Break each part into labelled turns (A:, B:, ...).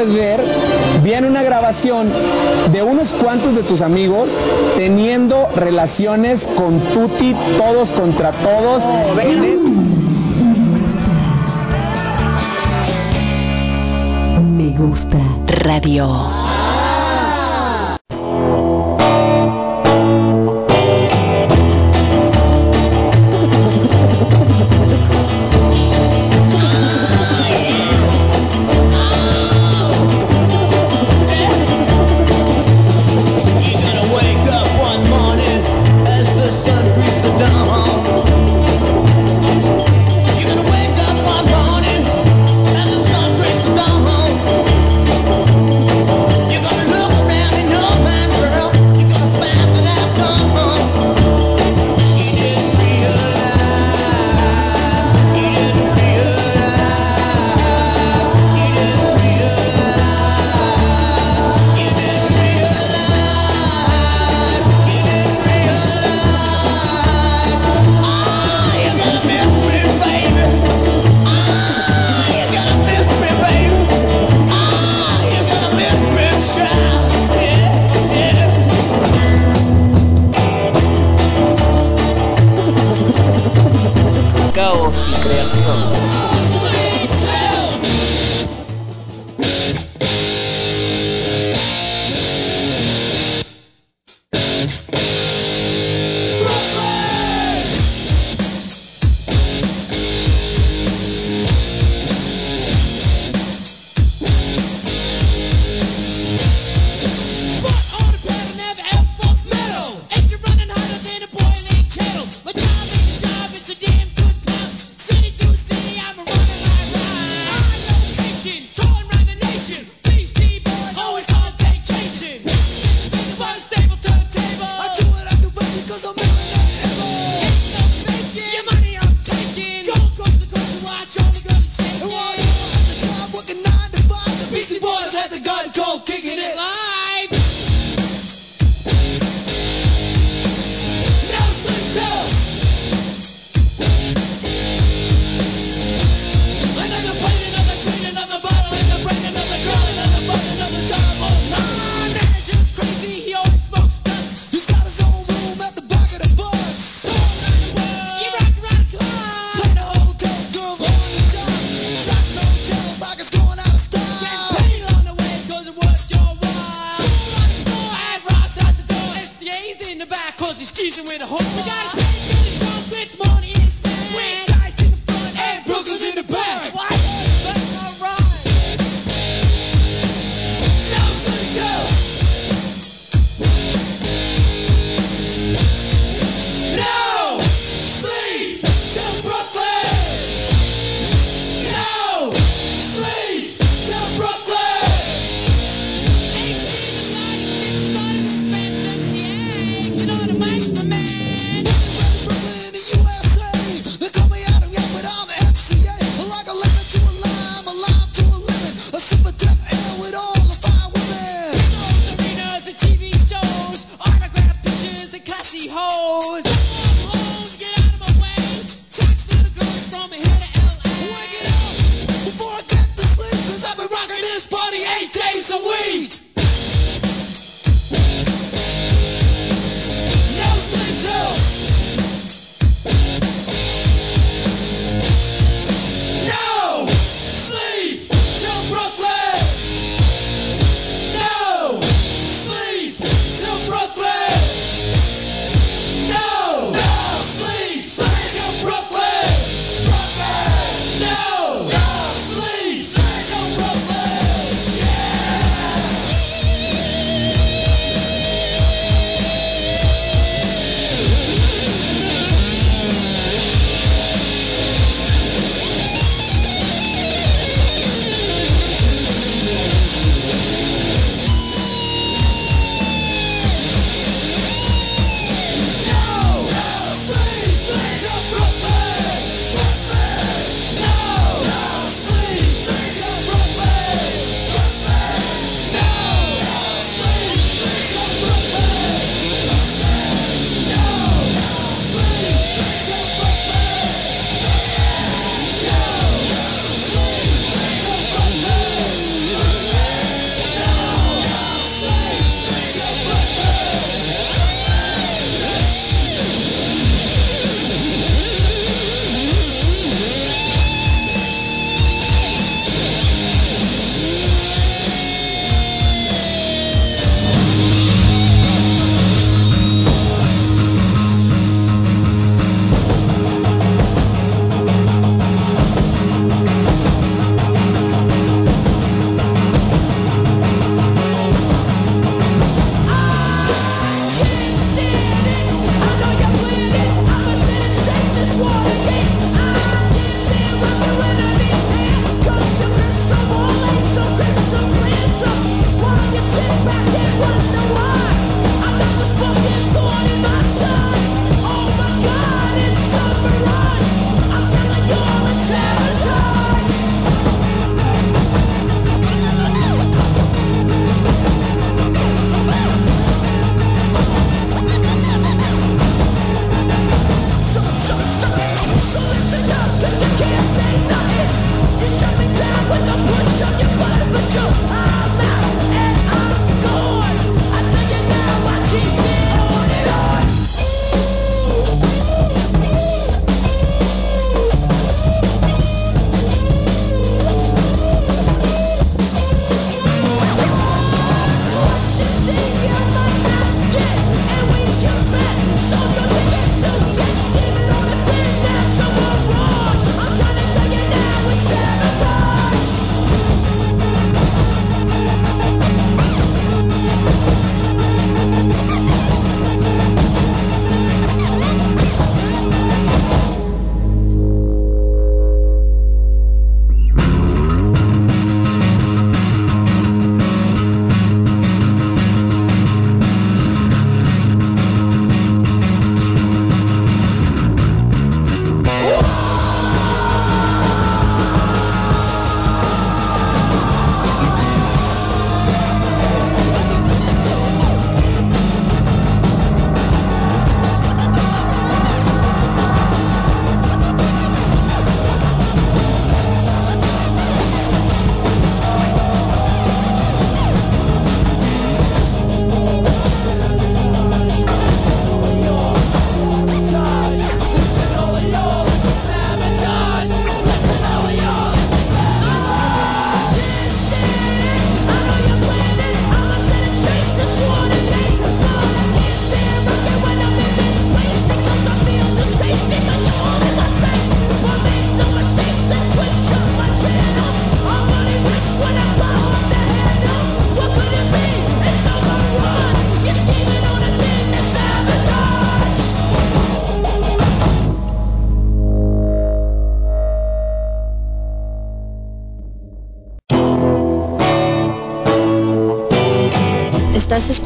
A: quieres ver, viene una grabación de unos cuantos de tus amigos teniendo relaciones con Tuti, todos contra todos.
B: Me gusta
C: radio.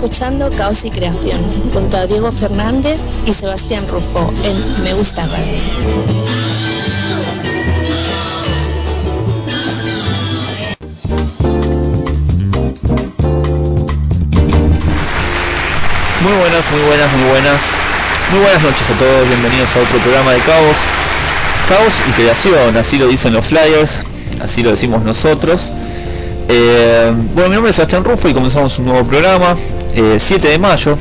D: Escuchando Caos y Creación junto a Diego Fernández y Sebastián Rufo en Me Gusta Radio.
E: Muy buenas, muy buenas, muy buenas. Muy buenas noches a todos, bienvenidos a otro programa de Caos. Caos y creación, así lo dicen los flyers, así lo decimos nosotros. Eh, bueno, mi nombre es Sebastián Rufo y comenzamos un nuevo programa, eh, 7 de mayo,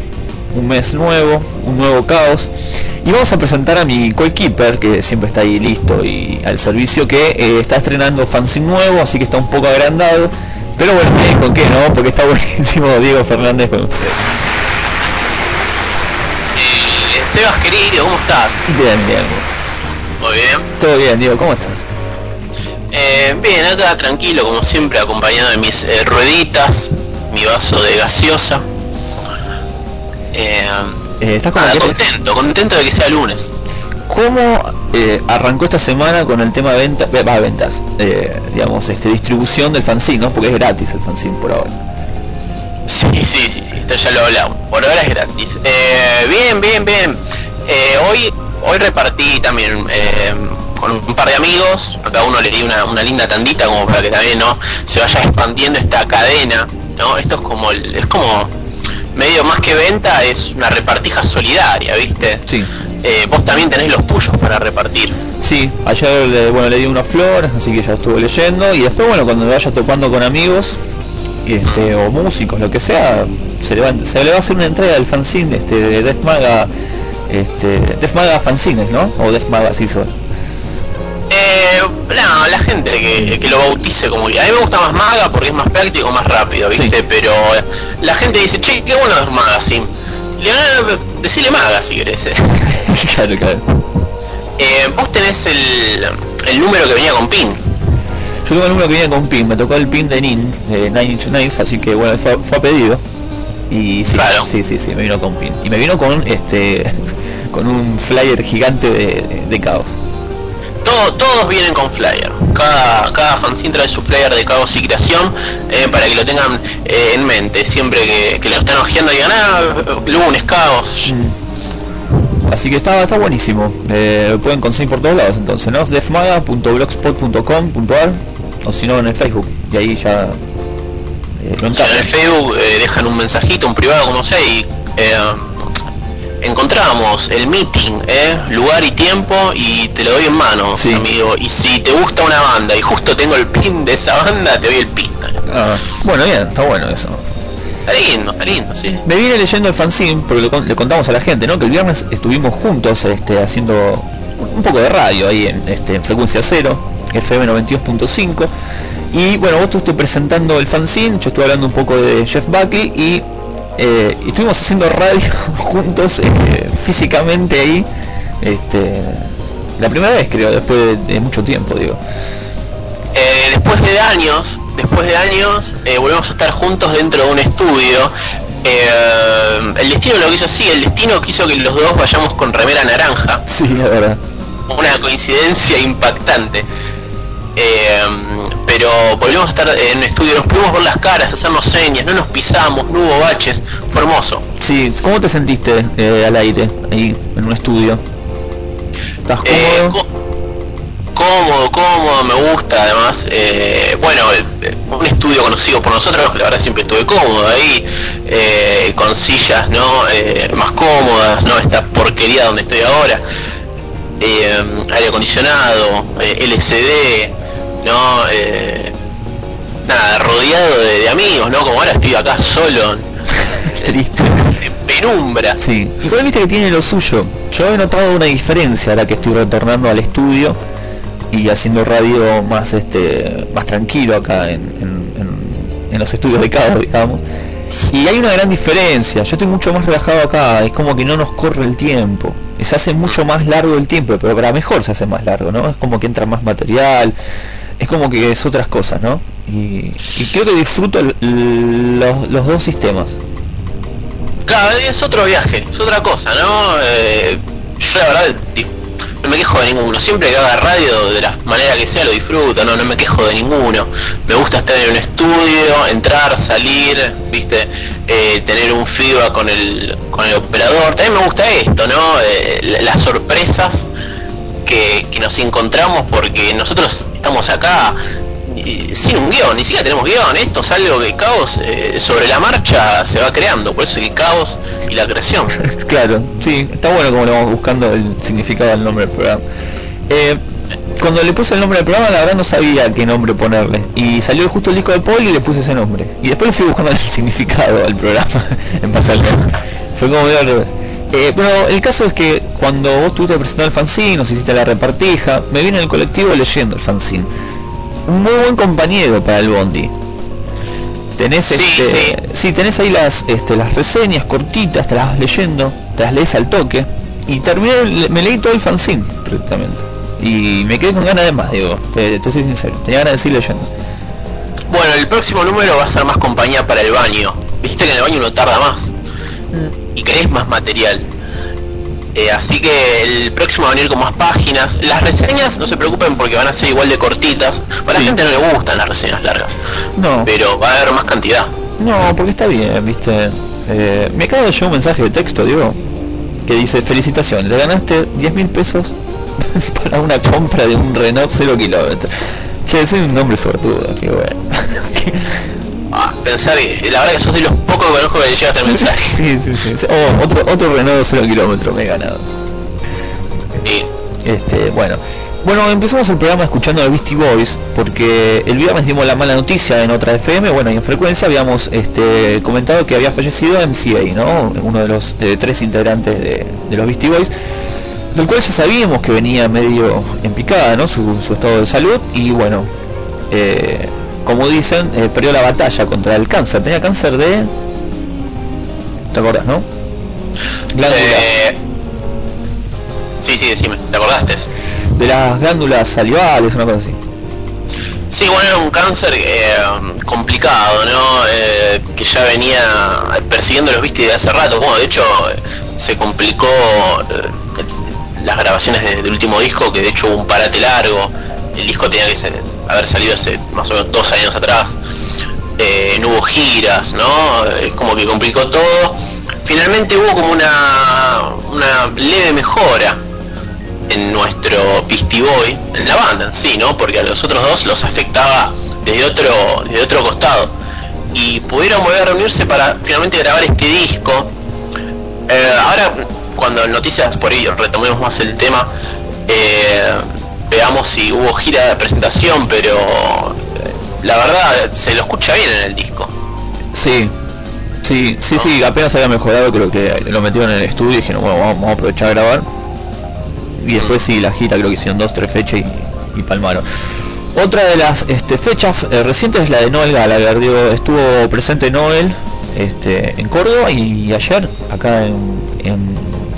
E: un mes nuevo, un nuevo caos. Y vamos a presentar a mi co-keeper, que siempre está ahí listo y al servicio, que eh, está estrenando fanzine nuevo, así que está un poco agrandado. Pero bueno. ¿con qué no? Porque está buenísimo Diego Fernández con ustedes.
F: Eh, Sebas querido, ¿cómo estás?
E: Bien, bien.
F: Muy bien.
E: Todo bien, Diego, ¿cómo estás?
F: Eh, bien, acá tranquilo, como siempre, acompañado de mis eh, rueditas, mi vaso de gaseosa. Eh,
E: Eh, ¿Estás
F: nada,
E: querés?
F: contento, contento de que sea lunes.
E: ¿Cómo eh, arrancó esta semana con el tema de venta, va, ventas, eh, digamos, este, distribución del fanzine, ¿no? Porque es gratis el fanzine por ahora.
F: Sí, sí, sí, sí, esto ya lo hablamos. Por ahora es gratis. Eh, bien, bien, bien. Hoy, hoy repartí también con un par de amigos. A cada uno le di una, una linda tandita como para que también no se vaya expandiendo esta cadena. ¿no? Esto es como, el- es como medio más que venta, es una repartija solidaria, ¿viste?
E: Sí.
F: Eh, vos también tenés los tuyos para repartir.
E: Sí, ayer le, bueno, le di una flor, así que ya estuve leyendo. Y después, bueno, cuando me vaya topando con amigos este, o músicos, lo que sea, se le, va, se le va a hacer una entrega del fanzine este, de Death Maga, este, Death Maga Fanzines, ¿no? O Death Maga Season.
F: Eh, no, la gente que, que lo bautice como A mí me gusta más Maga porque es más práctico, más rápido, ¿viste?
E: Sí.
F: Pero la gente dice, che, qué bueno es Magazine. Le eh, decirle Maga si querés. eh.
E: claro, claro.
F: Eh, vos tenés el, el número que venía con PIN.
E: Yo tengo el número que viene con pin, me tocó el pin de Nin, de Nine Inch Nails, así que bueno, fue, fue a pedido. Y sí,
F: Claro.
E: sí, sí, sí, me vino con pin. Y me vino con este con un flyer gigante de, de caos.
F: Todo- todos vienen con flyer. Cada, cada fanzine trae su flyer de caos y creación eh, para que lo tengan eh, en mente. Siempre que, que lo están ojeando digan, ah, lunes, caos.
E: Así que está, está buenísimo. Eh, lo pueden conseguir por todos lados entonces, ¿no? defmaga.blogspot.com.ar o si no en el Facebook. Y ahí ya eh,
F: en el. Facebook eh, dejan un mensajito, un privado, como sea, y eh, encontramos el meeting, eh, lugar y tiempo, y te lo doy en mano,
E: Sí.
F: amigo. Y si te gusta una banda y justo tengo el pin de esa banda, te doy el pin.
E: Ah, bueno, bien, está bueno eso.
F: Está lindo, está lindo, sí.
E: Me vine leyendo el fanzine porque le contamos a la gente, ¿no? Que el viernes estuvimos juntos este, haciendo un poco de radio ahí en, este, en frecuencia cero, FM 92.5. Y bueno, vos estuviste presentando el fanzine, yo estuve hablando un poco de Jeff Buckley y, eh, y estuvimos haciendo radio juntos eh, físicamente ahí. Este, la primera vez creo, después de, de mucho tiempo, digo.
F: Eh, después de años, después de años, eh, volvemos a estar juntos dentro de un estudio. El destino lo quiso así, el destino quiso que los dos vayamos con remera naranja.
E: Sí, la verdad.
F: una coincidencia impactante. Eh, pero volvimos a estar en un estudio, nos pudimos ver las caras, hacernos señas, no nos pisamos, no hubo baches, fue hermoso.
E: Sí, ¿cómo te sentiste eh, al aire, ahí en un estudio? ¿Estás
F: Eh,
E: cómodo?
F: có- cómodo, cómodo, me gusta además. eh, bueno, un estudio conocido por nosotros, la verdad siempre estuve cómodo ahí, eh, con sillas no Eh, más cómodas, no esta porquería donde estoy ahora. Eh, aire acondicionado, eh, LCD, no Eh, nada, rodeado de, de amigos, ¿no? Como ahora estoy acá solo,
E: Triste.
F: en penumbra.
E: Sí. Igual viste que tiene lo suyo. Yo he notado una diferencia ahora que estoy retornando al estudio y haciendo radio más este más tranquilo acá en, en- en- en los estudios de Cabo, digamos. Y hay una gran diferencia. Yo estoy mucho más relajado acá. Es como que no nos corre el tiempo. Se hace mucho más largo el tiempo, pero para mejor se hace más largo, ¿no? Es como que entra más material. Es como que es otras cosas, ¿no? Y, creo que disfruto el- los, dos sistemas.
F: Claro, es otro viaje, es otra cosa, ¿no? Eh, yo la verdad no me quejo de ninguno. Siempre que haga radio, de la manera que sea, lo disfruto, no, no me quejo de ninguno. Me gusta estar en un estudio, entrar, salir, viste, eh, tener un feedback con el, con el operador. También me gusta esto, ¿no? Eh, la- las sorpresas que, que nos encontramos porque nosotros estamos acá sin un guion, ni siquiera tenemos guion, esto es algo que caos eh, sobre la marcha se va creando, por eso que caos y la creación.
E: Claro, sí, está bueno como le vamos buscando el significado del nombre del programa. Eh, cuando le puse el nombre del programa, la verdad no sabía qué nombre ponerle. Y salió justo el disco de Paul y le puse ese nombre. Y después fui buscando el significado al programa en nombre. Fue como medio al revés. Eh, pero el caso es que cuando vos estuviste presentando el fanzine, nos hiciste la repartija, me vine en el colectivo leyendo el fanzine. Un muy buen compañero para el Bondi. Tenés
F: Sí,
E: este, sí, tenés ahí las este, las reseñas cortitas, te las vas leyendo, te las lees al toque y terminé me leí todo el fanzine directamente. Y me quedé con ganas de más, digo, te, te soy sincero, tenía ganas de seguir leyendo.
F: Bueno, el próximo número va a ser más compañía para el baño. Viste que en el baño uno tarda más y querés más material. Eh, así que el próximo va a venir con más páginas. Las reseñas no se preocupen porque van a ser igual de cortitas. A la gente no le gustan las reseñas largas,
E: No,
F: pero va a haber más cantidad.
E: no, porque está bien, viste. Eh, me acaba de llegar un mensaje de texto, digo, que dice, felicitaciones, te ganaste 10 mil pesos para una compra de un Renault 0 kilómetros. Che, soy un nombre sortudo, qué bueno.
F: Ah, pensar, que- la verdad que sos de los pocos que conozco que le llega este mensaje.
E: sí, sí, sí. sí. Oh, otro, otro Renault 0 kilómetros me he ganado.
F: Y
E: Este, bueno. Bueno, empezamos el programa escuchando a Beastie Boys porque el viernes dimos la mala noticia en otra FM, bueno, y en frecuencia habíamos este, comentado que había fallecido MCA, ¿no? Uno de los eh, tres integrantes de, de los Beastie Boys, del cual ya sabíamos que venía medio en picada, ¿no? Su, su estado de salud y bueno, eh, como dicen, eh, perdió la batalla contra el cáncer. Tenía cáncer de... ¿Te acordás, no? Glándulas.
F: Eh, sí, sí, decime, ¿te acordaste?
E: De las glándulas salivales, una cosa así.
F: Sí, bueno, era un cáncer eh, complicado, ¿no? Eh, que ya venía persiguiendo los viste de hace rato. Bueno, de hecho, eh, se complicó las grabaciones de- del último disco, que de hecho hubo un parate largo. El disco tenía que ser- haber salido hace más o menos dos años atrás. Eh, no hubo giras, ¿no? Eh, como que complicó todo. Finalmente hubo como una, una leve mejora en nuestro Beastie Boy, en la banda en sí, ¿no? Porque a los otros dos los afectaba desde otro, desde otro costado. Y pudieron volver a reunirse para finalmente grabar este disco. Eh, ahora, cuando en noticias por ahí retomemos más el tema, eh, veamos si hubo gira de presentación, pero eh, la verdad se lo escucha bien en el disco.
E: Sí, sí, sí, sí, apenas había mejorado, creo que lo metieron en el estudio y dijeron, bueno, vamos, vamos a aprovechar a grabar. Y después sí, la gira creo que hicieron dos, tres fechas y, y palmaron. Otra de las este, fechas eh, recientes es la de Noel Gallagher, digo, estuvo presente Noel este, en Córdoba y, ayer acá en, en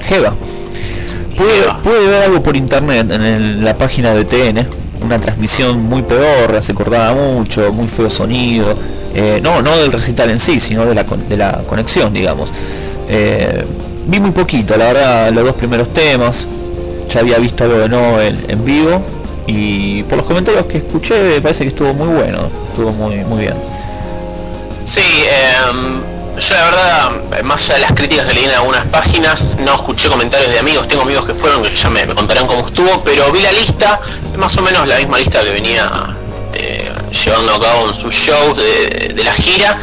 E: Jeva. Pude, ver algo por internet en el- la página de TN, una transmisión muy pedorra, se cortaba mucho, muy feo sonido, eh, no, no del recital en sí, sino de la, de la conexión, digamos. Eh, vi muy poquito, la verdad, los dos primeros temas, ya había visto algo de Noel en vivo y por los comentarios que escuché me parece que estuvo muy bueno, estuvo muy muy bien.
F: Sí, em, yo la verdad, más allá de las críticas que leí en algunas páginas, no escuché comentarios de amigos, tengo amigos que fueron, que ya me, me contarán cómo estuvo, pero vi la lista, más o menos la misma lista que venía eh, llevando a cabo en sus shows de, de la gira.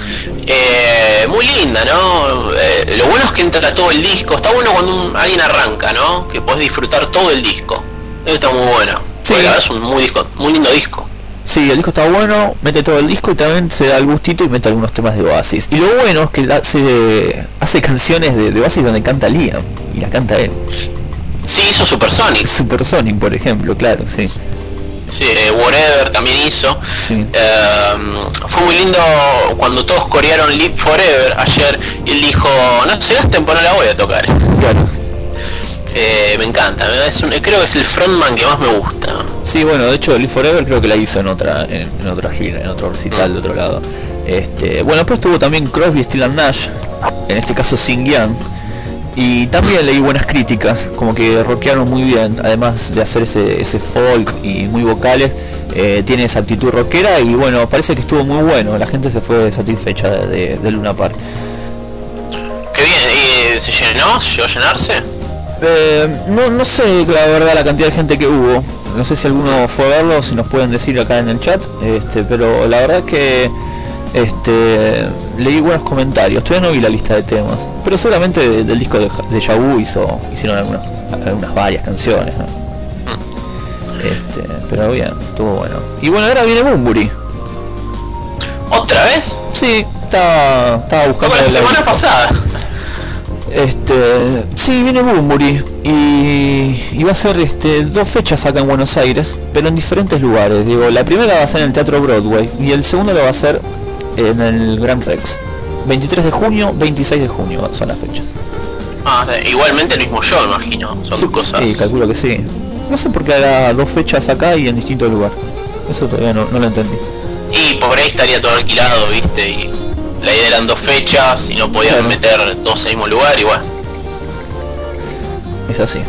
F: Eh, muy linda, ¿no? Eh, lo bueno es que entra todo el disco, está bueno cuando un- alguien arranca, ¿no? Que podés disfrutar todo el disco. Eso está muy bueno.
E: Sí.
F: Porque la verdad es un muy, disco, muy lindo disco.
E: Sí, el disco está bueno, mete todo el disco y también se da el gustito y mete algunos temas de Oasis. Y lo bueno es que hace, hace canciones de, de Oasis donde canta Liam y la canta él.
F: Sí, hizo Supersonic.
E: Super Sonic, por ejemplo, claro, sí.
F: Sí, eh, Whatever también hizo.
E: Sí.
F: Eh, fue muy lindo cuando todos corearon Live Forever ayer y él dijo, no se gasten, no la voy a tocar.
E: Claro.
F: Eh, me encanta, es un- creo que es el frontman que más me gusta.
E: Sí, bueno, de hecho, Live Forever creo que la hizo en otra en, en otra gira, en otro recital de otro lado. Este, bueno, después tuvo también Crosby, Still and Nash, en este caso Sing Young, Y también leí buenas críticas, como que rockearon muy bien, además de hacer ese, ese folk y muy vocales, eh, tiene esa actitud rockera y bueno, parece que estuvo muy bueno, la gente se fue satisfecha de, de- de Luna Park.
F: Qué bien, ¿y se llenó? ¿Llegó a llenarse?
E: Eh, no, no sé la verdad la cantidad de gente que hubo, no sé si alguno fue a verlo, si nos pueden decir acá en el chat, este, pero la verdad que este, leí buenos comentarios, todavía no vi la lista de temas, pero seguramente de- del disco de, de Yabu hizo, hicieron algunas, algunas varias canciones, ¿no? Este, pero bien, estuvo bueno. Y bueno, ahora viene Bumburi.
F: ¿Otra vez?
E: Sí, estaba, estaba buscando
F: Como la semana pasada.
E: Este, sí, viene Bumburi y, y va a ser este, dos fechas acá en Buenos Aires, pero en diferentes lugares. Digo, la primera va a ser en el Teatro Broadway y el segundo lo va a ser en el Gran Rex. 23 de junio, 26 de junio son las fechas.
F: Ah, igualmente el mismo show, imagino. Son
E: Sí,
F: dos cosas.
E: Sí, calculo que sí. No sé por qué hará dos fechas acá y en distinto lugar. Eso todavía no, no lo entendí.
F: Y por ahí estaría todo alquilado, viste, y la idea eran dos fechas y no podían
E: Claro.
F: meter dos en el mismo lugar, igual.
E: Es así.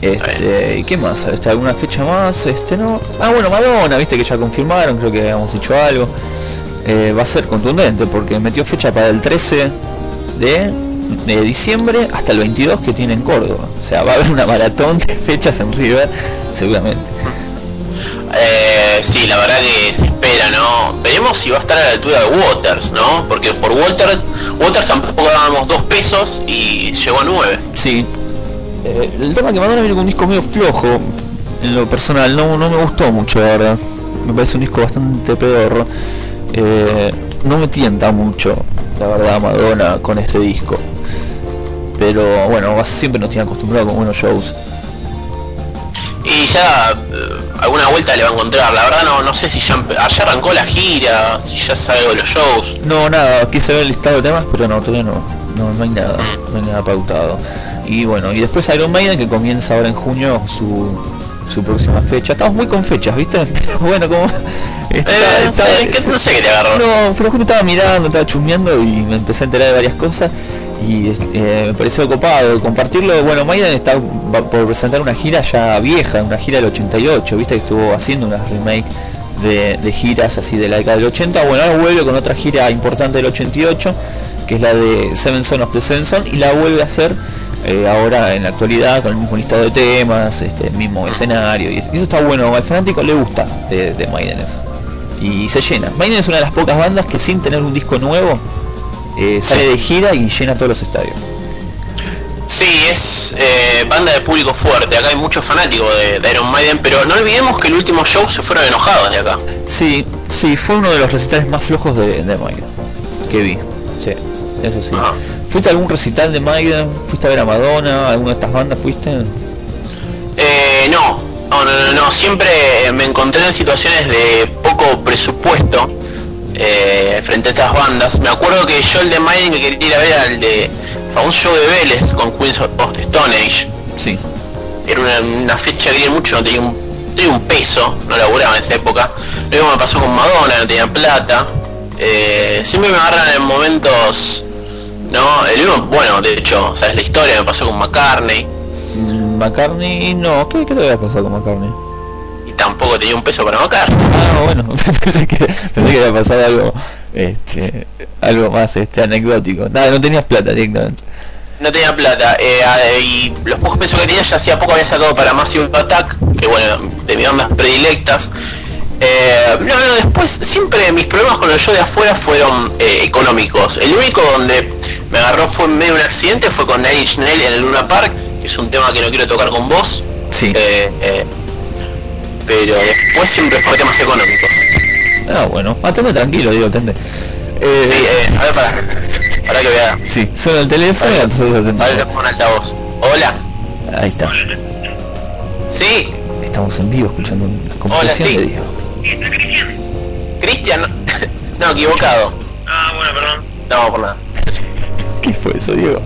E: Este, ¿y qué más? Este, ¿Alguna fecha más? Este, no. Ah, bueno, Madonna, viste que ya confirmaron, creo que habíamos dicho algo. Eh, va a ser contundente porque metió fecha para el 13 de, de diciembre hasta el 22 que tiene en Córdoba. O sea, va a haber una maratón de fechas en River, seguramente.
F: Eh, sí, la verdad que se espera, ¿no? Veremos si va a estar a la altura de Waters, ¿no? Porque por Walter, Waters tampoco dábamos dos pesos y llegó a nueve.
E: Sí. Eh, el tema que Madonna viene con un disco medio flojo, en lo personal, no, me gustó mucho, la verdad. Me parece un disco bastante pedorro. Eh, no me tienta mucho, la verdad, Madonna con este disco. Pero bueno, siempre nos tiene acostumbrado con buenos shows.
F: Y ya eh, alguna vuelta le va a encontrar. La verdad no, no sé si ya, arrancó la gira, si ya salgo de los shows.
E: No, nada, quise ver el listado de temas, pero no, todavía no, no, no hay nada, no hay nada pautado. Y bueno, y después Iron Maiden que comienza ahora en junio su, su próxima fecha. Estamos muy con fechas, ¿viste? Pero bueno, como...
F: Eh,
E: está-
F: no sé, ¿qué- no sé qué te agarró.
E: No, pero justo estaba mirando, estaba chusmeando y me empecé a enterar de varias cosas y eh, me pareció copado compartirlo. Bueno, Maiden está por presentar una gira ya vieja, una gira del 88, viste que estuvo haciendo una remake de, de giras así de la década del 80. Bueno, ahora vuelve con otra gira importante del 88, que es la de Seven Son of the Seven Son, y la vuelve a hacer eh, ahora en la actualidad con el mismo listado de temas, este el mismo escenario, y eso y eso está bueno, al fanático le gusta de, de Maiden eso y se llena. Maiden es una de las pocas bandas que sin tener un disco nuevo eh, sale de gira y llena todos los estadios.
F: Sí, es eh, banda de público fuerte. Acá hay muchos fanáticos de, de Iron Maiden, pero no olvidemos que el último show se fueron enojados de acá.
E: Sí, sí, fue uno de los recitales más flojos de, de Maiden que vi. Sí, eso sí. ¿Fuiste a algún recital de Maiden? ¿Fuiste a ver a Madonna? ¿Alguna de estas bandas fuiste?
F: Eh, no, no, no, no, no, siempre me encontré en situaciones de poco presupuesto eh, frente a estas bandas. Me acuerdo que yo el de Maiden que quería ir a ver el de famoso show de Vélez con Queens of the Stone Age.
E: Sí.
F: Era una, una fecha que quería mucho, no tenía un, tenía un peso, no laburaba en esa época. Luego me pasó con Madonna, no tenía plata. Eh, siempre me agarran en momentos, ¿no? El mismo, bueno, de hecho, sabes la historia, me pasó con McCartney.
E: Mm, McCartney, no, ¿qué, qué te había pasado con McCartney?
F: Y tampoco tenía un peso para McCartney.
E: Ah, bueno, pensé que, pensé que había pasado algo, este, algo más este, anecdótico. Nada, no tenías plata directamente.
F: No tenía plata eh, y los pocos pesos que tenía ya hacía poco había sacado para Massive Attack, que bueno, de mis bandas predilectas. Eh, no, no, después siempre mis problemas con el show de afuera fueron eh, económicos. El único donde me agarró fue en medio de un accidente fue con Nine Inch Nails en el Luna Park, que es un tema que no quiero tocar con vos.
E: Sí.
F: Eh, eh, pero después siempre fue temas económicos.
E: Ah, bueno, atende tranquilo, digo, atende.
F: Sí,
E: Eh,
F: eh, a ver, para, para que vea.
E: sí, suena el teléfono y entonces
F: a ver, le
E: atendemos.
F: pongo un altavoz. Hola.
E: Ahí está.
F: Sí,
E: Estamos en vivo escuchando una
F: Hola,
E: composición
F: sí.
E: de Diego.
F: Cristian. No, equivocado.
G: Ah, bueno, perdón.
F: No, por nada.
E: ¿Qué fue eso, Diego?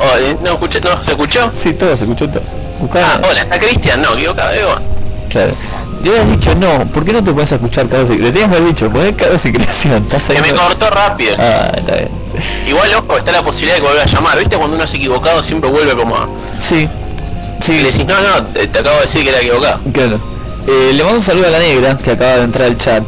F: Oh, eh, no, escuché, no, ¿se escuchó?
E: Sí, todo, se escuchó todo. Buscá-
F: Ah, hola, está Cristian. No, equivocado, Diego.
E: Claro. Le habías dicho no, ¿por qué no te puedes escuchar cada vez? Le tenías haber dicho, poner cada secreción, estás ahí.
F: Que me cortó rápido.
E: Ah, está bien.
F: Igual, ojo, está la posibilidad de que vuelva a llamar. ¿Viste? Cuando uno es equivocado siempre vuelve como a...
E: Sí,
F: Y
E: sí,
F: le decís, no, no, te, te acabo de decir que era equivocado.
E: claro. Eh, le mando un saludo a la negra que acaba de entrar al chat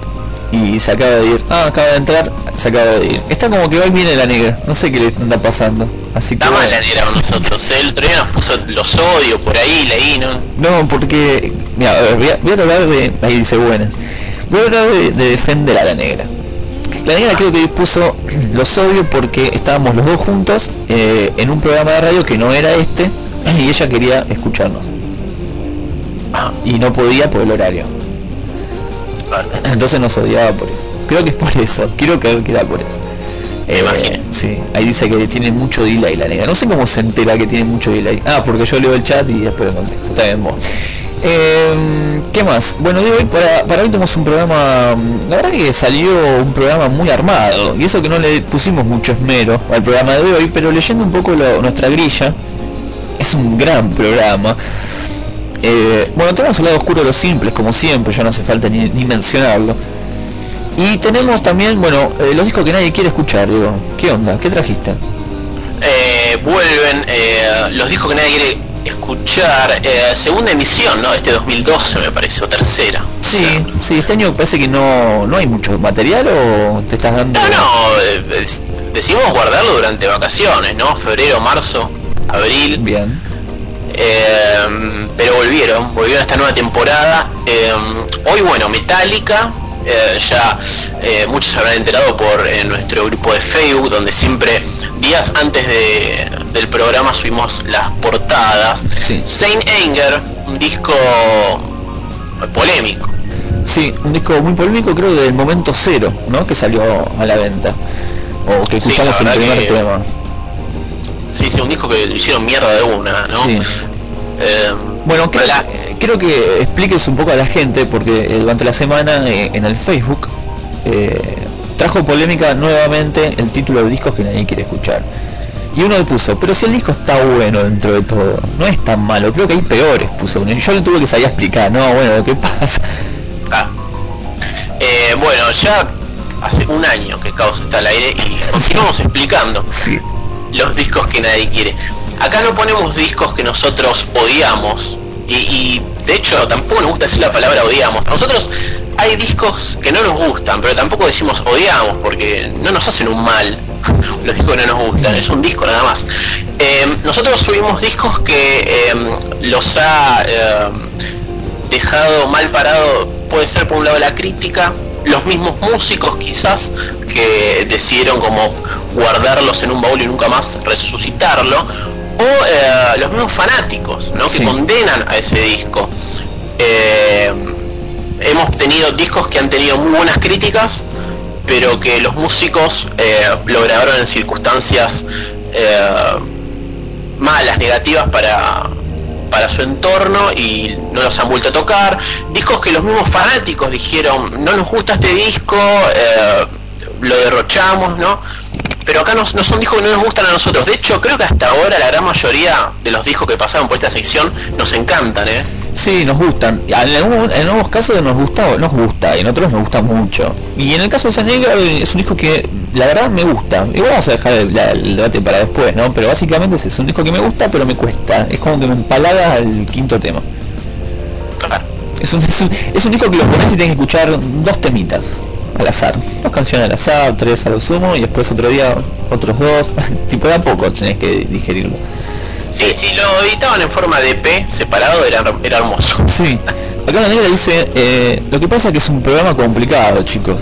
E: y se acaba de ir. Ah, acaba de entrar, se acaba de ir. Está como que va y viene la negra, no sé qué le anda pasando. Así que
F: Está mal la negra con nosotros. ¿eh? El otro día nos puso los odios por ahí, leí, ¿no?
E: No, porque mira, a ver, voy, a, voy a tratar de ahí dice buenas. Voy a tratar de, de defender a la negra. La negra creo que dispuso los odios porque estábamos los dos juntos eh, en un programa de radio que no era este y ella quería escucharnos
F: Ah,
E: y no podía por el horario. Entonces nos odiaba por eso. Creo que es por eso. Quiero creer que era por eso.
F: Imagino.
E: Sí, ahí dice que tiene mucho delay la negra. No sé cómo se entera que tiene mucho delay. Ah, porque yo leo el chat y después lo contesto. Está bien, vos. Eh, ¿Qué más? Bueno, hoy para, para hoy tenemos un programa, la verdad que salió un programa muy armado, y eso que no le pusimos mucho esmero al programa de hoy, pero leyendo un poco lo- nuestra grilla, es un gran programa. Eh, bueno, tenemos el lado oscuro de los simples, como siempre, ya no hace falta ni, ni mencionarlo. Y tenemos también, bueno, eh, los discos que nadie quiere escuchar, digo, ¿qué onda? ¿Qué trajiste?
F: Eh, vuelven eh, los discos que nadie quiere escuchar. eh, segunda emisión, ¿no? Este 2012 me parece, o tercera.
E: Sí,
F: O sea,
E: sí, este año parece que no, no hay mucho material o te estás dando...
F: No, no, decidimos guardarlo durante vacaciones, ¿no? Febrero, marzo, abril.
E: Bien.
F: Eh, pero volvieron, volvieron a esta nueva temporada. Eh, hoy, bueno, Metallica, eh, ya eh, muchos se habrán enterado por eh, nuestro grupo de Facebook, donde siempre días antes de- del programa subimos las portadas.
E: Sí.
F: Saint Anger, un disco polémico.
E: Sí, un disco muy polémico creo del momento cero, ¿no? Que salió a la venta. O que
F: Sí,
E: escuchamos
F: la
E: el primer
F: que-
E: tema.
F: Sí, sí, un disco que lo hicieron mierda de una, ¿no?
E: Sí.
F: Eh,
E: Bueno, creo,
F: la-
E: creo que expliques un poco a la gente, porque eh, durante la semana eh, en el Facebook eh, trajo polémica nuevamente el título de discos que nadie quiere escuchar. Y uno le puso, pero si el disco está bueno dentro de todo, no es tan malo, creo que hay peores, puso uno. Yo le tuve que salir a explicar, no, bueno, ¿qué pasa?
F: Ah. Eh, bueno, ya hace un año que Caos está al aire y continuamos explicando
E: Sí.
F: Los discos que nadie quiere. Acá no ponemos discos que nosotros odiamos y, y, de hecho tampoco nos gusta decir la palabra odiamos. A nosotros hay discos que no nos gustan, pero tampoco decimos odiamos porque no nos hacen un mal los discos que no nos gustan, es un disco nada más. Eh, nosotros subimos discos que eh, los ha eh, dejado mal parado, puede ser por un lado la crítica, los mismos músicos quizás que decidieron como guardarlos en un baúl y nunca más resucitarlo, o eh, los mismos fanáticos, ¿no?
E: Sí.
F: que condenan a ese disco. Eh, hemos tenido discos que han tenido muy buenas críticas, pero que los músicos eh, lo grabaron en circunstancias eh, malas, negativas para, para su entorno y no los han vuelto a tocar. Discos que los mismos fanáticos dijeron, no nos gusta este disco, eh, lo derrochamos, ¿no? Pero acá no, no son discos que no nos gustan a nosotros. De hecho, creo que hasta ahora la gran mayoría de los discos que pasaron por esta sección nos encantan, ¿eh?
E: Sí, nos gustan. En, algún- en algunos casos nos gusta, nos gusta, y en otros nos gusta mucho. Y en el caso de San Negro eh, es un disco que la verdad me gusta. Igual vamos a dejar el, la- el debate para después, ¿no? Pero básicamente es un disco que me gusta, pero me cuesta. Es como que me empalaga al quinto tema. Es un, es un, es un disco que lo pones y tienes que escuchar dos temitas al azar. Dos canciones al azar, tres a lo sumo, y después otro día otros dos. tipo de a poco tenés que digerirlo.
F: Sí, si lo editaban en forma de P separado era, era hermoso.
E: Sí, acá la negra dice, eh, lo que pasa es que es un programa complicado, chicos.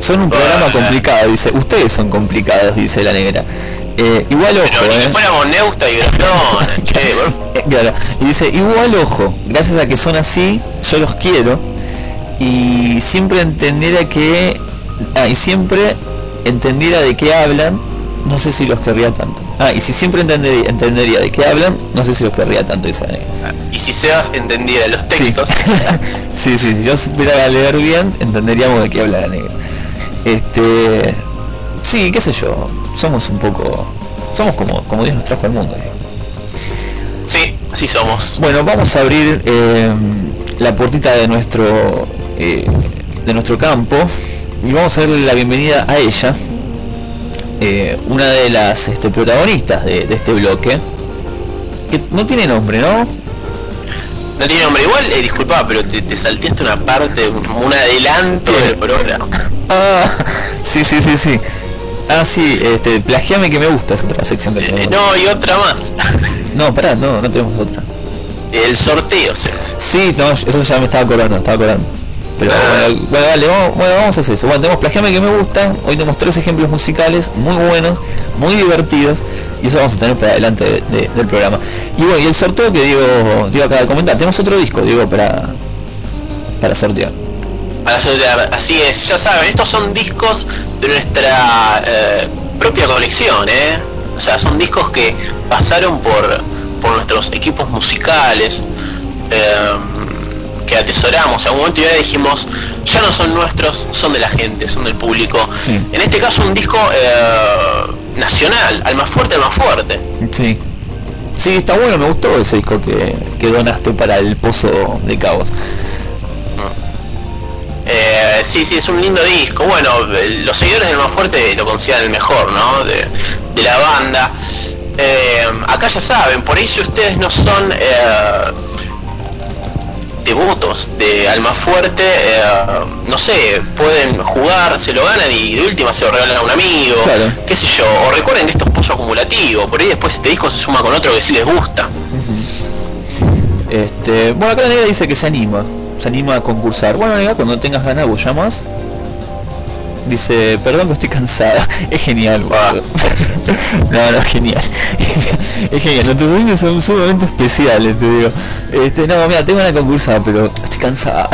E: Son un programa complicado, dice, ustedes son complicados, dice la negra. Eh, igual ojo,
F: Pero ni que
E: eh.
F: fuéramos Neusta y che,
E: claro, y dice, igual ojo, gracias a que son así, yo los quiero y siempre entendiera que, ah, y siempre entendiera de qué hablan, no sé si los querría tanto. Ah, y si siempre entendería, entendería de qué hablan, no sé si los querría tanto, dice negra.
F: Y si Sebas entendiera los textos,
E: sí, sí, si yo supiera leer bien, entenderíamos de qué habla la negra. Este, sí, qué sé yo, somos un poco, somos como, como Dios nos trajo al mundo.
F: sí, así somos.
E: Bueno, vamos a abrir eh, la puertita de nuestro, eh, de nuestro campo y vamos a darle la bienvenida a ella. Eh, una de las este, protagonistas de, de este bloque, que no tiene nombre, ¿no?
F: No tiene nombre. Igual, eh, disculpa, pero te, te salteaste una parte, un, adelanto
E: ¿Qué?
F: del programa.
E: Ah, sí, sí, sí, sí. Ah, sí, este, plagiame que me gusta, es otra sección que
F: Eh,
E: tenemos.
F: no, y otra más.
E: No, pará, no, no tenemos otra.
F: El sorteo,
E: Sí, no, eso ya me estaba acordando, estaba acordando. Pero
F: Ah.
E: bueno, bueno, dale, vamos, bueno, vamos a hacer eso. Bueno, tenemos Plagiame que me gusta, hoy tenemos tres ejemplos musicales muy buenos, muy divertidos, y eso vamos a tener para adelante de- de- del programa. Y bueno, y el sorteo que Diego, Diego acaba de comentar, tenemos otro disco, Diego, para, para sortear.
F: Para sortear. Así es, ya saben, estos son discos de nuestra eh, propia colección, ¿eh? O sea, son discos que pasaron por, por nuestros equipos musicales, eh, que atesoramos. En algún momento ya dijimos, ya no son nuestros, son de la gente, son del público.
E: Sí.
F: En este caso un disco eh, nacional, al más fuerte, al más fuerte.
E: Sí. Sí, está bueno, me gustó ese disco que, que donaste para el Pozo de Cabos.
F: Eh, sí, sí, es un lindo disco. Bueno, los seguidores del más fuerte lo consideran el mejor, ¿no? De, de la banda. Eh, acá ya saben, por ahí si ustedes no son eh, devotos de Alma Fuerte, eh, no sé, pueden jugar, se lo ganan y de última se lo regalan a un amigo,
E: Claro.
F: qué sé yo, o recuerden que esto es pozo acumulativo, por ahí después este disco se suma con otro que sí les gusta.
E: Este, bueno, acá la nega dice que se anima, se anima a concursar. Bueno, nega, cuando tengas ganas vos llamas. Dice, perdón que estoy cansada. Es genial, boludo. no, no, es genial. es genial. Nuestros oyentes son sumamente especiales, te digo. Este, no, mira, tengo ganas de concursar, pero estoy cansada.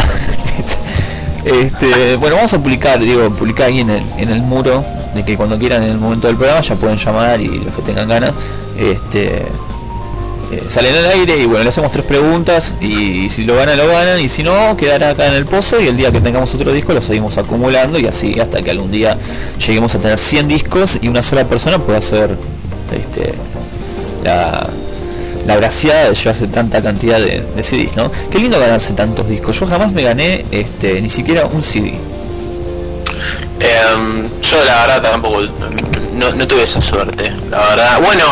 E: este, bueno, vamos a publicar, digo, publicar ahí en el, en el muro, de que cuando quieran en el momento del programa ya pueden llamar y los que tengan ganas. Este, eh, salen al aire y bueno, le hacemos tres preguntas y, si lo ganan, lo ganan y si no, quedará acá en el pozo y el día que tengamos otro disco lo seguimos acumulando y así hasta que algún día lleguemos a tener 100 discos y una sola persona pueda hacer este, la, la graciada de llevarse tanta cantidad de, de CDs, ¿no? Qué lindo ganarse tantos discos. Yo jamás me gané este, ni siquiera un CD.
F: Em, yo la verdad tampoco no, no tuve esa suerte, la verdad. Bueno,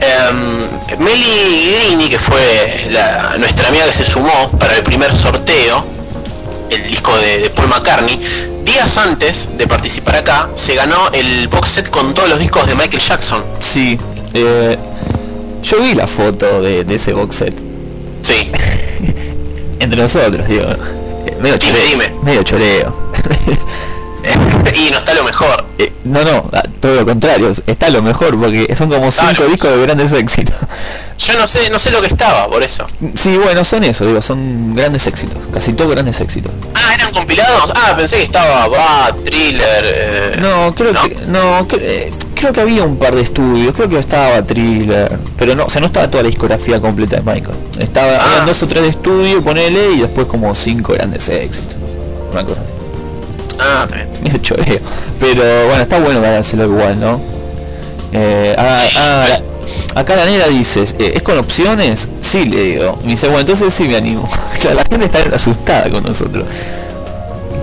F: em, Meli Guidini, que fue la- nuestra amiga que se sumó para el primer sorteo, el disco de, de Paul McCartney, días antes de participar acá, se ganó el box set con todos los discos de Michael Jackson.
E: Sí, eh, yo vi la foto de, de ese box set.
F: Sí,
E: Entre nosotros, digo. Eh, Medio
F: Dime,
E: choreo.
F: dime.
E: Medio choreo.
F: y no está lo mejor.
E: Eh, no, no, a- todo lo contrario, está lo mejor porque son como cinco
F: Claro.
E: discos de grandes éxitos.
F: Yo no sé, no sé lo que estaba, por eso.
E: Sí, bueno, son eso, digo, son grandes éxitos, casi todos grandes éxitos.
F: Ah, eran compilados. Ah, pensé que estaba Bad, Thriller. eh,
E: No, creo que no, eh, creo que había un par de estudios, creo que estaba Thriller, pero no, o sea, no estaba toda la discografía completa de Michael. Estaba
F: Ah.
E: dos o tres de estudio, ponele y después como cinco grandes éxitos. Una cosa así.
F: Ah,
E: medio choreo. Pero bueno, está bueno ganárselo igual, ¿no? Eh, ah, ah, la- acá la negra dice, eh, ¿es con opciones? Sí, le digo. Me dice, bueno, entonces sí me animo. La gente está asustada con nosotros.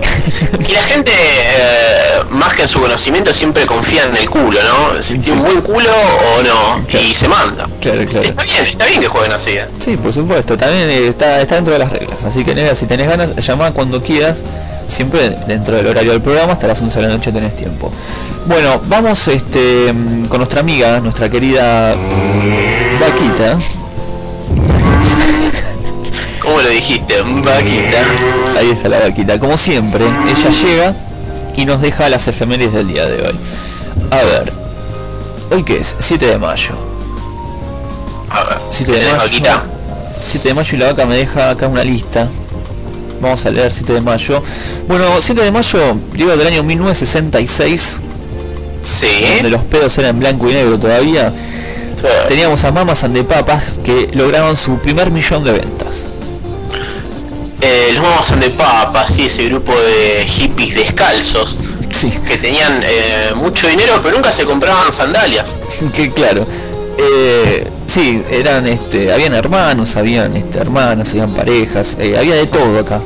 F: Y la gente, eh, más que en su conocimiento, siempre confía en el culo, ¿no? Si
E: Sí.
F: tiene un buen culo o no,
E: Claro.
F: y se manda.
E: Claro, claro.
F: Está bien, está bien que jueguen así. ¿eh?
E: Sí, por supuesto, también eh, está, está dentro de las reglas. Así que negra, si tenés ganas, llama cuando quieras. Siempre dentro del horario del programa, hasta las 11 de la noche tenés tiempo. Bueno, vamos este, con nuestra amiga, nuestra querida Vaquita.
F: ¿Cómo lo dijiste? Vaquita.
E: Ahí está la vaquita. Como siempre, ella llega y nos deja las efemérides del día de hoy. A ver, ¿hoy qué es? 7 de mayo.
F: A ver,
E: 7 de
F: ¿tenés
E: mayo.
F: vaquita?
E: 7 de mayo y la vaca me deja acá una lista. Vamos a leer 7 de mayo. Bueno, 7 de mayo, digo del año 1966, donde
F: Sí.
E: los pedos eran en blanco y negro todavía. Teníamos a Mamas and the Papas que lograron su primer millón de ventas.
F: Eh, los Mamas and the Papas, sí, ese grupo de hippies descalzos
E: Sí,
F: que tenían eh, mucho dinero pero nunca se compraban sandalias.
E: que claro. Eh, sí, eran este, habían hermanos, habían este, hermanas, habían parejas, eh, había de todo acá.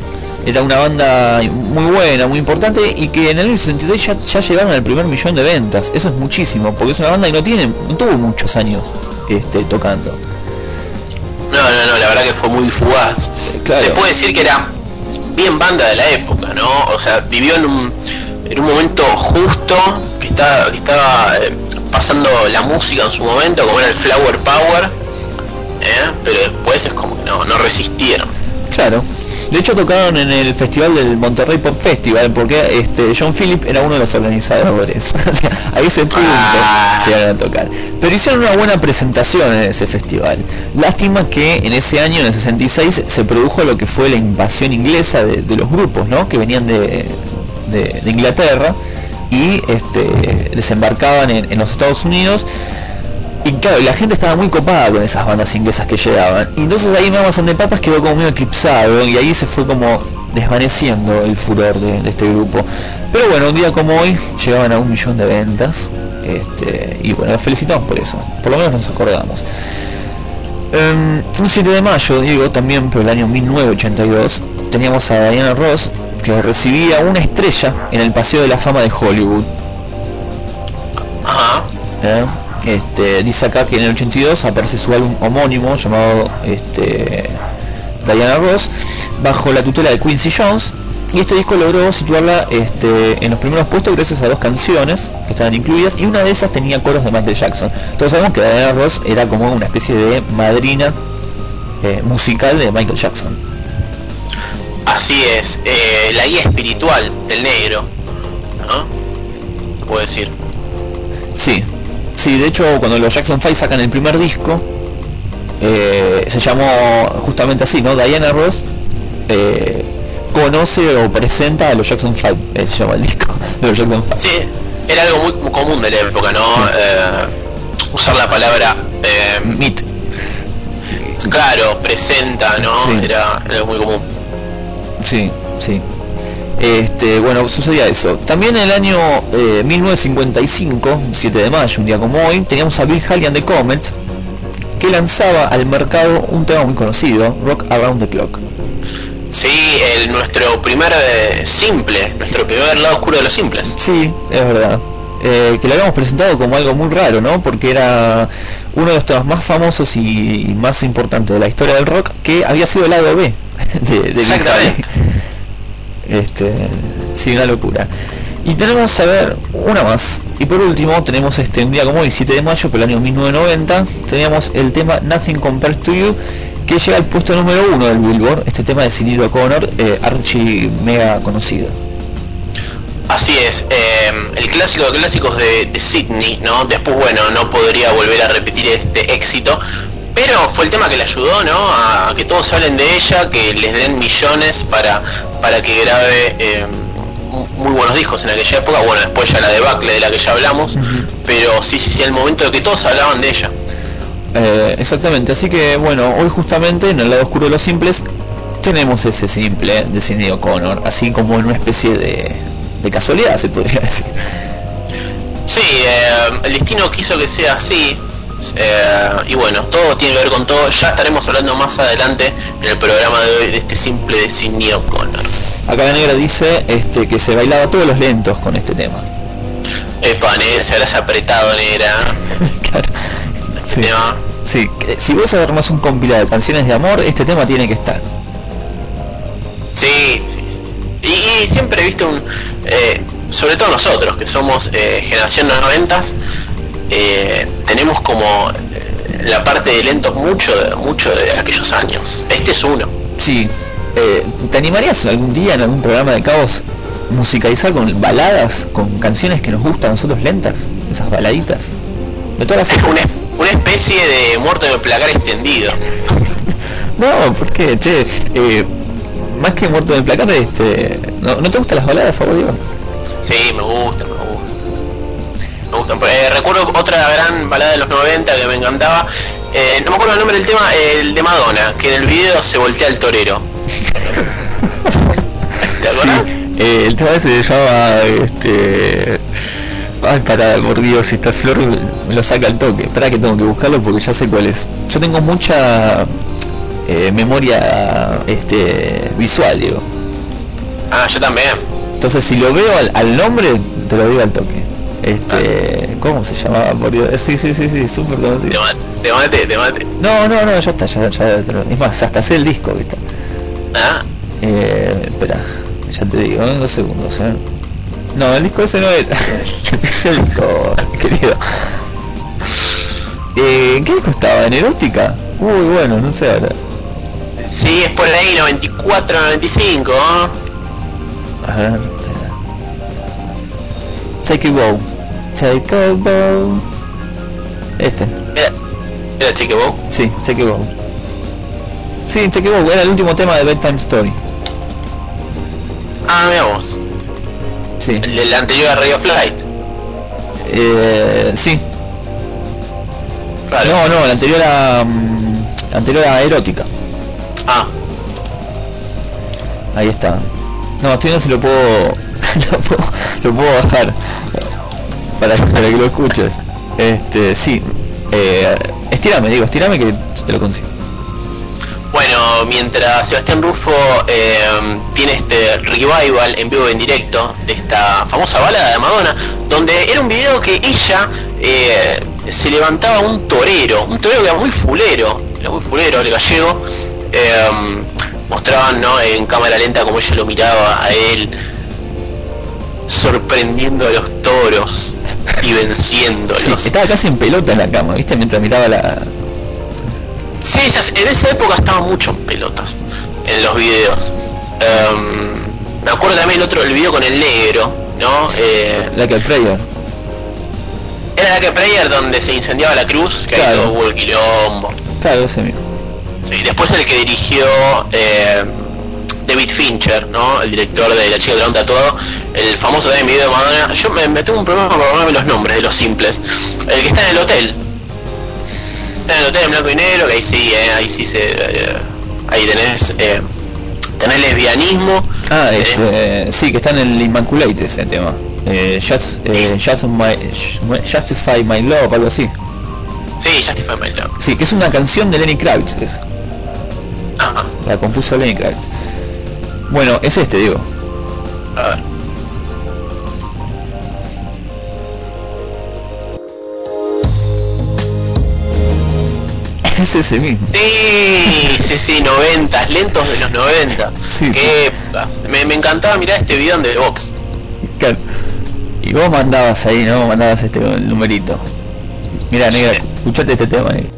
E: era una banda muy buena, muy importante y que en el año 66 ya, ya llegaron al primer millón de ventas. Eso es muchísimo, porque es una banda que no tiene, no tuvo muchos años este, tocando.
F: No, no, no, la verdad que fue muy fugaz.
E: Claro.
F: Se puede decir que era bien banda de la época, ¿no? O sea, vivió en un, en un momento justo que estaba, que estaba eh, pasando la música en su momento, como era el Flower Power, ¿eh? pero después es como que no, no resistieron.
E: Claro. De hecho tocaron en el festival del Monterrey Pop Festival porque este John Phillip era uno de los organizadores. A ese punto
F: Ah.
E: llegaron a tocar. Pero hicieron una buena presentación en ese festival. Lástima que en ese año, en el 66, se produjo lo que fue la invasión inglesa de, de los grupos, ¿no? Que venían de, de- de Inglaterra y este, desembarcaban en, en los Estados Unidos y claro, la gente estaba muy copada con esas bandas inglesas que llegaban. Y entonces ahí Mamas and the Papas quedó como medio eclipsado y ahí se fue como desvaneciendo el furor de, de este grupo. Pero bueno, un día como hoy llegaban a un millón de ventas. Este, y bueno, los felicitamos por eso. Por lo menos nos acordamos. Em, un 7 de mayo, digo, también, pero el año 1982, teníamos a Diana Ross que recibía una estrella en el Paseo de la Fama de Hollywood.
F: Ajá.
E: ¿eh? Este, dice acá que en el 82 aparece su álbum homónimo llamado este, Diana Ross bajo la tutela de Quincy Jones y este disco logró situarla este, en los primeros puestos gracias a dos canciones que estaban incluidas y una de esas tenía coros de Michael Jackson. Todos sabemos que Diana Ross era como una especie de madrina eh, musical de Michael Jackson.
F: Así es, eh, la guía espiritual del negro, ¿no? Se puede decir.
E: Sí, sí, de hecho cuando los Jackson 5 sacan el primer disco, eh, se llamó justamente así, ¿no? Diana Ross eh, conoce o presenta a los Jackson 5, eh, se llama el disco de los Jackson 5.
F: Sí, era algo muy, muy común de la época, ¿no?
E: Sí.
F: Eh, usar la palabra, eh,
E: Meet.
F: claro, presenta, ¿no?
E: Sí.
F: Era, era muy común.
E: Sí. Este, bueno, sucedía eso. También en el año eh, 1955, 7 de mayo, un día como hoy, teníamos a Bill Haley and the Comets, que lanzaba al mercado un tema muy conocido, Rock Around the Clock.
F: Sí, el, nuestro primer eh, simple, nuestro primer lado oscuro de los simples.
E: Sí, es verdad. Eh, que lo habíamos presentado como algo muy raro, ¿no? Porque era uno de los temas más famosos y más importantes de la historia del rock, que había sido el lado B de, de Bill
F: Exactamente.
E: Haley. Este, sí, una locura. Y tenemos a ver una más. Y por último tenemos este un día como hoy, 7 de mayo, por el año 1990, teníamos el tema Nothing Compares to You, que llega al puesto número uno del Billboard, este tema de Sinead O'Connor, eh, archi mega conocido.
F: Así es, eh, el clásico de clásicos de, de Sydney, ¿no? Después, bueno, no podría volver a repetir este éxito, pero fue el tema que le ayudó, ¿no? A que todos hablen de ella, que les den millones para, para que grabe eh, mu- muy buenos discos en aquella época. Bueno, después ya la debacle de la que ya hablamos, pero sí, sí, sí, el momento de que todos hablaban de ella.
E: Eh, exactamente, así que bueno, hoy justamente en el lado oscuro de los simples tenemos ese simple de Cindy O'Connor, así como en una especie de, de casualidad se podría decir.
F: Sí, eh, el destino quiso que sea así. Eh, y bueno, todo tiene que ver con todo. Ya estaremos hablando más adelante en el programa de hoy de este simple de Sidney O'Connor.
E: Acá la negra dice este, que se bailaba todos los lentos con este tema.
F: Epa, negra, se habrás apretado, negra.
E: Claro.
F: Este
E: Sí.
F: tema.
E: Sí, si vos armás un compilado de canciones de amor, este tema tiene que estar.
F: Sí, sí, sí. sí. Y, y siempre viste un. eh, sobre todo nosotros, que somos eh, generación 90 eh, tenemos como la parte de lentos mucho, de- mucho de aquellos años. Este es uno.
E: Sí, eh, ¿te animarías algún día en algún programa de caos musicalizar con baladas, con canciones que nos gustan a nosotros lentas? Esas baladitas. De todas las
F: Es una, una especie de muerto de placar extendido.
E: No, ¿por qué? Che, eh, más que muerto de placar, este, ¿no, ¿no te gustan las baladas a vos, Diego?
F: Sí, me gusta, me gusta. Me gustan. Eh, recuerdo otra gran balada de los 90 que me encantaba. Eh, no me acuerdo el nombre del tema, el de Madonna, que en el video se voltea el torero.
E: Sí, eh, el tema se llama, este... Ay, para, por Dios, esta flor me lo saca al toque. Espera que tengo que buscarlo porque ya sé cuál es. Yo tengo mucha eh, memoria este, visual, digo.
F: Ah, yo también.
E: Entonces si lo veo al, al nombre, te lo digo al toque. Este, ¿cómo se llamaba? Eh, Sí, sí, sí, sí, súper conocido.
F: te mate, te mate.
E: No, no, no, ya está, ya, ya, es más, hasta sé el disco, ¿viste?
F: Ah,
E: Eh, espera, ya te digo, en dos segundos, ¿eh? No, el disco ese no era. el disco, querido. Eh, ¿En qué disco estaba? ¿En Erótica? Uy, bueno, no sé ahora.
F: sí, es por ahí, 94, 95, ¿no?
E: A ver. Take a bow. Take a bow. Este,
F: Era, era Cheque Bow.
E: sí, Take a bow. Sí, Take a bow, era el último tema de Bedtime Story.
F: Ah, veamos.
E: Sí,
F: El, el anterior a Radio Flight.
E: eh, sí. No, no, el anterior a. mm, anterior a Erótica.
F: Ah,
E: Ahí está. No, estoy viendo si lo puedo, lo puedo, lo puedo bajar para, para que lo escuches. Este, sí. Eh, estirame, digo, estirame que te lo consigo.
F: Bueno, mientras Sebastián Rufo eh, tiene este revival en vivo en directo de esta famosa balada de Madonna, donde era un video que ella eh, se levantaba un torero, un torero que era muy fulero, era muy fulero, el gallego, eh, mostraban ¿no? en cámara lenta como ella lo miraba a él, sorprendiendo a los toros y
E: Sí,
F: venciéndolos.
E: estaba casi en pelota en la cama, ¿viste? Mientras miraba la...
F: Sí, en esa época estaba mucho en pelotas en los videos. Em, me acuerdo también el otro, el video con el negro, ¿no? Eh,
E: La que Prayer.
F: era la que Prayer donde se incendiaba la cruz, que ahí
E: Claro.
F: todo hubo el quilombo.
E: Claro, ese mismo.
F: Sí, después el que dirigió eh, David Fincher, ¿no? El director de La chica del tatuado, el famoso también video de Madonna. Yo me, me tengo un problema con acordarme los nombres de los simples. El que está en el hotel. Está en el hotel en blanco y negro, que ahí sí, eh, ahí sí se... eh, ahí tenés... eh, tenés lesbianismo.
E: Ah,
F: tenés-
E: este, sí, que está en el Immaculate ese tema. Eh, just, eh, just my, Justify My Love, algo así.
F: Sí, Justify My Love.
E: Sí, que es una canción de Lenny Kravitz, es.
F: Ajá.
E: La compuso Lenny Kravitz. Bueno, es este, digo.
F: A ver.
E: Es ese mismo.
F: Sí, sí, sí, noventas, lentos de los 90.
E: Sí,
F: Qué
E: sí.
F: épocas. Me, me encantaba mirar este video de Vox.
E: Claro. Y vos mandabas ahí, ¿no? Mandabas este con el numerito. Mira, negra,
F: Sí.
E: escuchate este tema, negra.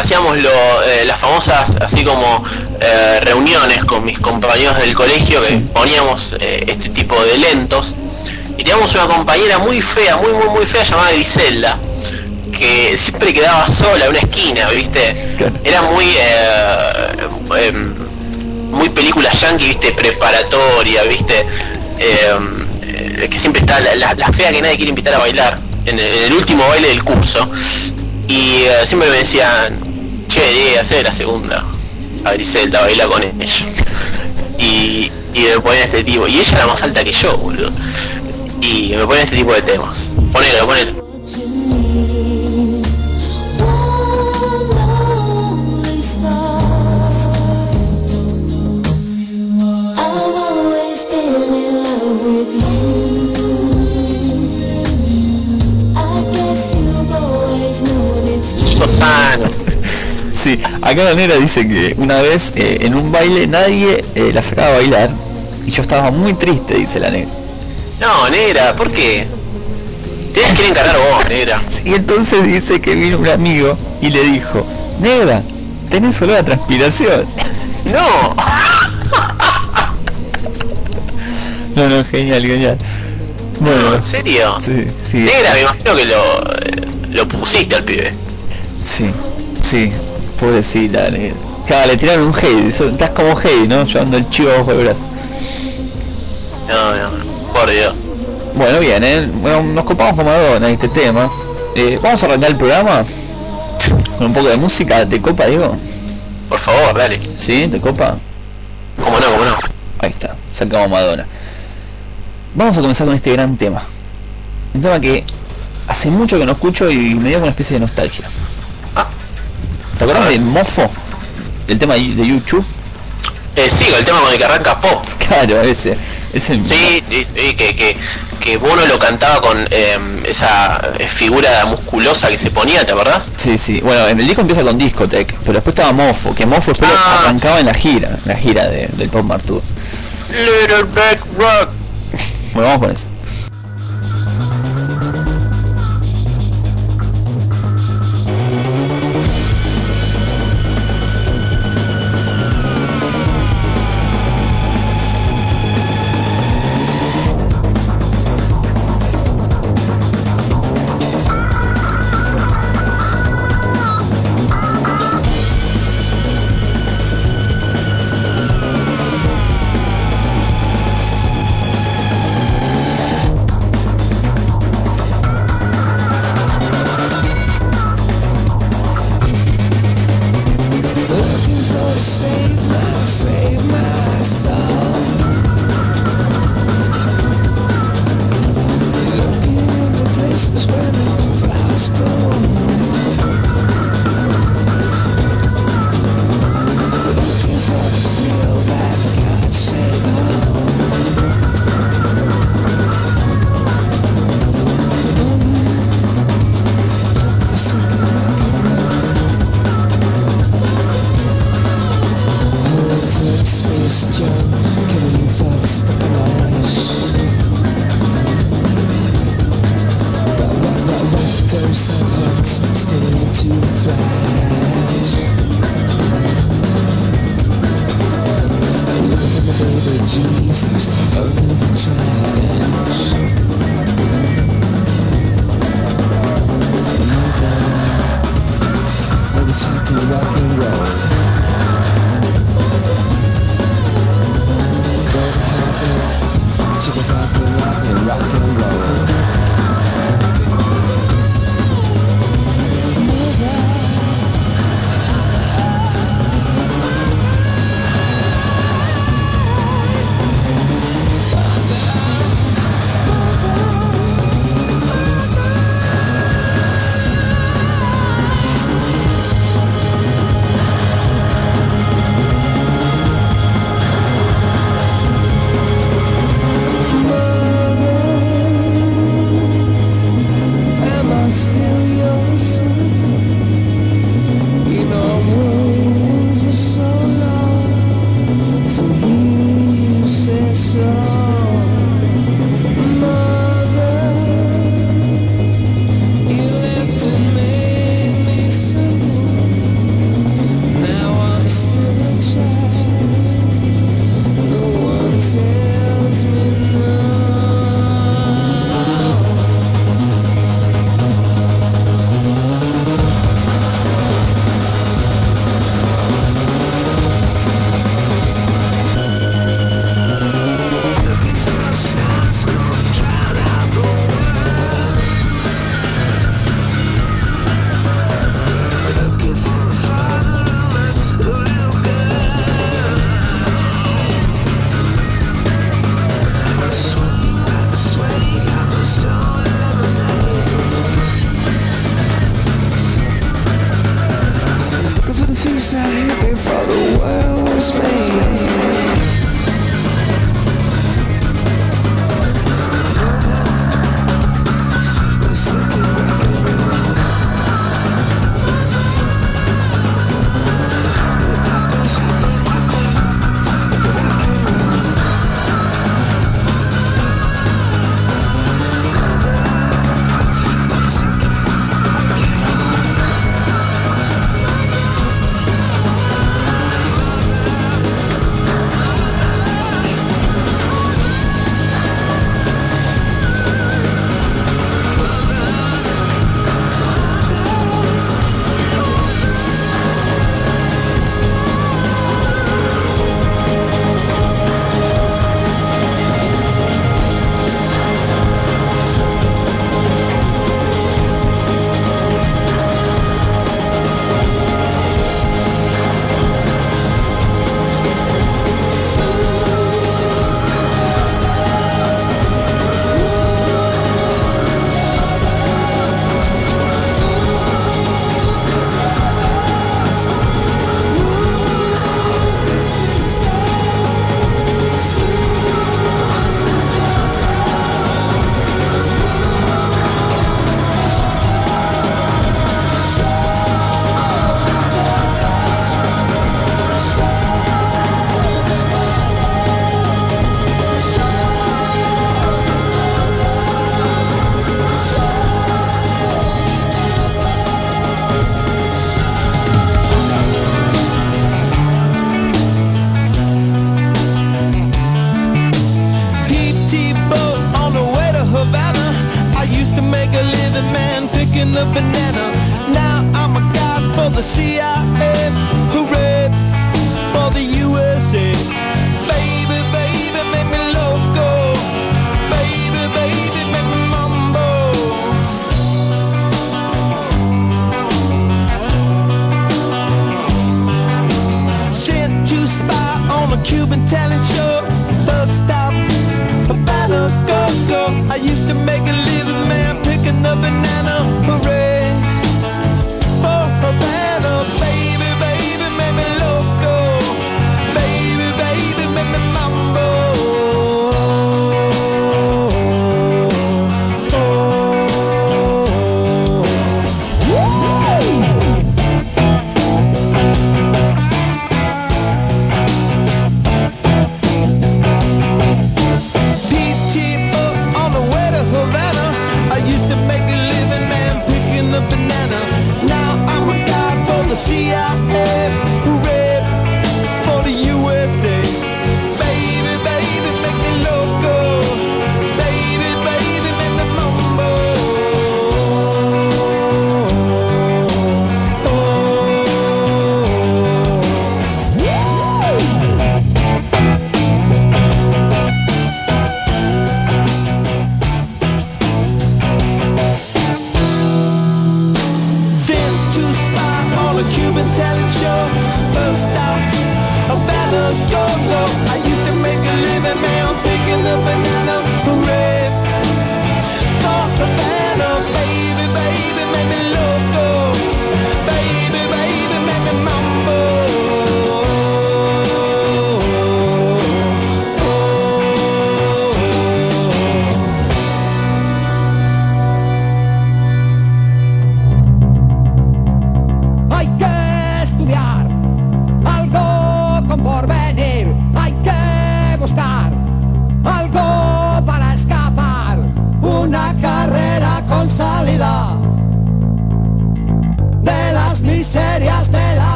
F: Hacíamos lo, eh, las famosas así como eh, reuniones con mis compañeros del colegio que
E: Sí.
F: poníamos eh, este tipo de lentos y teníamos una compañera muy fea, muy muy muy fea llamada Griselda que siempre quedaba sola en una esquina, ¿viste? Era muy em, muy película yankee, ¿viste? Preparatoria, ¿viste? Em, eh, que siempre está la, la- la fea que nadie quiere invitar a bailar en el, en el último baile del curso y eh, siempre me decían che Diego, la segunda a Griselda baila con ella. Y, y me ponían este tipo y ella era más alta que yo boludo. Y me ponen este tipo de temas. Ponelo ponelo
E: acá la negra dice que una vez eh, en un baile nadie eh, la sacaba a bailar y yo estaba muy triste, dice la negra.
F: no negra ¿por qué? Tienes que encargar vos negra
E: Y entonces dice que vino un amigo y le dijo, negra, tenés olor a transpiración.
F: no
E: No, no, genial, genial. Bueno,
F: ¿en serio?
E: sí, sí.
F: negra me imagino que lo, eh, lo pusiste al pibe
E: Sí, sí, pobrecita. Claro, le tiraron un hate, eso- estás como hate, ¿no? Llevando el chivo bajo el brazo.
F: no no por Dios
E: Bueno, bien, ¿eh? Bueno, nos copamos con Madonna este tema. Eh, vamos a arrancar el programa con un poco de música. ¿Te copa, Diego?
F: por favor dale
E: ¿Sí? ¿Te copa?
F: cómo no cómo no
E: Ahí está, sacamos Madonna. Vamos a comenzar con este gran tema. Un tema que hace mucho que no escucho y me dio una especie de nostalgia.
F: Ah.
E: ¿Te acuerdas de Mofo? El tema de YouTube.
F: Eh, sí, el tema con el que arranca pop.
E: Claro, ese. ese
F: Sí, sí, sí, que, que, que Bono lo cantaba con eh, esa eh, figura musculosa que se ponía, ¿te acordás?
E: Sí, sí. Bueno, en el disco empieza con Discotech, pero después estaba Mofo, que Mofo después
F: Ah,
E: arrancaba en la gira, la gira de- del Pop Mart Tour.
F: Little Big Rock.
E: Bueno, vamos con eso.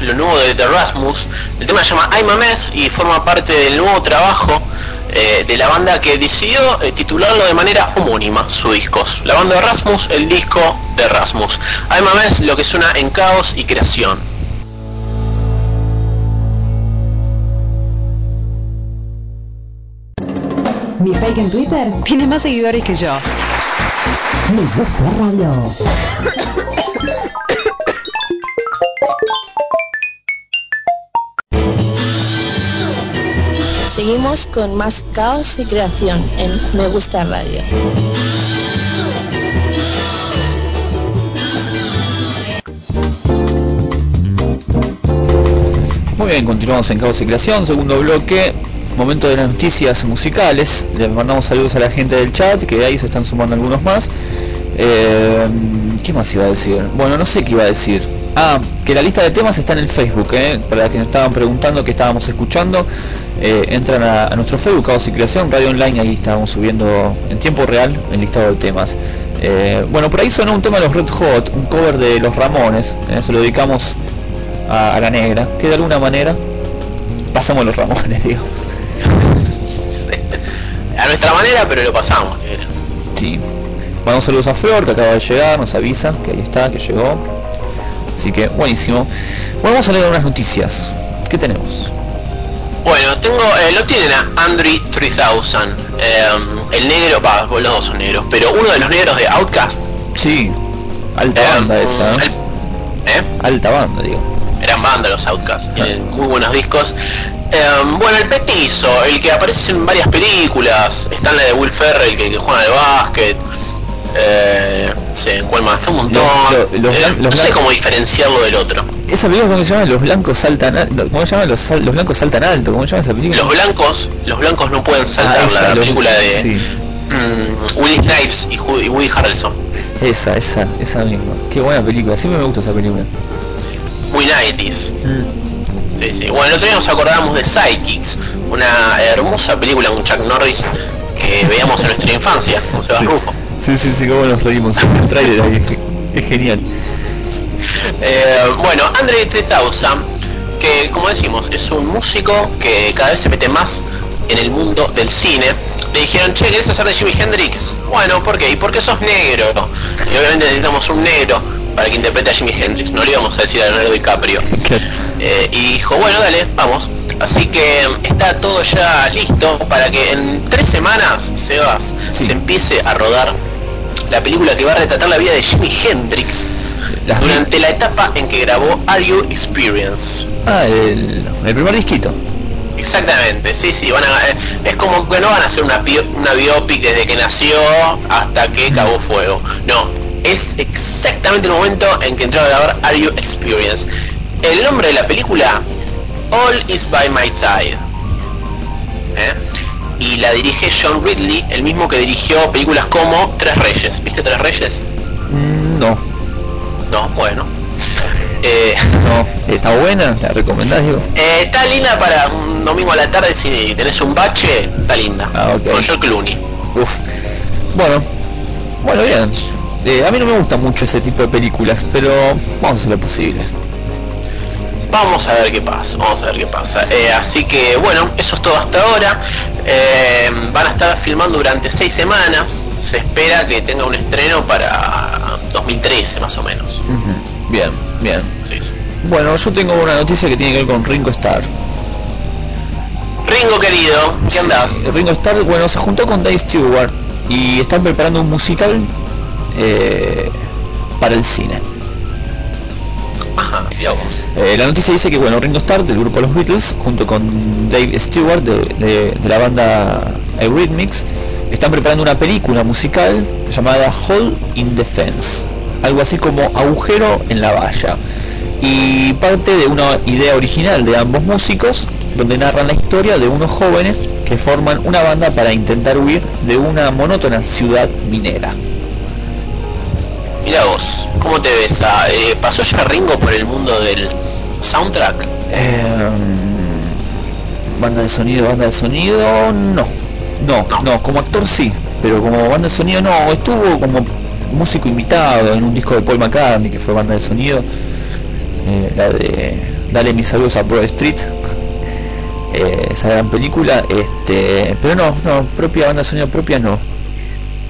F: Lo nuevo de The Rasmus. El tema se llama I'm a Mess y forma parte del nuevo trabajo eh, de la banda que decidió eh, titularlo de manera homónima, su discos. La banda de Rasmus, el disco de Rasmus. I'm a Mess, lo que suena en Caos y Creación.
B: Mi fake en Twitter tiene más seguidores que yo. Me gusta radio.
D: Seguimos con más caos y creación en Me Gusta Radio.
E: Muy bien, continuamos en Caos y Creación, segundo bloque, momento de las noticias musicales. Le mandamos saludos a la gente del chat, que ahí se están sumando algunos más. Eh, ¿Qué más iba a decir? Bueno, no sé qué iba a decir. Ah, que la lista de temas está en el Facebook, ¿eh? para los que nos estaban preguntando qué estábamos escuchando. eh, entran a, a nuestro Facebook, Caos y Creación, Radio Online, ahí estábamos subiendo en tiempo real el listado de temas. Eh, bueno, por ahí sonó un tema de los Red Hot, un cover de los Ramones, se lo dedicamos a, a la negra, que de alguna manera pasamos los Ramones, digamos.
F: A nuestra manera, pero lo pasamos.
E: Sí. Mandamos saludos a Flor, que acaba de llegar, nos avisa que ahí está, que llegó. Así que buenísimo. Bueno, vamos a leer unas noticias. ¿Qué tenemos?
F: Bueno, tengo, eh, lo tienen a Andre 3000, eh, el negro, va, los dos son negros, pero uno de los negros de Outcast.
E: Sí, alta
F: eh,
E: banda esa.
F: el-
E: ¿eh?
F: ¿eh?
E: Alta banda, digo.
F: Eran banda los Outcasts, tienen muy buenos discos. Eh, bueno, el petizo, el que aparece en varias películas, está en la de Will Ferrell, que, que juega al básquet. Eh, sí, más, un montón.
E: Los- los- los
F: Eh, no sé cómo diferenciarlo del otro.
E: Esa película, ¿cómo se llama? Los blancos saltan alto. ¿Cómo se llama? Los, sal- los blancos saltan alto. ¿Cómo se llama esa película?
F: Los blancos, los blancos no pueden saltar
E: Ah, esa,
F: la película de
E: sí.
F: mm, Willie Snipes y, y Woody Harrelson.
E: Esa, esa, esa misma. Qué buena película. Siempre me gusta esa película.
F: Muy 90s. Sí, sí. Bueno, el otro día nos acordamos de Psychics, una hermosa película con Chuck Norris que veíamos en nuestra infancia, con Sebas
E: Sí.
F: Rufo.
E: Sí, sí, sí, cómo nos reímos el trailer ahí. Es, es genial.
F: Eh, bueno, Andre 3000, que como decimos, es un músico que cada vez se mete más en el mundo del cine. Le dijeron, che, ¿querés hacer de Jimi Hendrix? Bueno, ¿por qué? ¿Y por qué sos negro? Y obviamente necesitamos un negro para que interprete a Jimi Hendrix. No le íbamos a decir a Leonardo DiCaprio. Eh, y dijo, bueno, dale, vamos. Así que está todo ya listo para que en tres semanas, Sebas,
E: Sí.
F: se empiece a rodar la película que va a retratar la vida de Jimi Hendrix
E: Las-
F: durante la etapa en que grabó Are You Experience.
E: Ah, el, el primer disquito.
F: Exactamente, sí, sí, van a, eh, es como que no van a hacer una, una biopic desde que nació hasta que cagó fuego. No, es exactamente el momento en que entró a grabar Are You Experience. El nombre de la película, All is by my side. ¿Eh? Y la dirige John Ridley, el mismo que dirigió películas como Tres Reyes. ¿Viste Tres Reyes?
E: Mm, no,
F: No, bueno. Eh,
E: no. ¿Está buena? ¿La recomendás, digo?
F: Eh, está linda para un domingo a la tarde si tenés un bache, está linda.
E: Ah, ok.
F: Con George Clooney.
E: Uf. Bueno, bueno, bien. Eh, a mí no me gusta mucho ese tipo de películas, pero vamos a hacer lo posible.
F: Vamos a ver qué pasa, vamos a ver qué pasa. Eh, así que bueno, eso es todo hasta ahora. Eh, van a estar filmando durante seis semanas. Se espera que tenga un estreno para 2013 más o menos.
E: Bien, bien.
F: Sí, sí.
E: Bueno, yo tengo una noticia que tiene que ver con Ringo Starr.
F: Ringo querido, ¿qué andás?
E: Sí, Ringo Starr, bueno, se juntó con Dave Stewart y están preparando un musical eh, para el cine. Eh, la noticia dice que bueno, Ringo Starr del grupo Los Beatles, junto con Dave Stewart de, de- de la banda Eurythmics, están preparando una película musical llamada Hole in the Fence, algo así como agujero en la valla, y parte de una idea original de ambos músicos, donde narran la historia de unos jóvenes que forman una banda para intentar huir de una monótona ciudad minera.
F: Mirá vos, ¿cómo te ves? Ah, eh, ¿Pasó ya Ringo por el mundo del soundtrack?
E: Em, banda de sonido, banda de sonido, no. No,
F: No.
E: no, como actor sí, pero como banda de sonido no, estuvo como músico invitado en un disco de Paul McCartney, que fue banda de sonido, eh, la de Dale mis saludos a Broad Street, eh, esa gran película, este, pero no, no, propia banda de sonido propia no.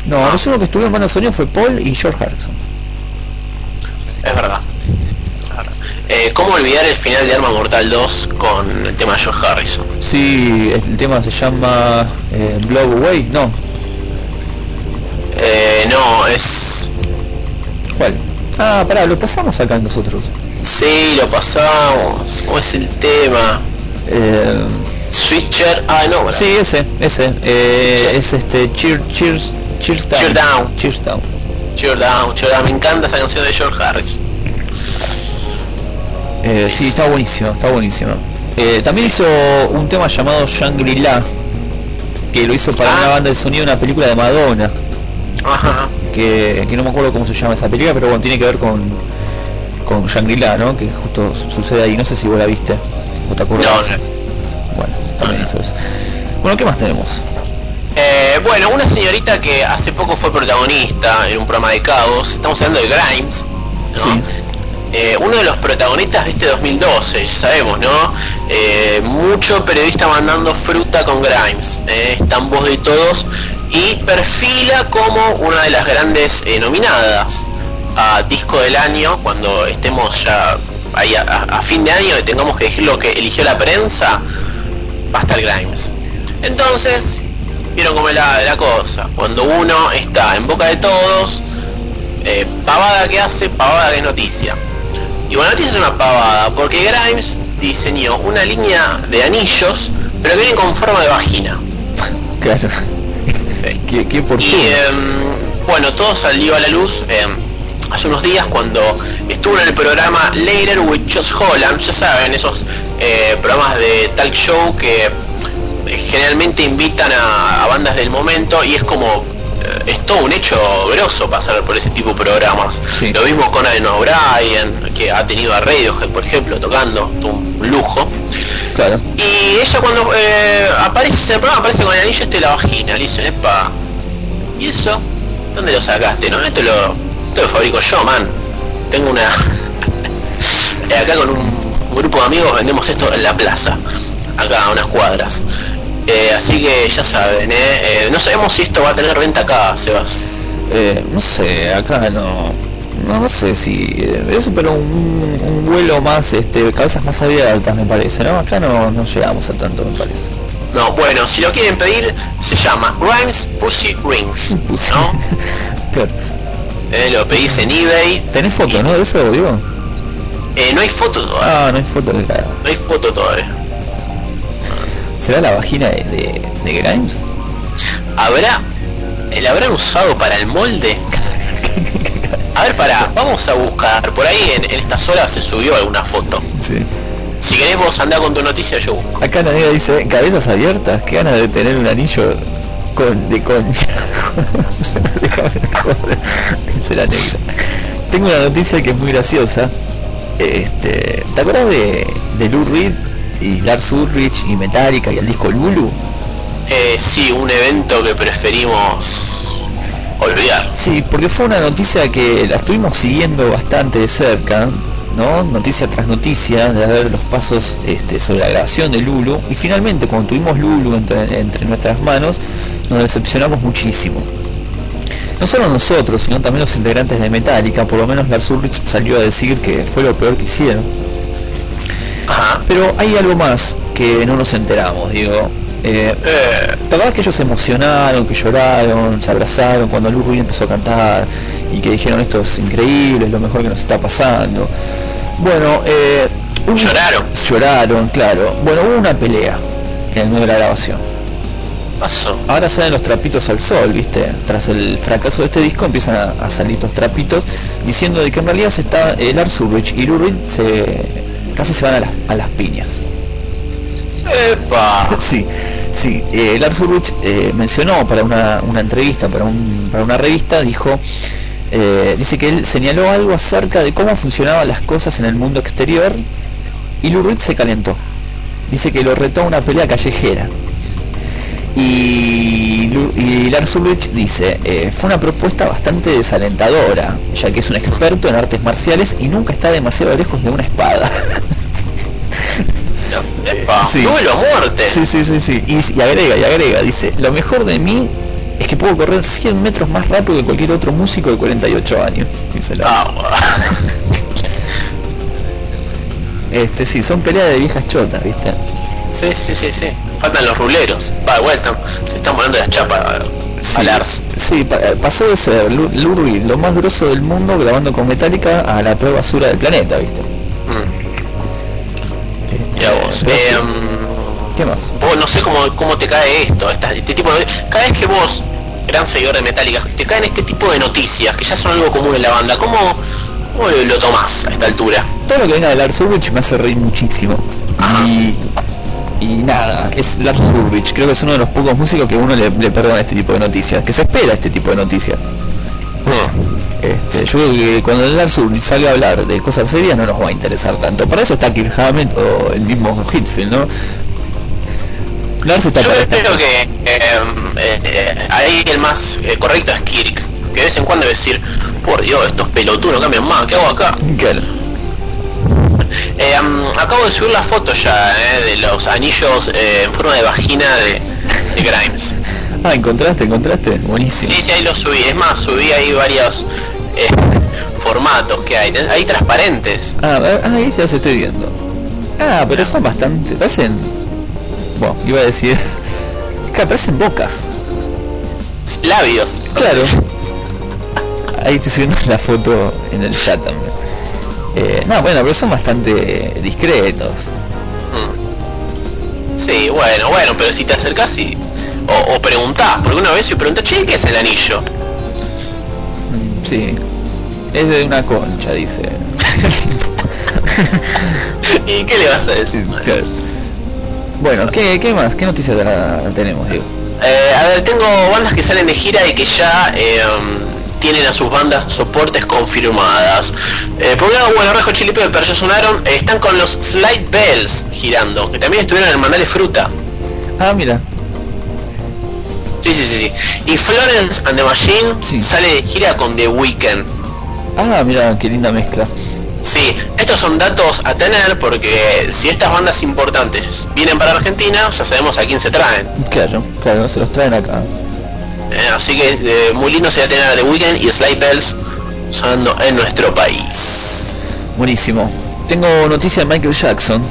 E: No, los únicos que estuvieron en banda sonido fue Paul y George Harrison.
F: Es verdad. Eh, ¿Cómo olvidar el final de Arma Mortal 2 con el tema de George Harrison?
E: Sí, el tema se llama eh, Blow Away, no,
F: Eh, no, es...
E: ¿cuál? Ah, pará, lo pasamos acá nosotros.
F: Sí, lo pasamos. ¿Cómo es el tema?
E: Eh,
F: Switcher... Ah, no,
E: sí, ese, ese, eh, es este Cheer, Cheers, Cheers Down.
F: Cheer Down.
E: Cheers Down.
F: Cheer Down, Cheer Down. Me encanta esa canción de George Harrison.
E: Eh, sí, está buenísimo, está buenísimo. Eh, también hizo un tema llamado Shangri-La, que lo hizo para
F: Ah.
E: una banda de sonido de una película de Madonna,
F: Ajá.
E: que, que no me acuerdo cómo se llama esa película, pero bueno, tiene que ver con, con Shangri-La, ¿no? Que justo su- sucede ahí, no sé si vos la viste o te acordás.
F: No, no.
E: Bueno, también
F: no.
E: hizo eso. Bueno, ¿qué más tenemos?
F: Eh, bueno, una señorita que hace poco fue protagonista en un programa de Cabos, estamos hablando de Grimes, ¿no?
E: Sí.
F: Eh, uno de los protagonistas de este 2012, ya sabemos, ¿no? Eh, mucho periodista mandando fruta con Grimes, está en voz de todos y perfila como una de las grandes nominadas a disco del año cuando estemos ya ahí a, a- fin de año y tengamos que elegir lo que eligió la prensa, va a estar Grimes. Entonces, vieron cómo es la, la cosa. Cuando uno está en boca de todos, eh, pavada que hace, pavada que es noticia. Y bueno, noticia es una pavada, porque Grimes diseñó una línea de anillos, pero que vienen con forma de vagina.
E: Claro.
F: Sí.
E: ¿Qué, qué por
F: Y em, bueno, todo salió a la luz em, hace unos días cuando estuvo en el programa Later with Josh Holland, ya saben, esos eh, programas de talk show que generalmente invitan a, a bandas del momento y es como eh, es todo un hecho grosso pasar por ese tipo de programas.
E: Sí.
F: Lo mismo con Alan O'Brien, que ha tenido a Radiohead, por ejemplo, tocando, un lujo.
E: Claro.
F: Y ella cuando eh, aparece en el programa aparece con el anillo este de la vagina, le dicen, epa, ¿y eso? ¿Dónde lo sacaste? No, esto lo, esto lo fabrico yo, man. Tengo una... Acá con un grupo de amigos vendemos esto en la plaza, acá a unas cuadras. Eh, así que ya saben, ¿eh? Eh, no sabemos si esto va a tener venta acá, Sebas.
E: Eh, no sé, acá no, no, sé si eso, pero un, un vuelo más, este, cabezas más abiertas me parece, ¿no? Acá no, no llegamos a tanto, me parece.
F: No, bueno, si lo quieren pedir, se llama Rhymes Pussy Rings, ¿no?
E: Claro.
F: Eh, lo pedís en eBay.
E: ¿Tenés foto, no? De eso, digo.
F: Eh, no hay foto todavía.
E: Ah, no hay foto.
F: No hay foto todavía.
E: ¿Será la vagina de, de, de Grimes?
F: ¿Habrá? ¿La habrán usado para el molde? A ver, pará, vamos a buscar. Por ahí en, en estas horas se subió alguna foto.
E: sí.
F: Si queremos andar con tu noticia, yo busco.
E: Acá la negra dice, cabezas abiertas, qué ganas de tener un anillo con, de concha. Dice la negra. Tengo una noticia que es muy graciosa. Este, ¿Te acuerdas de, de Lou Reed y Lars Ulrich y Metallica y el disco Lulu?
F: Eh, sí, un evento que preferimos olvidar.
E: Sí, porque fue una noticia que la estuvimos siguiendo bastante de cerca, ¿no? Noticia tras noticia, de ver los pasos este, sobre la grabación de Lulu. Y finalmente, cuando tuvimos Lulu entre, entre nuestras manos, nos decepcionamos muchísimo. No solo nosotros, sino también los integrantes de Metallica, por lo menos Lars Ulrich salió a decir que fue lo peor que hicieron.
F: Ajá.
E: Pero hay algo más que no nos enteramos, digo. Eh,
F: Eh,
E: ¿Te acordás que ellos se emocionaron, que lloraron, se abrazaron cuando Reed empezó a cantar y que dijeron esto es increíble, es lo mejor que nos está pasando? Bueno, eh,
F: Lloraron.
E: Lloraron, claro. Bueno, hubo una pelea en el medio de la grabación.
F: pasó.
E: Ahora salen los trapitos al sol, ¿viste? Tras el fracaso de este disco empiezan a, a salir estos trapitos diciendo de que en realidad se está el Lars Ulrich y Lou Reed se casi se van a las, a las piñas.
F: Epa.
E: Sí, sí. Eh, Lars Ulrich eh, mencionó para una, una entrevista, para, un- para una revista, dijo, eh, dice que él señaló algo acerca de cómo funcionaban las cosas en el mundo exterior y Reed se calentó. Dice que lo retó a una pelea callejera. Y, y Lars Ulrich dice, eh, fue una propuesta bastante desalentadora, ya que es un experto en artes marciales y nunca está demasiado lejos de una espada.
F: Epa,
E: Sí.
F: duelo a muerte.
E: Sí, sí, sí, sí. Y, y agrega, y agrega, dice, lo mejor de mí es que puedo correr 100 metros más rápido que cualquier otro músico de 48 años. Dice
F: bueno.
E: Este, sí, son peleas de viejas chotas, ¿viste?
F: Sí, sí, sí, sí. Faltan los ruleros. Va, igual están, se están volando las chapas a
E: Sí,
F: Lars.
E: sí, pa- eh, pasó de ser Lu- Lurri, lo más grosso del mundo grabando con Metallica a la peor basura del planeta, ¿viste?
F: Mm,
E: Este,
F: mirá vos. Eh,
E: ¿Qué más?
F: vos no sé cómo, cómo te cae esto, esta- este tipo de... Cada vez que vos, gran seguidor de Metallica, te caen este tipo de noticias, que ya son algo común en la banda, ¿cómo, cómo lo, tomás a esta altura?
E: Todo lo que venga de Lars Ulrich me hace reír muchísimo. Y, y nada, es Lars Ulrich, creo que es uno de los pocos músicos que uno le, le perdona este tipo de noticias, que se espera este tipo de noticias. Este, yo creo que cuando Lars Ulrich salga a hablar de cosas serias no nos va a interesar tanto. Para eso está Kirk Hammett o el mismo Hitfield, ¿no? Lars está
F: Yo
E: para
F: creo que eh, eh, ahí el más eh, correcto es Kirk, que de vez en cuando decir, por Dios, estos pelotudos no cambian más, ¿qué hago acá?
E: Claro.
F: Eh, acabo de subir la foto ya eh, de los anillos eh, en forma de vagina de, de Grimes.
E: Ah, encontraste, encontraste. Buenísimo.
F: Sí, sí, ahí lo subí. Es más, subí ahí varios eh, formatos que hay. Hay transparentes.
E: Ah, ah, ahí ya se estoy viendo. Ah, pero son bastante, parecen, bueno, iba a decir, que parecen bocas.
F: Labios.
E: Claro. Ahí estoy subiendo la foto en el chat también. Eh, no, bueno, pero son bastante discretos.
F: Mm. Sí, bueno, bueno, pero si te acercás y... O, o preguntás, porque una vez yo pregunté, che, ¿qué es el anillo?
E: Mm, Sí. Es de una concha, dice.
F: ¿Y qué le vas a decir?
E: Claro. Bueno, ¿qué, qué más? ¿Qué noticias tenemos, Diego?
F: Eh, a ver, tengo bandas que salen de gira y que ya eh, um, tienen a sus bandas soportes confirmadas. Eh, por un lado, bueno, Rejo Chili Peppers ya sonaron, eh, están con los Slide Bells girando, que también estuvieron en el Mandale Fruta.
E: Ah, mira.
F: Sí, sí, sí, sí. Y Florence and the Machine
E: Sí.
F: sale de gira con The Weeknd.
E: Ah, mira, qué linda mezcla.
F: Sí, estos son datos a tener porque si estas bandas importantes vienen para Argentina, ya sabemos a quién se traen.
E: Claro, claro, se los traen acá.
F: Eh, así que eh, muy lindo sería tener a The Weeknd y Slide Bells sonando en nuestro país.
E: Buenísimo. Tengo noticia de Michael Jackson.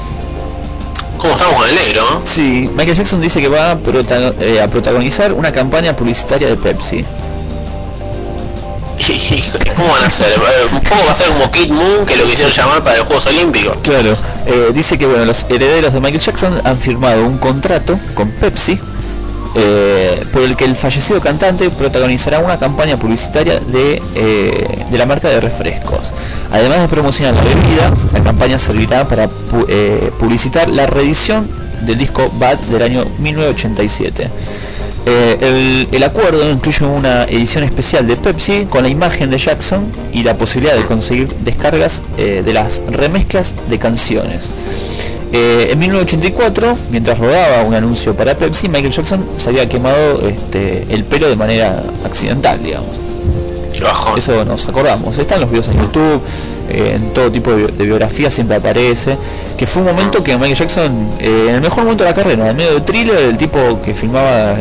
F: ¿Cómo estamos con el negro?
E: Sí, Michael Jackson dice que va a, prota- eh, a protagonizar una campaña publicitaria de Pepsi.
F: ¿Y ¿Cómo van a hacer? Poco va a ser como Kid Moon que lo quisieron llamar para los Juegos Olímpicos.
E: Claro. Eh, dice que bueno, los herederos de Michael Jackson han firmado un contrato con Pepsi eh, por el que el fallecido cantante protagonizará una campaña publicitaria de, eh, de la marca de refrescos. Además de promocionar la bebida, la campaña servirá para eh, publicitar la reedición del disco Bad del año 1987. Eh, el, acuerdo incluye una edición especial de Pepsi con la imagen de Jackson y la posibilidad de conseguir descargas de las remezclas de canciones. Eh, en 1984, mientras rodaba un anuncio para Pepsi, Michael Jackson se había quemado este, el pelo de manera accidental, digamos.
F: Bajón.
E: Eso nos acordamos. Están los videos en YouTube, eh, en todo tipo de, de biografía siempre aparece. Que fue un momento que Michael Jackson, eh, en el mejor momento de la carrera, en medio de thriller, el tipo que filmaba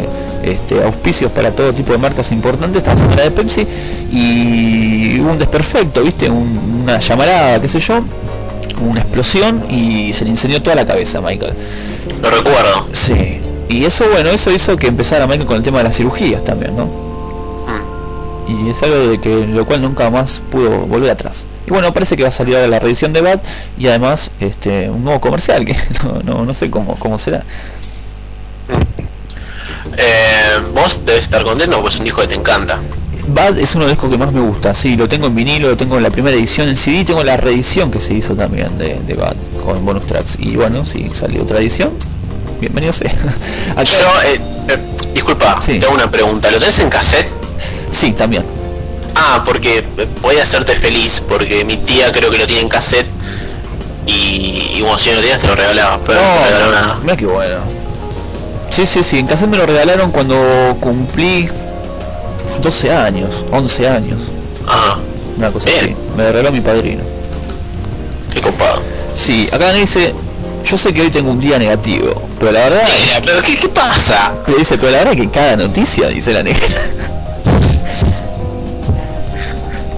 E: este, auspicios para todo tipo de marcas importantes, estaba haciendo la de Pepsi y hubo un desperfecto, ¿viste? Un- una llamarada, qué sé yo, una explosión y se le incendió toda la cabeza a Michael.
F: Lo recuerdo.
E: Sí. Y eso, bueno, eso hizo que empezara Michael con el tema de las cirugías también, ¿no?
F: Mm.
E: y es algo de que lo cual nunca más pudo volver atrás. Y bueno, parece que va a salir ahora la reedición de Bad y además este un nuevo comercial que no, no, no sé cómo cómo será.
F: Eh, vos debes estar contento porque es un disco que te encanta.
E: Bad es uno de los discos que más me gusta, sí, lo tengo en vinilo, lo tengo en la primera edición en CD, tengo la reedición que se hizo también de, de Bad con bonus tracks. Y bueno, si salió otra edición, bienvenido sea. Acá-
F: Yo, eh, eh, disculpa,
E: Sí.
F: te hago una pregunta. ¿Lo tenés en cassette?
E: sí, también.
F: Ah, porque eh, voy a hacerte feliz, porque mi tía creo que lo tiene en cassette y, y bueno, si no lo tenías te lo regalaba, pero no, me regaló nada.
E: mira qué bueno. Sí, sí, sí, en cassette me lo regalaron cuando cumplí 12 años, 11 años,
F: Ajá.
E: una cosa
F: Bien.
E: así. Me regaló mi padrino.
F: Qué copado.
E: Sí, acá me dice, yo sé que hoy tengo un día negativo, pero la verdad...
F: Mira, pero ¿qué, qué pasa?
E: Le dice, pero la verdad que cada noticia, dice la negra.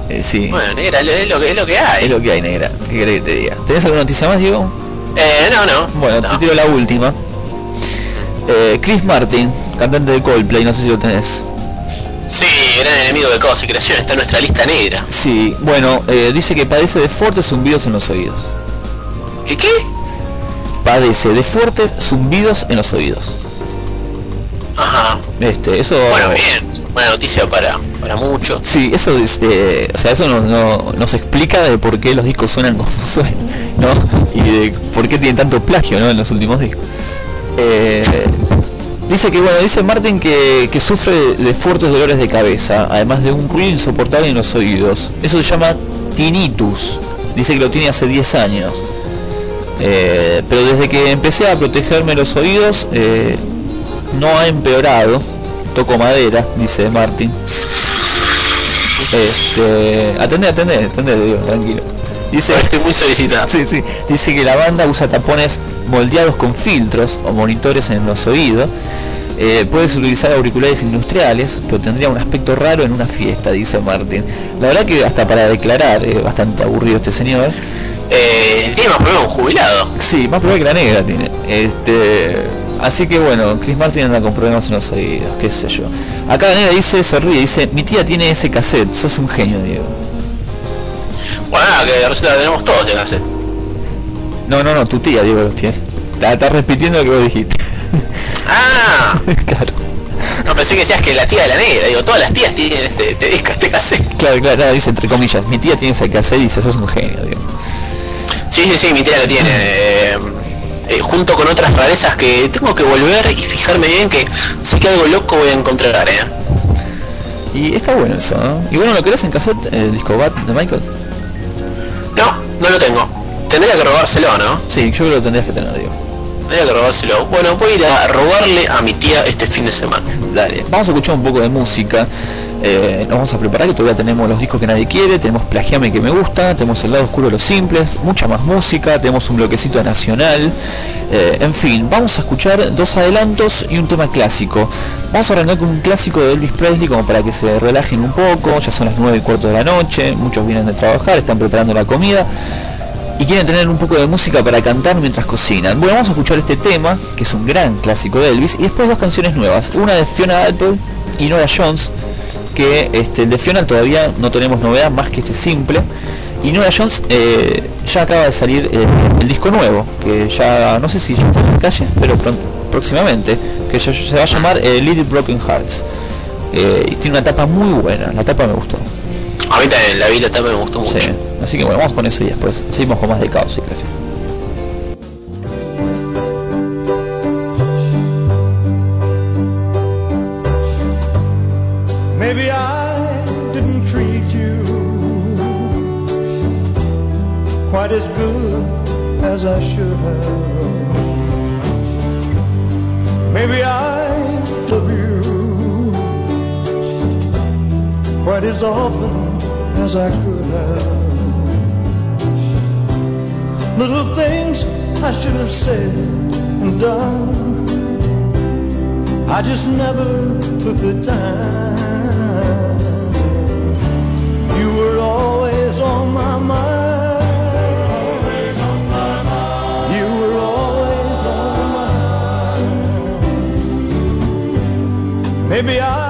E: Eh, sí,
F: Bueno, negra, es lo que, es lo que hay.
E: es lo que hay, negra. ¿Qué querés que te diga? ¿Tenés alguna noticia más, Diego?
F: Eh, no, no.
E: Bueno,
F: no.
E: te tiro la última. Eh, Chris Martin, cantante de Coldplay, no sé si lo tenés.
F: Sí, gran enemigo de Caos y Creación, está en nuestra lista negra.
E: Sí, bueno, eh, dice que padece de fuertes zumbidos en los oídos.
F: ¿Qué qué?
E: Padece de fuertes zumbidos en los oídos.
F: Ajá.
E: Este, eso...
F: Bueno, bien. Buena noticia para, para muchos.
E: Sí, eso es, eh, o sea, eso nos, no- nos explica de por qué los discos suenan como suenan, ¿no? Y de por qué tienen tanto plagio, ¿no? En los últimos discos. Eh, dice que, bueno, dice Martin que, sufre de fuertes dolores de cabeza, además de un ruido insoportable en los oídos. Eso se llama tinnitus. Dice que lo tiene hace 10 años. Eh, pero desde que empecé a protegerme los oídos, eh, no ha empeorado. Toco madera, dice Martin. Este, atendé, atendé, atendé, digo, tranquilo. Dice,
F: Estoy muy solicitado.
E: sí, sí, dice que la banda usa tapones moldeados con filtros o monitores en los oídos. Eh, puedes utilizar auriculares industriales, pero tendría un aspecto raro en una fiesta, dice Martin. La verdad que hasta para declarar, eh, bastante aburrido este señor.
F: Eh, tiene más problemas un jubilado.
E: Sí, más probable que la negra tiene. Este, así que bueno, Chris Martin anda con problemas en los oídos, qué sé yo. Acá la negra dice, se ríe, dice, mi tía tiene ese cassette, sos un genio, Diego.
F: Bueno, nada, que resulta que tenemos todos de cassette.
E: No, no, no, tu tía, Diego, los tiene. Está, está repitiendo lo que vos dijiste.
F: Ah,
E: claro.
F: no pensé que decías que la tía de la negra. Digo, todas las tías tienen este, este disco, este cassette.
E: Claro, claro, no, dice entre comillas, mi tía tiene ese cassette y dice, sos un genio, Diego.
F: Sí, sí, sí, mi tía lo tiene. eh, eh, junto con otras rarezas que tengo que volver y fijarme bien que sé que algo loco voy a encontrar, eh.
E: Y está bueno eso, ¿no? Y bueno, ¿lo querés en cassette, el disco Bat de Michael?
F: No, no lo tengo. Tendría que robárselo, ¿no?
E: Sí, yo creo que lo tendrías que tener, Diego.
F: Bueno, voy a ir a robarle a mi tía este fin de semana.
E: Dale, vamos a escuchar un poco de música. Eh, nos vamos a preparar que todavía tenemos los discos que nadie quiere, tenemos Plagiame que me gusta, tenemos el lado oscuro de los simples, mucha más música, tenemos un bloquecito nacional, eh, en fin, vamos a escuchar dos adelantos y un tema clásico. Vamos a arrancar con un clásico de Elvis Presley como para que se relajen un poco, ya son las 9 y cuarto de la noche, muchos vienen de trabajar, están preparando la comida y quieren tener un poco de música para cantar mientras cocinan. Bueno, vamos a escuchar este tema, que es un gran clásico de Elvis, y después dos canciones nuevas, una de Fiona Apple y Nora Jones, que este, de Fiona todavía no tenemos novedad más que este simple, y Nora Jones eh, ya acaba de salir eh, el disco nuevo, que ya no sé si ya está en la calle, pero próximamente, que se va a llamar eh, Little Broken Hearts. Eh, y tiene una tapa muy buena, la tapa me gustó.
F: A mí también la vi, la tapa me gustó mucho.
E: Sí. Así que bueno, vamos con eso y después seguimos con más de caos y creación.
H: Maybe I didn't treat you quite as good as I should have. Maybe I love you quite as often as I could have. Little things I should have said and done. I just never took the time. You were always on my mind. You were always on my mind. Maybe I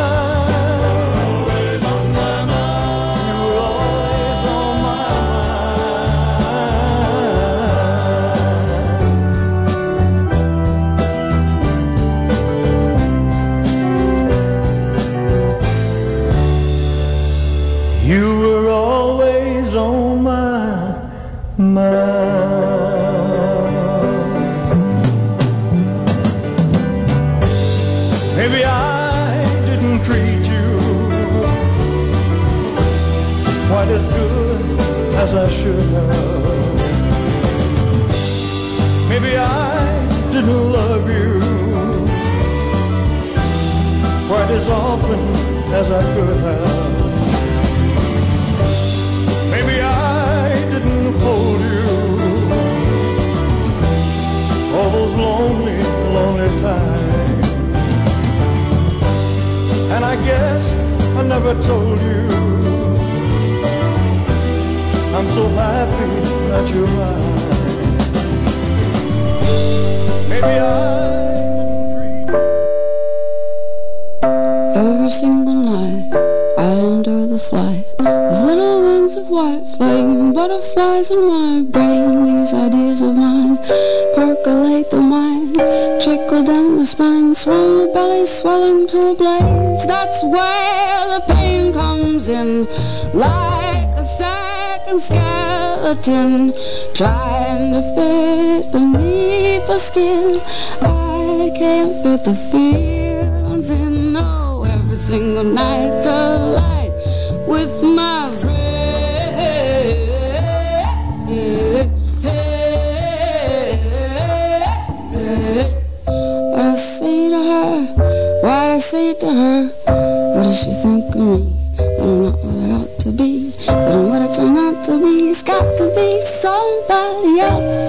H: as often as I could have. Maybe I didn't hold you all those lonely, lonely times. And I guess I never told you I'm so happy that you're mine. Maybe I.
G: white flame, butterflies in my brain. These ideas of mine percolate the mind, trickle down the spine, swirl the belly, swelling to a blaze. That's where the pain comes in, like a second skeleton, trying to fit beneath the skin. I can't fit the feelings in. Oh, every single night's a lie with my her. What does she think of me? That I'm not what I ought to be. That I'm what I try not to be. It's got to be somebody else.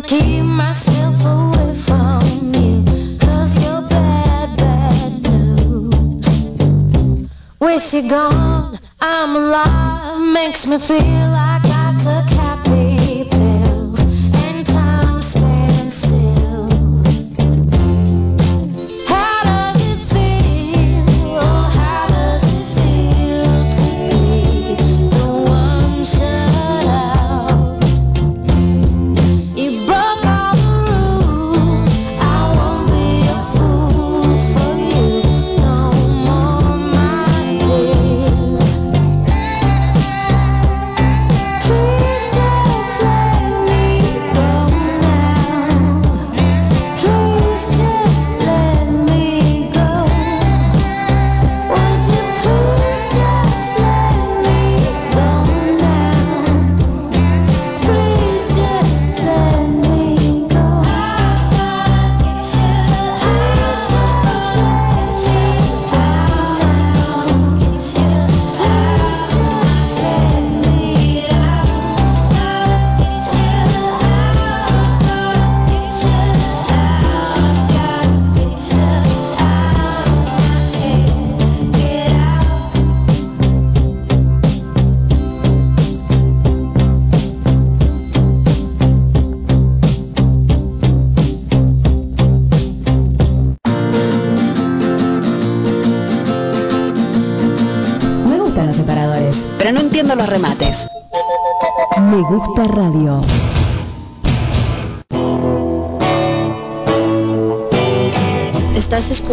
G: gonna
I: keep myself away from you're bad, bad news. With you gone, I'm alive, makes me feel.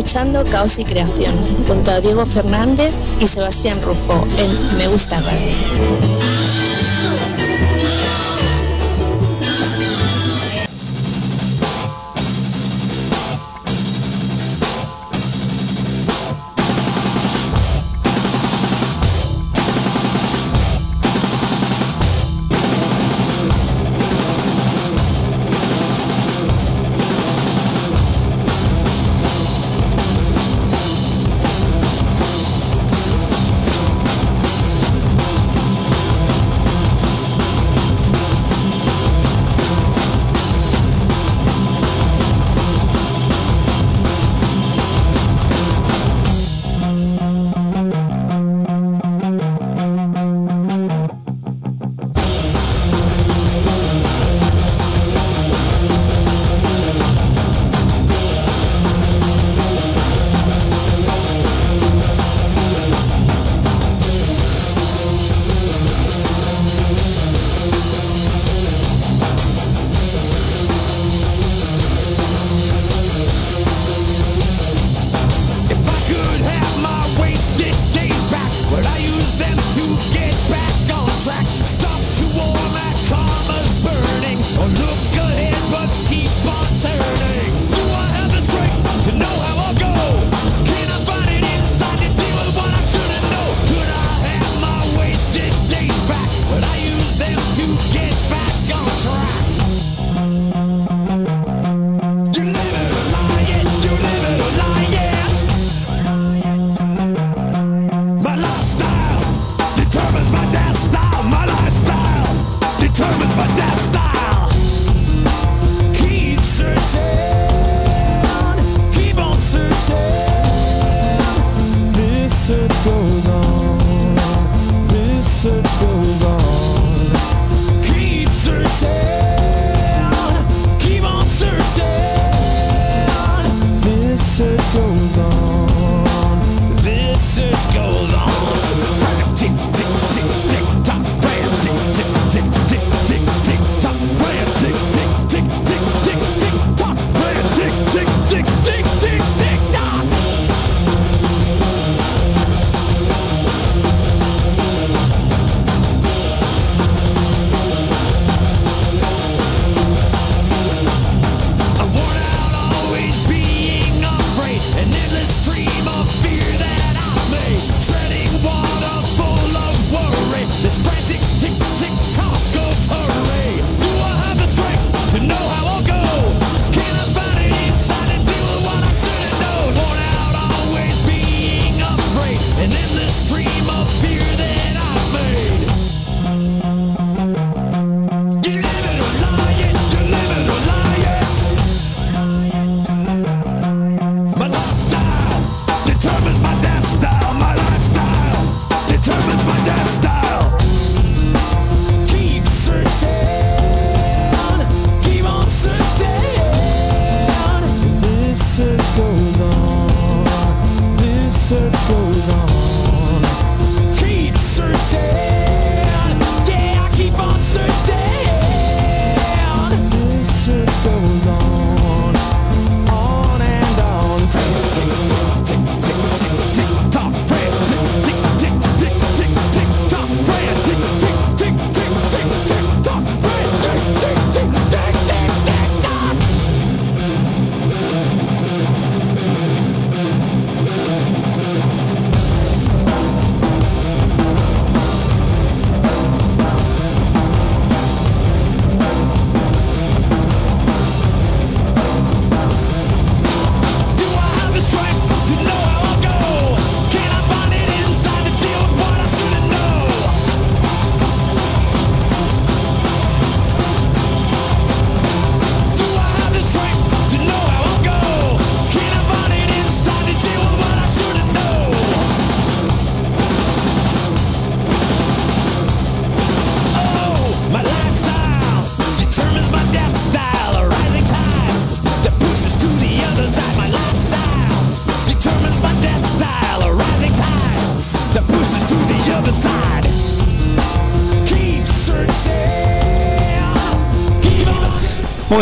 D: escuchando Caos y Creación junto a Diego Fernández y Sebastián Rufo en Me Gusta Radio.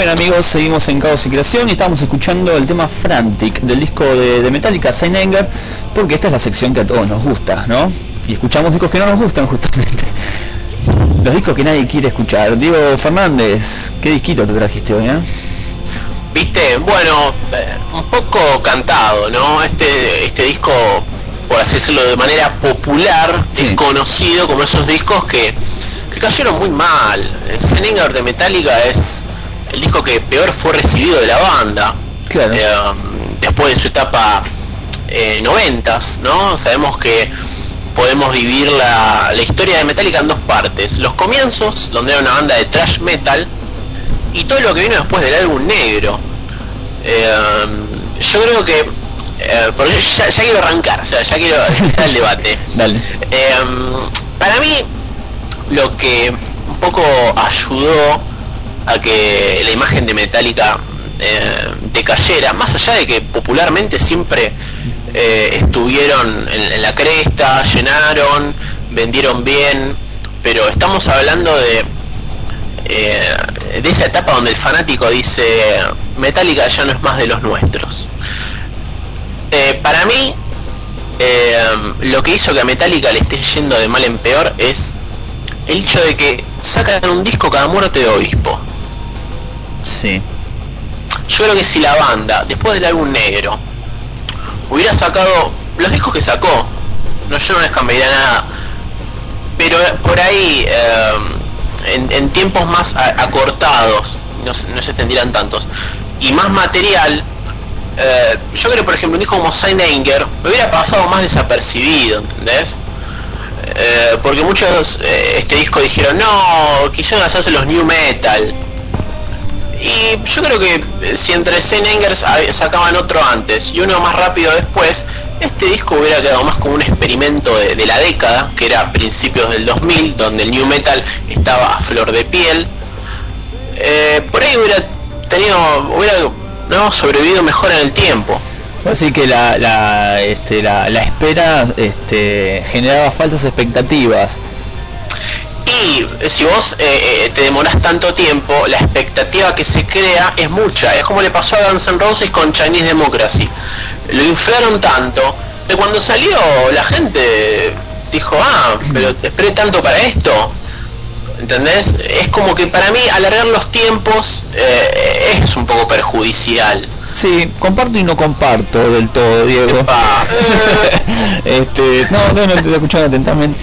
E: Bien amigos, seguimos en Caos y Creación y estamos escuchando el tema Frantic del disco de, de Metallica, Saint Anger, porque esta es la sección que a todos nos gusta, ¿no? Y escuchamos discos que no nos gustan justamente. Los discos que nadie quiere escuchar. Diego Fernández, ¿qué disquito te trajiste hoy, eh?
F: Viste, bueno, eh, un poco cantado, ¿no? Este, este disco, por así decirlo de manera popular,
E: Sí.
F: es conocido como esos discos que, que cayeron muy mal. Seninger de Metallica es el disco que peor fue recibido de la banda.
E: Claro.
F: Eh, después de su etapa eh, noventas, ¿no? Sabemos que podemos vivir la, la historia de Metallica en dos partes. Los comienzos, donde era una banda de thrash metal, y todo lo que vino después del álbum negro. Eh, yo creo que, eh, porque ya, ya quiero arrancar, o sea, ya quiero empezar el debate.
E: Dale.
F: Eh, para mí, lo que un poco ayudó a que la imagen de Metallica eh, decayera, más allá de que popularmente siempre eh, estuvieron en, la cresta, llenaron, vendieron bien, pero estamos hablando de eh, de esa etapa donde el fanático dice Metallica ya no es más de los nuestros. Eh, para mí, lo que hizo que a Metallica le esté yendo de mal en peor es el hecho de que sacan un disco cada muerte de obispo.
E: Sí.
F: Yo creo que si la banda, después del álbum negro, hubiera sacado los discos que sacó, no yo no les cambiaría nada, pero por ahí eh, en, tiempos más acortados, no, se- extendieran tantos, y más material, eh, yo creo por ejemplo un disco como Saint me hubiera pasado más desapercibido, ¿entendés? Eh, porque muchos eh, este disco dijeron no, quisieron hacerse los new metal, y yo creo que eh, si entre Angers hab- sacaban otro antes y uno más rápido después, este disco hubiera quedado más como un experimento de, la década, que era principios del 2000, donde el new metal estaba a flor de piel. Eh, por ahí hubiera tenido, hubiera no sobrevivido mejor en el tiempo.
E: Así que la, la, este, espera este, generaba falsas expectativas.
F: Y si vos eh, eh, te demorás tanto tiempo, la expectativa que se crea es mucha. Es como le pasó a Guns N' Roses con Chinese Democracy. Lo inflaron tanto que cuando salió la gente dijo, ah, pero te esperé tanto para esto. ¿Entendés? Es como que para mí alargar los tiempos eh, es un poco perjudicial.
E: Sí, comparto y no comparto del todo, Diego. Este, no, no, no te estoy escuchando atentamente.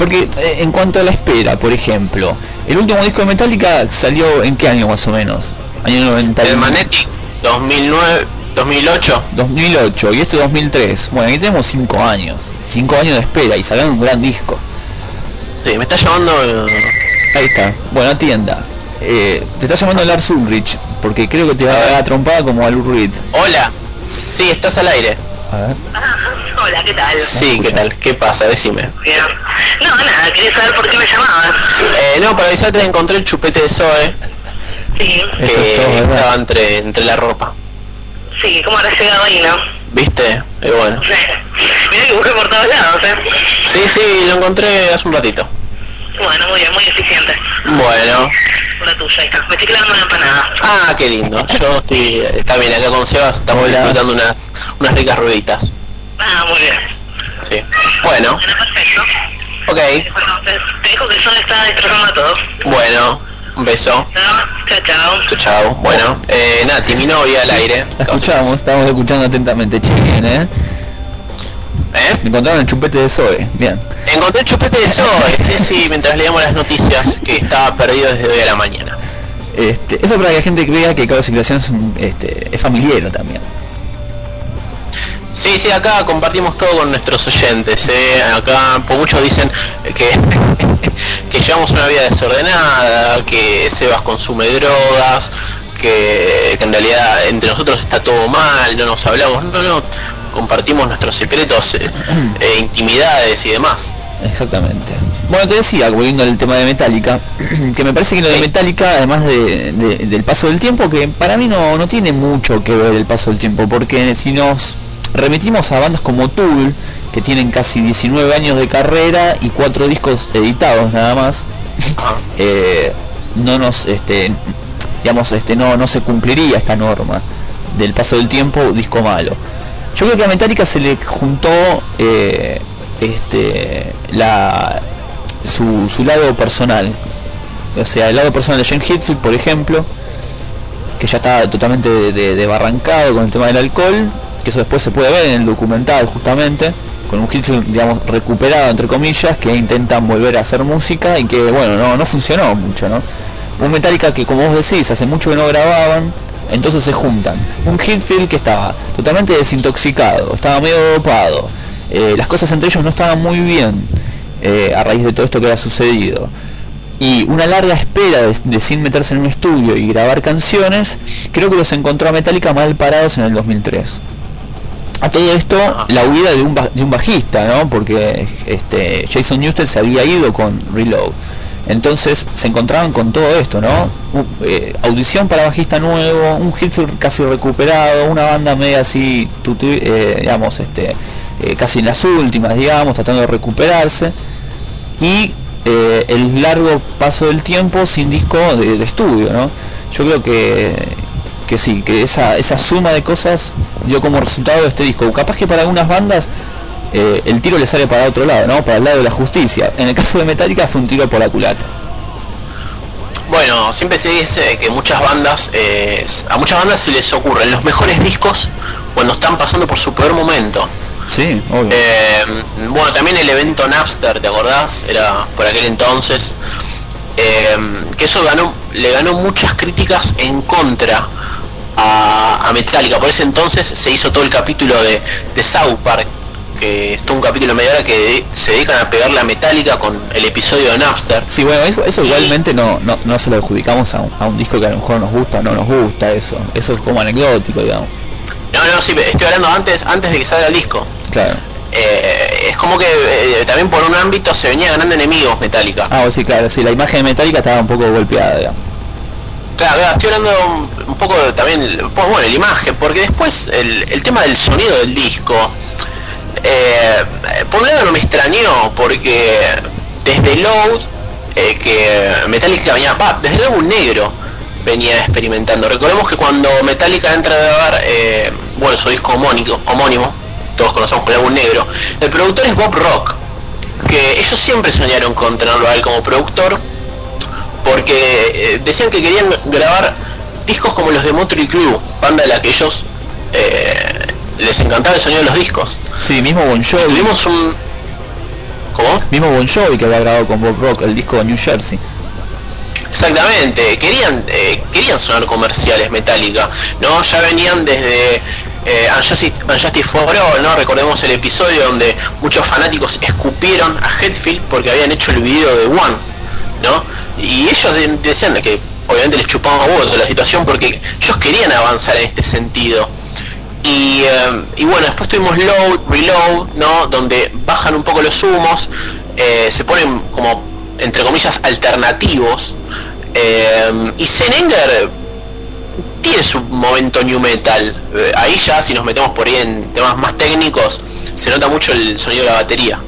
E: Porque eh, en cuanto a la espera, por ejemplo, el último disco de Metallica salió en qué año más o menos? Año 90.
F: El Magnetic 2009, 2008.
E: 2008 y este 2003. Bueno, aquí tenemos 5 años. 5 años de espera y salieron un gran disco.
F: Sí, me está llamando...
E: Ahí está. Bueno, atienda. Eh, te está llamando Lars Ulrich porque creo que te va a dar la trompada como a Lou Reed.
F: Hola. Sí, estás al aire.
E: A ver.
J: Hola, ¿qué tal?
F: Sí, ¿qué tal? ¿Qué pasa? Decime.
J: Bien. No, nada, quería saber por qué me llamabas.
F: Eh, no, para avisarte que encontré el chupete de Zoe
J: Sí,
E: es
F: que estaba entre, entre la ropa.
J: sí, ¿cómo habrás llegado ahí, no?
F: ¿Viste? Y bueno.
J: Mira que busqué por todos lados, ¿eh?
F: Sí, sí, lo encontré hace un ratito.
J: Bueno, muy bien, muy eficiente.
F: Bueno.
J: La tuya, está. Me estoy clavando una empanada.
F: Ah, qué lindo. Yo estoy también acá con Sebas, estamos
E: Hola.
F: disfrutando unas, unas ricas rueditas.
J: Ah, muy bien.
F: Sí. Bueno,
J: Bueno, perfecto.
F: ok.
J: Entonces, te dijo que Son está destrozando a todos.
F: Bueno, un beso.
J: Chao, chao, chao.
F: Chau. Bueno, eh, Nati, mi novia al aire.
E: La escuchamos, estamos escuchando atentamente. Che, bien, ¿eh?
F: ¿Eh?
E: Encontraron el chupete de Zoe. Bien.
F: Encontré el chupete de Zoe, sí, sí, mientras leíamos las noticias que estaba perdido desde hoy a la mañana.
E: Este, eso para que la gente crea que Caos Creación es, un- este, es familiero también.
F: Sí, sí, acá compartimos todo con nuestros oyentes. ¿eh? Acá, por muchos dicen que, que llevamos una vida desordenada, que Sebas consume drogas, que, que en realidad entre nosotros está todo mal, no nos hablamos. No, no, compartimos nuestros secretos, eh, eh, intimidades y demás.
E: Exactamente. Bueno, te decía, volviendo al tema de Metallica, que me parece que lo de. Metallica, además de- de- del paso del tiempo, que para mí no, no tiene mucho que ver el paso del tiempo, porque si nos remitimos a bandas como Tool, que tienen casi 19 años de carrera y cuatro discos editados nada más,
F: Ah,
E: eh, no nos este digamos, este, no, no se cumpliría esta norma del paso del tiempo, disco malo. Yo creo que a Metallica se le juntó eh, este, la, su, su lado personal. O sea, el lado personal de Jane Hitfield, por ejemplo, que ya está totalmente de, de, con el tema del alcohol, que eso después se puede ver en el documental justamente, con un Hitfield, digamos, recuperado, entre comillas, que intentan volver a hacer música y que, bueno, no, no funcionó mucho, ¿no? Un Metallica que, como vos decís, hace mucho que no grababan, entonces se juntan. Un Hitfield que estaba totalmente desintoxicado, estaba medio dopado, eh, las cosas entre ellos no estaban muy bien eh, a raíz de todo esto que había sucedido. Y una larga espera de, sin meterse en un estudio y grabar canciones, creo que los encontró a Metallica mal parados en el 2003. A todo esto, la huida de un, de un bajista, ¿no? Porque este, Jason Newsted se había ido con Reload. Entonces se encontraban con todo esto, ¿no? Eh, audición para bajista nuevo, un Hitfield casi recuperado, una banda media así, eh, digamos, este, eh, casi en las últimas, digamos, tratando de recuperarse. Y el largo paso del tiempo sin disco de, estudio, ¿no? Yo creo que, que sí, que esa, esa suma de cosas dio como resultado este disco. Capaz que para algunas bandas eh, el tiro le sale para otro lado, ¿no? Para el lado de la justicia. En el caso de Metallica fue un tiro por la culata.
F: Bueno, siempre se dice que muchas bandas, eh, a muchas bandas se les ocurren los mejores discos cuando están pasando por su peor momento.
E: Sí, obvio.
F: Eh, bueno, también el evento Napster, ¿te acordás? Era por aquel entonces. que eso ganó, le ganó muchas críticas en contra a, a, Metallica. Por ese entonces se hizo todo el capítulo de, de South Park que es un capítulo de media hora que se dedican a pegar la metálica con el episodio de Napster.
E: Sí, bueno, eso, eso igualmente no, no, no, se lo adjudicamos a un, a un, disco que a lo mejor nos gusta o no nos gusta, eso. Eso es como anecdótico, digamos.
F: No, no, sí, estoy hablando antes, antes de que salga el disco.
E: Claro.
F: Eh, es como que eh, también por un ámbito se venía ganando enemigos Metallica.
E: Ah, sí, claro, sí, la imagen de Metallica estaba un poco golpeada, digamos.
F: Claro, claro, estoy hablando un, poco también, pues, bueno, la imagen, porque después el, el tema del sonido del disco, eh, por un lado no me extrañó porque desde Load eh, que Metallica venía, desde el álbum negro venía experimentando. Recordemos que cuando Metallica entra a grabar, eh, bueno, su disco homónico, homónimo, todos conocemos el álbum negro, el productor es Bob Rock, que ellos siempre soñaron con tenerlo a él como productor, porque eh, decían que querían grabar discos como los de Motley Crue, banda de la que ellos les encantaba el sonido de los discos.
E: Sí, mismo Bon Jovi.
F: Tuvimos un... ¿Cómo?
E: Mismo Bon Jovi que había grabado con Bob Rock el disco de New Jersey.
F: Exactamente, querían eh, querían sonar comerciales Metallica, ¿no? Ya venían desde eh, Unjustice, for All, ¿no? Recordemos el episodio donde muchos fanáticos escupieron a Hetfield porque habían hecho el video de One, ¿no? Y ellos decían que obviamente les chupaba toda la situación porque ellos querían avanzar en este sentido. Y, eh, y, bueno, después tuvimos load, reload, ¿no? Donde bajan un poco los humos, eh, se ponen como, entre comillas, alternativos. Eh, y Senenger tiene su momento new metal. Eh, ahí ya, si nos metemos por ahí en temas más técnicos, se nota mucho el sonido de la batería.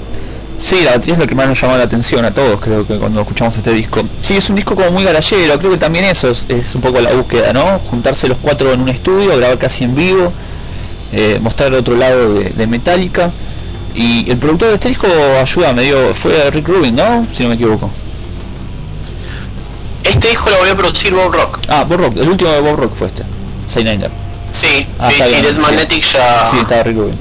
E: Sí, la batería es lo que más nos llama la atención a todos, creo que cuando escuchamos este disco. Sí, es un disco como muy garallero, creo que también eso es, es un poco la búsqueda, ¿no? Juntarse los cuatro en un estudio, grabar casi en vivo eh, mostrar otro lado de, Metallica. Y el productor de este disco, ayuda, me dio, fue Rick Rubin, ¿no? Si no me equivoco.
F: Este disco lo voy a producir Bob Rock.
E: Ah, Bob Rock, el último de Bob Rock fue este,
F: Sainander. Sí, ah, sí, sí, Dead Magnetic ya...
E: Sí, estaba Rick Rubin.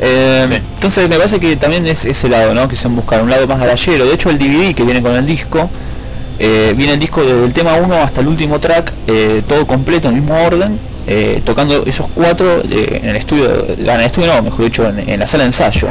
E: Eh, entonces me parece que también es ese lado, ¿no? Que se buscar un lado más garallero. De hecho el DVD que viene con el disco, eh, viene el disco desde el tema 1 hasta el último track, todo completo en el mismo orden, eh, tocando esos cuatro eh, en el estudio, en el estudio no, mejor dicho, en, la sala de ensayo.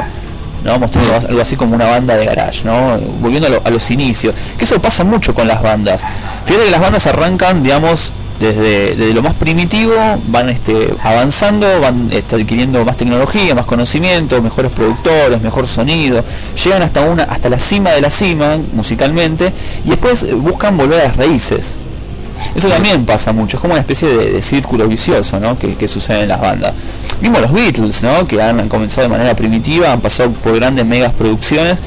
E: ¿no? mostrando algo así como una banda de garage, ¿no? volviendo a, los inicios, que eso pasa mucho con las bandas. Fíjate que las bandas arrancan, digamos, desde, lo más primitivo, van este, avanzando, van este, adquiriendo más tecnología, más conocimiento, mejores productores, mejor sonido, llegan hasta una, hasta la cima de la cima musicalmente y después buscan volver a las raíces, eso también pasa mucho, es como una especie de, círculo vicioso ¿no? que, sucede en las bandas. Mismo los Beatles, ¿no? que han, comenzado de manera primitiva, han pasado por grandes megas producciones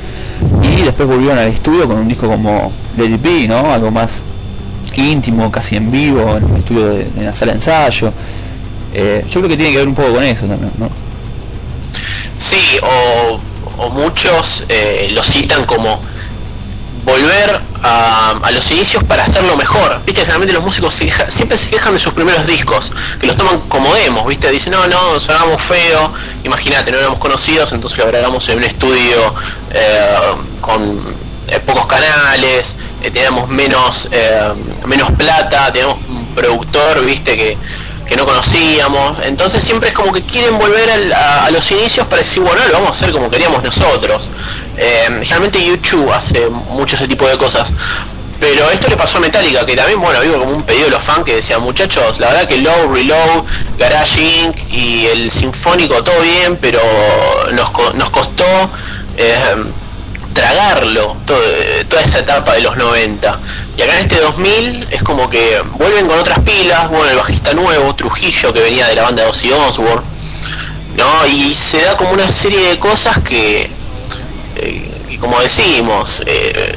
E: y después volvieron al estudio con un disco como Let It Be, ¿no? algo más íntimo, casi en vivo, en el estudio de, en la sala de ensayo. Eh, yo creo que tiene que ver un poco con eso también, ¿no?
F: Sí, o, muchos eh, lo citan como volver a, a los inicios para hacerlo mejor. Viste, generalmente los músicos siempre se quejan de sus primeros discos, que los toman como demos, viste, dicen, no, no, sonamos feo, imagínate, no éramos conocidos, entonces lo grabamos en un estudio eh, con pocos canales, eh, teníamos menos, eh, menos plata, teníamos un productor, viste, que, que no conocíamos, entonces siempre es como que quieren volver al- a, los inicios para decir, bueno, lo vamos a hacer como queríamos nosotros. Eh, generalmente YouTube hace mucho ese tipo de cosas. Pero esto le pasó a Metallica, que también, bueno, vivo como un pedido de los fans que decían, muchachos, la verdad que Low, Reload, Garage Inc. y el Sinfónico, todo bien, pero nos, nos costó eh, tragarlo, todo- toda esa etapa de los 90. Y acá en este 2000 es como que vuelven con otras pilas, bueno, el bajista nuevo, Trujillo, que venía de la banda de Ozzy Osbourne, ¿no? Y se da como una serie de cosas que, eh, como decimos, eh,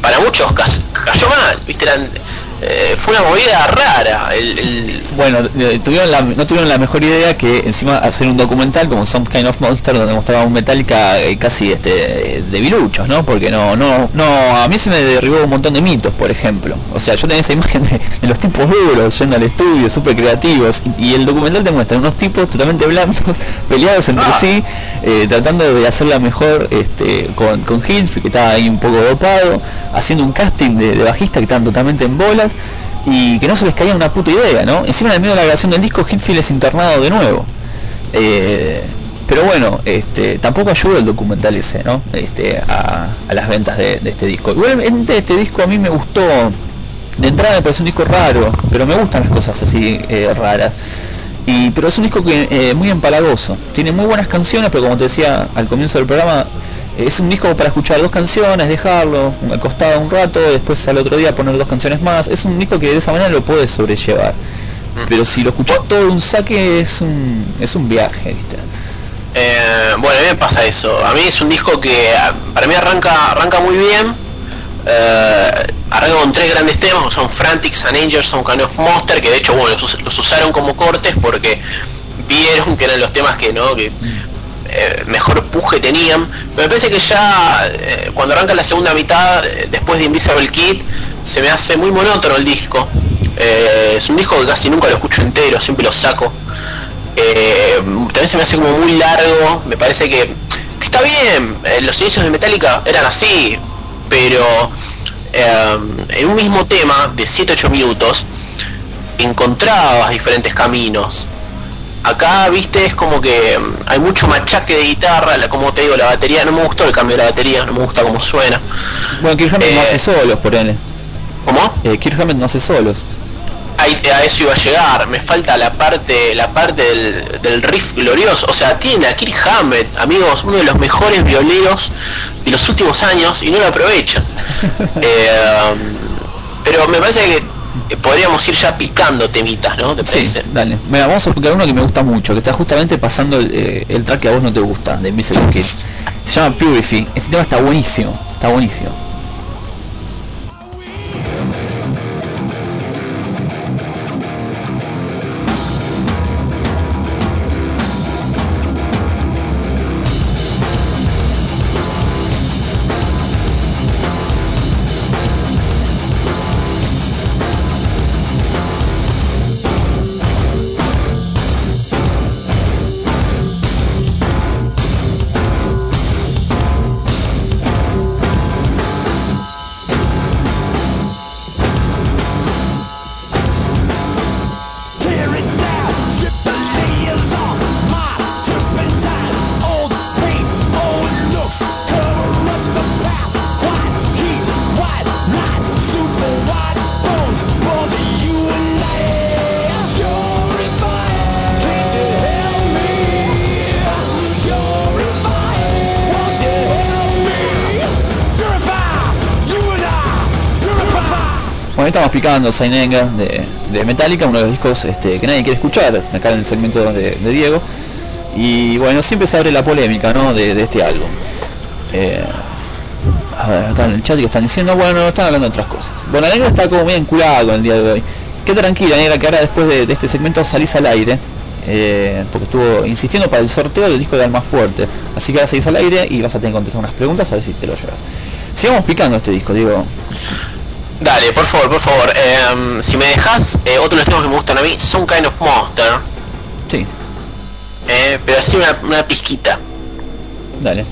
F: para muchos cayó mal, ¿viste? Eran, eh, fue una movida rara. El, el-
E: Bueno, tuvieron la- no tuvieron la mejor idea que encima hacer un documental como Some Kind of Monster donde mostraba un Metallica eh, casi este de viluchos, ¿no? Porque no, no, no, a mí se me derribó un montón de mitos, por ejemplo. O sea, yo tenía esa imagen de, de los tipos duros yendo al estudio, súper creativos, y, y el documental te muestra unos tipos totalmente blancos, peleados entre
F: Ah.
E: sí, eh, tratando de hacerla mejor este, con, con que estaba ahí un poco dopado, haciendo un casting de, bajista que estaban totalmente en bolas y que no se les caía una puta idea, ¿no? Encima en medio de la grabación del disco Hitfield es internado de nuevo. Eh, pero bueno, este, tampoco ayuda el documental ese, ¿no? Este, a, a las ventas de, de este disco. Igualmente este disco a mí me gustó, de entrada me parece un disco raro, pero me gustan las cosas así eh, raras. Y, pero es un disco que eh, muy empalagoso. Tiene muy buenas canciones, pero como te decía al comienzo del programa, es un disco para escuchar dos canciones, dejarlo al costado un rato, después al otro día poner dos canciones más. Es un disco que de esa manera lo puedes sobrellevar. Pero si lo escuchas todo de un saque es un, es un viaje, ¿viste?
F: eh, bueno, a mí me pasa eso. A mí es un disco que ah, para mí arranca, arranca muy bien. Eh, arranca con tres grandes temas, son Frantics and Angels, Some Kind of Monster, que de hecho bueno, los, los usaron como cortes porque vieron que eran los temas que no que eh, mejor puje tenían. Pero me parece que ya eh, cuando arranca la segunda mitad, eh, después de Invisible Kid, se me hace muy monótono el disco. Es un disco que casi nunca lo escucho entero, siempre lo saco. También se me hace como muy largo, me parece que, que está bien, los inicios de Metallica eran así, pero en un mismo tema de 7-8 minutos encontrabas diferentes caminos. Acá, viste, es como que mm, hay mucho machaque de guitarra, la- como te digo, la batería, no me gustó el cambio de la batería, no me gusta cómo suena.
E: Bueno, Kirk Hammett no
F: Eh,
E: hace solos, por él.
F: ¿Cómo?
E: Eh, Kirk Hammett no hace solos.
F: Ahí- a eso iba a llegar, me falta la parte, la parte del, del riff glorioso, o sea, tiene a Kirk Hammett, amigos, uno de los mejores violeros de los últimos años y no lo aprovechan. Eh, pero me parece que eh, podríamos ir ya picando temitas, ¿no? ¿Te
E: Sí, dale. Mira, vamos a explicar uno que me gusta mucho, que está justamente pasando el, eh, el track que a vos no te gusta, de Invisible Kid. Se llama Purify. Ese tema está buenísimo, está buenísimo. Saint Anger de, Metallica, uno de los discos este, que nadie quiere escuchar, acá en el segmento de, Diego. Y bueno, siempre se abre la polémica ¿no? de, este álbum. Eh, acá en el chat que están diciendo, bueno, están hablando de otras cosas.
K: Bueno, la negra está como muy enculada con el día de hoy. Qué tranquila, negra, que ahora después de, de este segmento salís al aire. eh, porque estuvo insistiendo para el sorteo del disco de Alma Fuerte. Así que ahora salís al aire y vas a tener que contestar unas preguntas a ver si te lo llevas. Sigamos picando este disco, digo.
F: Dale, por favor, por favor. em, si me dejas, eh, otro de los temas que me gustan a mí son Kind of Monster.
K: Sí,
F: eh, pero así una, una pizquita.
K: dale.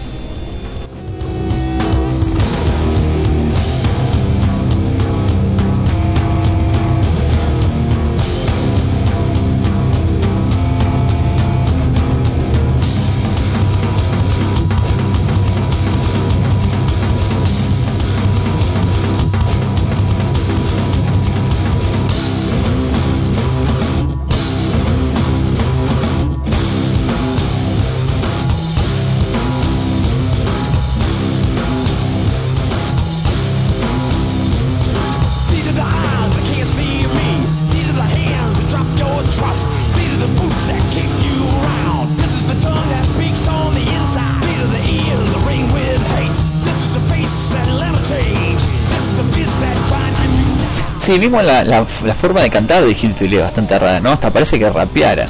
K: Sí, mismo la, la, la forma de cantar de Hillfield es bastante rara, ¿no? Hasta parece que rapeara.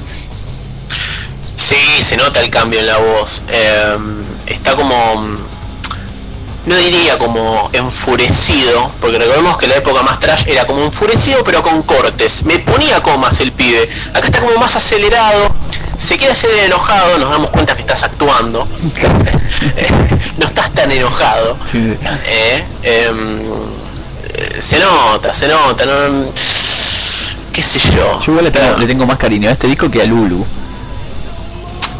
F: Sí, se nota el cambio en la voz. Em, está como, mm, no diría como enfurecido, porque recordemos que la época más trash era como enfurecido pero con cortes. Me ponía comas el pibe. Acá está como más acelerado. Se quiere hacer el enojado, nos damos cuenta que estás actuando. no estás tan enojado.
K: Sí.
F: Eh, em, eh, se nota, se nota. No, qué sé yo.
K: Yo igual le tengo, le tengo más cariño a este disco que a Lulu.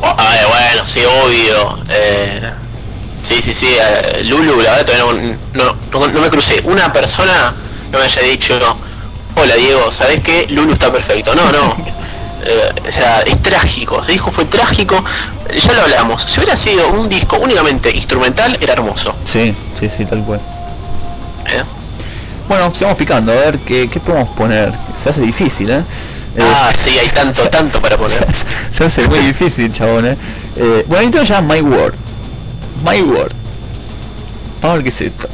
F: Oh, ay, bueno, sí, obvio. Eh, sí, sí, sí. eh, Lulu, la verdad, todavía no, no, no- no me crucé. Una persona no me haya dicho, hola Diego, ¿sabes qué? Lulu está perfecto. No, no. Eh, o sea, es trágico. Ese disco fue trágico. Ya lo hablamos. Si hubiera sido un disco únicamente instrumental, era hermoso.
K: Sí, sí, sí, tal cual.
F: ¿eh?
K: Bueno, sigamos picando, a ver qué, qué podemos poner. Se hace difícil, ¿eh?
F: Ah,
K: Eh,
F: sí, hay tanto, tanto para poner.
K: se, se hace muy difícil, chabón, ¿eh? eh bueno, esto llama My Word. My Word. Vamos a ver qué es esto.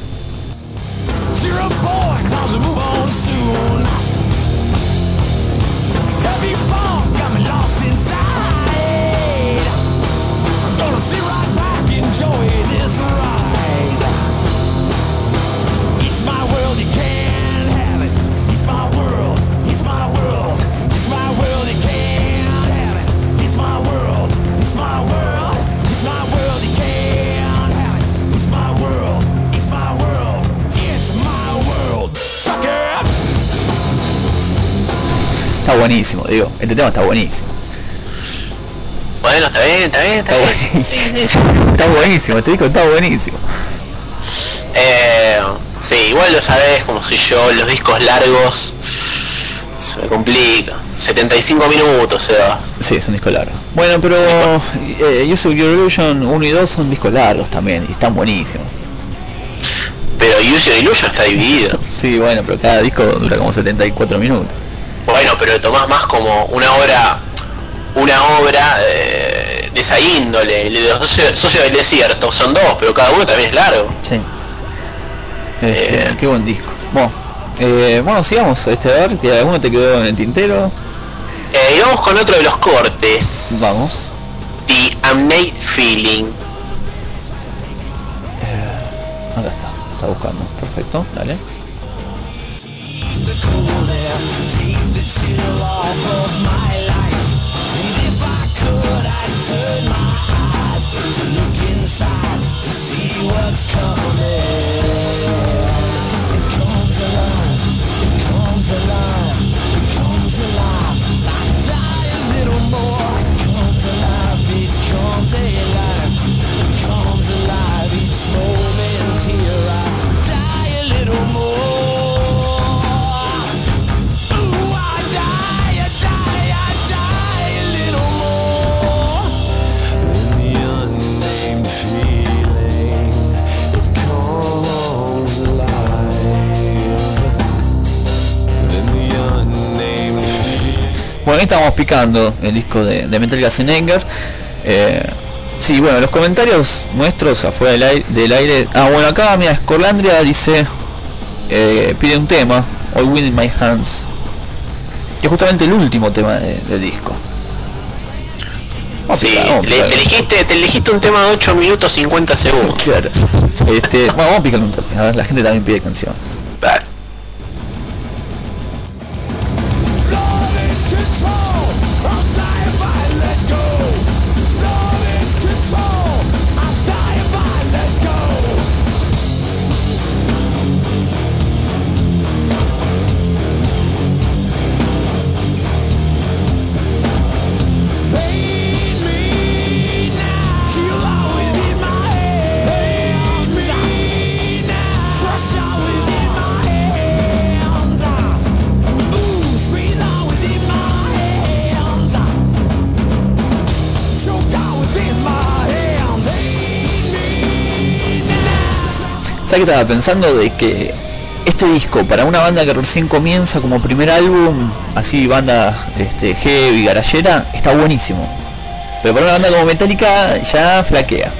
K: Buenísimo, digo. Este tema está buenísimo.
F: Bueno, está bien, está bien, está
K: Está
F: bien. Sí, sí, sí.
K: buenísimo. Está buenísimo, este disco está buenísimo.
F: Eh, sí, igual lo sabes, como soy yo, los discos largos se me complica. 75 minutos se va.
K: Sí, es un disco largo. Bueno, pero eh, Use Your Illusion 1 y 2 son discos largos también y están buenísimos.
F: Pero Use Your Illusion está dividido.
K: Sí, bueno, pero cada disco dura como 74 minutos.
F: Bueno, pero tomás más como una obra, una obra eh, de esa índole. El de los socios socios del desierto son dos, pero cada uno también es largo.
K: Sí. Este,
F: Eh.
K: Qué buen disco. Bueno, eh, bueno, sigamos. Este, a ver, que alguno te quedó en el tintero.
F: Eh, y vamos con otro de los cortes.
K: Vamos.
F: The Unmade Feeling.
K: Acá está, está buscando. Perfecto, dale. Turn my eyes to look inside to see what's coming. Ahí estábamos picando el disco de, de Metal Solid. Eh, sí, bueno, los comentarios nuestros afuera del aire, del aire. Ah, bueno, acá, mira, Scorlandria dice.
E: eh, pide un tema, All Wind in My Hands, que es justamente el último tema de- del disco.
F: Sí,
E: picar,
F: le-
E: picar.
F: te, elegiste, te elegiste un tema de 8 minutos 50 segundos.
E: Claro. Este, bueno, vamos a picarle un toque. A ver, la gente también pide canciones.
F: Dale.
E: Estaba pensando? De que este disco, para una banda que recién comienza como primer álbum, así banda este, heavy, garallera, está buenísimo. Pero para una banda como Metallica ya flaquea.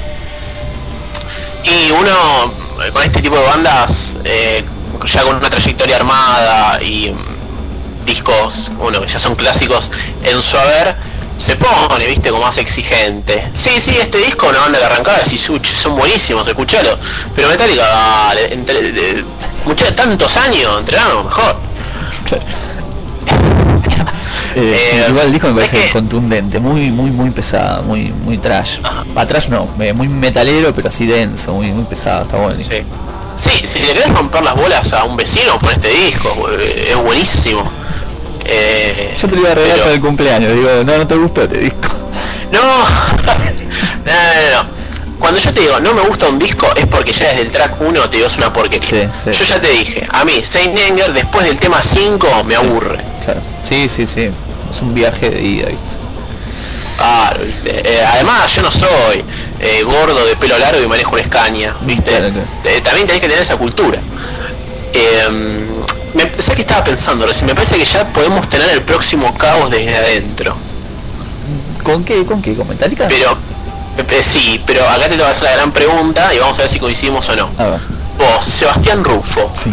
F: Y uno eh, con este tipo de bandas, eh, ya con una trayectoria armada y mm, discos, bueno, que ya son clásicos en su haber, se pone, viste, como más exigente. Sí, sí, este disco, una banda que arrancaba, decís, "Uch, son buenísimos, escuchalo. Pero Metallica, dale, entre, de- tantos años, entrenaron mejor.
E: Eh, sí,
F: Eh,
E: igual el disco me
F: ¿sabes
E: parece contundente, muy muy muy pesado, muy muy trash. Trash no, eh, muy metalero pero así denso, muy muy pesado, está bueno.
F: Sí. Sí, si le querés romper las bolas a un vecino, pon este disco, es buenísimo. Eh,
E: Yo te lo iba a regalar
F: pero-
E: para el cumpleaños, digo, no, no te gustó este disco.
F: No, no, no, no. Cuando yo te digo no me gusta un disco es porque ya desde el track 1 te digo es una porquería.
E: Sí, sí,
F: yo ya te dije, a mí Saint Anger después del tema 5 me aburre.
E: Claro. Sí, sí, sí. Es un viaje de ida, ¿viste?
F: Eh, además yo no soy eh, gordo de pelo largo y manejo una escaña, ¿viste?
E: Claro, claro.
F: Eh, también tenés que tener esa cultura. Eh, me, ¿Sabes qué estaba pensando recién? Me parece que ya podemos tener el próximo caos desde adentro.
E: ¿Con qué? ¿Con qué? ¿Con Metallica?
F: Pero, eh, sí, pero acá te lo voy a hacer la gran pregunta y vamos a ver si coincidimos o no.
E: A ver.
F: Vos, Sebastián Rufo,
E: Sí.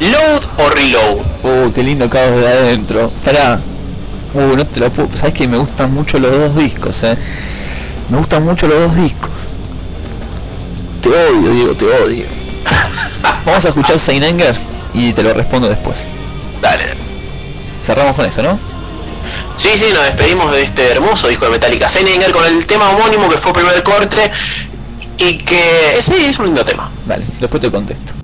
F: ¿load o reload?
E: Uh, qué lindo caos de adentro. Pará. Uh, no te lo puedo. Sabes que me gustan mucho los dos discos, eh. Me gustan mucho los dos discos. Te odio, Diego, te odio. Vamos a escuchar Saint Anger y te lo respondo después.
F: Dale.
E: Cerramos con eso, ¿no?
F: Sí, sí, nos despedimos de este hermoso disco de Metallica Saint Anger con el tema homónimo que fue primer corte y que sí, es un lindo tema.
E: Dale, después te contesto.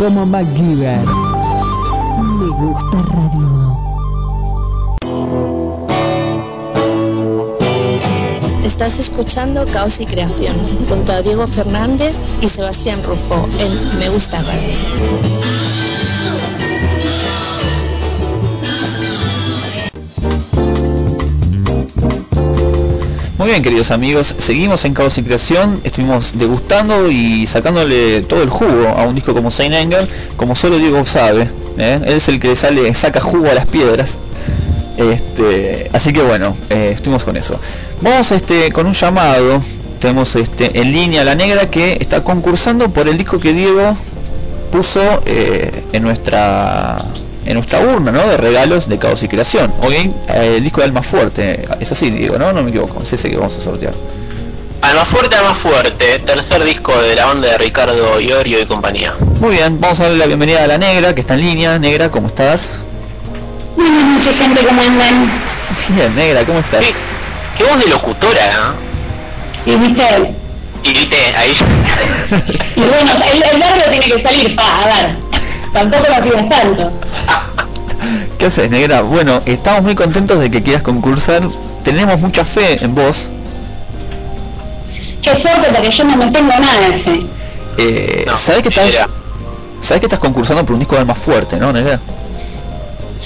B: Como MacGyver. Me gusta radio.
D: Estás escuchando Caos y Creación junto a Diego Fernández y Sebastián Rufo en Me Gusta Radio.
E: Bien, queridos amigos, seguimos en Caos y Creación, estuvimos degustando y sacándole todo el jugo a un disco como Saint Anger, como solo Diego sabe, ¿eh? él es el que sale, saca jugo a las piedras. Este, así que bueno, eh, estuvimos con eso. Vamos este, con un llamado, tenemos este, en línea la negra que está concursando por el disco que Diego puso eh, en nuestra en nuestra urna ¿no? de regalos de caos y creación. Hoy eh, el disco de Alma Fuerte, es así digo, ¿no? No me equivoco, es ese que vamos a sortear.
F: Alma Fuerte, Alma Fuerte, tercer disco de la banda de Ricardo Iorio y compañía.
E: Muy bien, vamos a darle la bienvenida a la negra que está en línea. Negra, ¿cómo estás?
L: Buenas noches, gente, ¿cómo andan?
E: Bien, negra, ¿cómo estás?
F: Sí, qué voz de locutora,
L: Y viste,
F: Y viste, ahí.
L: y bueno, el, el verbo tiene que salir, pa, a ver, tampoco lo pidas tanto.
E: ¿Qué haces, negra? Bueno, estamos muy contentos de que quieras concursar. Tenemos mucha fe en vos.
L: Qué suerte porque yo no me tengo nada de fe.
E: Eh,
F: No,
E: ¿Sabés que estás, sabés que estás concursando por un disco de Alma Fuerte, no, negra?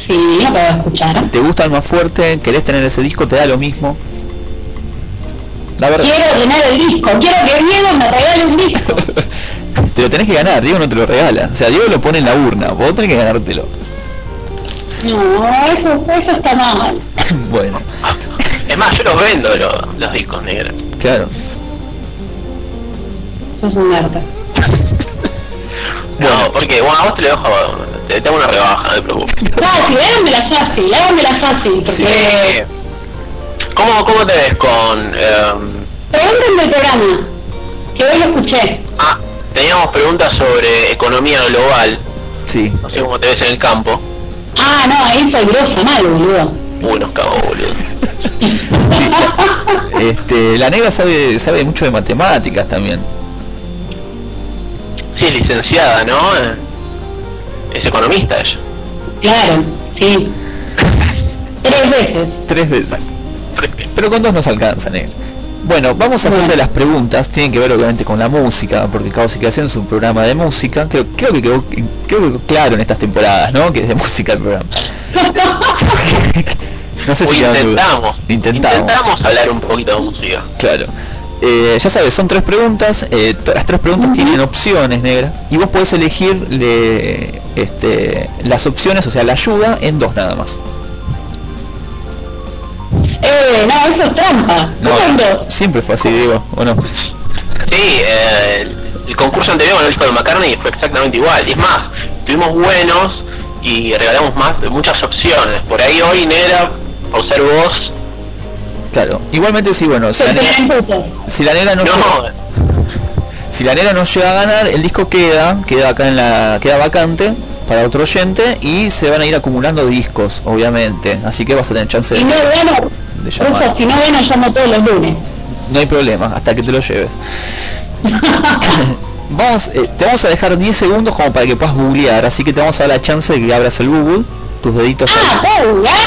L: Sí, no puedo escuchar.
E: ¿Te gusta Alma Fuerte? ¿Querés tener ese disco? ¿Te da lo mismo? La verdad.
L: Quiero llenar el disco, quiero que Diego me regale un disco.
E: Te lo tenés que ganar, Diego no te lo regala. O sea, Diego lo pone en la urna, vos tenés que ganártelo.
L: No, eso, eso está mal.
E: bueno,
F: Es más, yo los vendo los, los discos negros.
E: claro.
L: Sos un merca.
F: No, porque bueno, a vos te lo dejo, te tengo una rebaja, no te preocupes.
L: Fácil, háganmela fácil, háganmela fácil, porque
E: Sí.
F: Eh, ¿Cómo, ¿Cómo te ves con... em,
L: pregúntenme el programa, que hoy lo escuché.
F: ah, teníamos preguntas sobre economía global,
E: Sí.
F: no sé cómo te ves en el campo.
L: Ah, no, ahí soy grosa mal, boludo.
F: Uy, nos cagó, boludo.
E: Este, la negra sabe, sabe mucho de matemáticas también.
F: Sí, es licenciada, ¿no? Eh, Es economista ella.
L: Claro, sí. Tres veces.
E: Tres veces. Pero con dos nos alcanza, negra. Bueno, vamos a hacerte
L: Bueno.
E: las preguntas, tienen que ver obviamente con la música, porque Caos y Creación es un programa de música, creo, creo que quedó creo que claro en estas temporadas, ¿no? Que es de música el programa. no sé si
F: intentamos,
E: Intentamos.
F: intentamos hablar un poquito de música.
E: Claro. Eh, ya sabes, son tres preguntas. eh, las tres preguntas tienen opciones, negra. Y vos podés elegir le- este, las opciones, o sea, la ayuda, en dos nada más.
L: Eh, no, eso es trampa.
E: No, siempre fue así, digo, ¿o no?
F: Sí, eh, el, concurso anterior con el disco de McCartney fue exactamente igual. Y es más, tuvimos buenos y regalamos más muchas opciones. Por ahí hoy, negra, por ser vos,
E: Claro. Igualmente, sí, bueno, si la, negra,
L: talentoso.
E: si la negra no,
F: no,
E: llega, si la negra no llega a ganar, el disco queda, queda acá en la, queda vacante para otro oyente y se van a ir acumulando discos, obviamente. Así que vas a tener chance de,
L: Si no gano,
E: de llamar.
L: Si no gano, llamo todos los lunes.
E: No hay problema, hasta que te lo lleves. Vamos, eh, te vamos a dejar 10 segundos como para que puedas googlear, así que te vamos a dar la chance de que abras el Google, tus deditos
L: ah.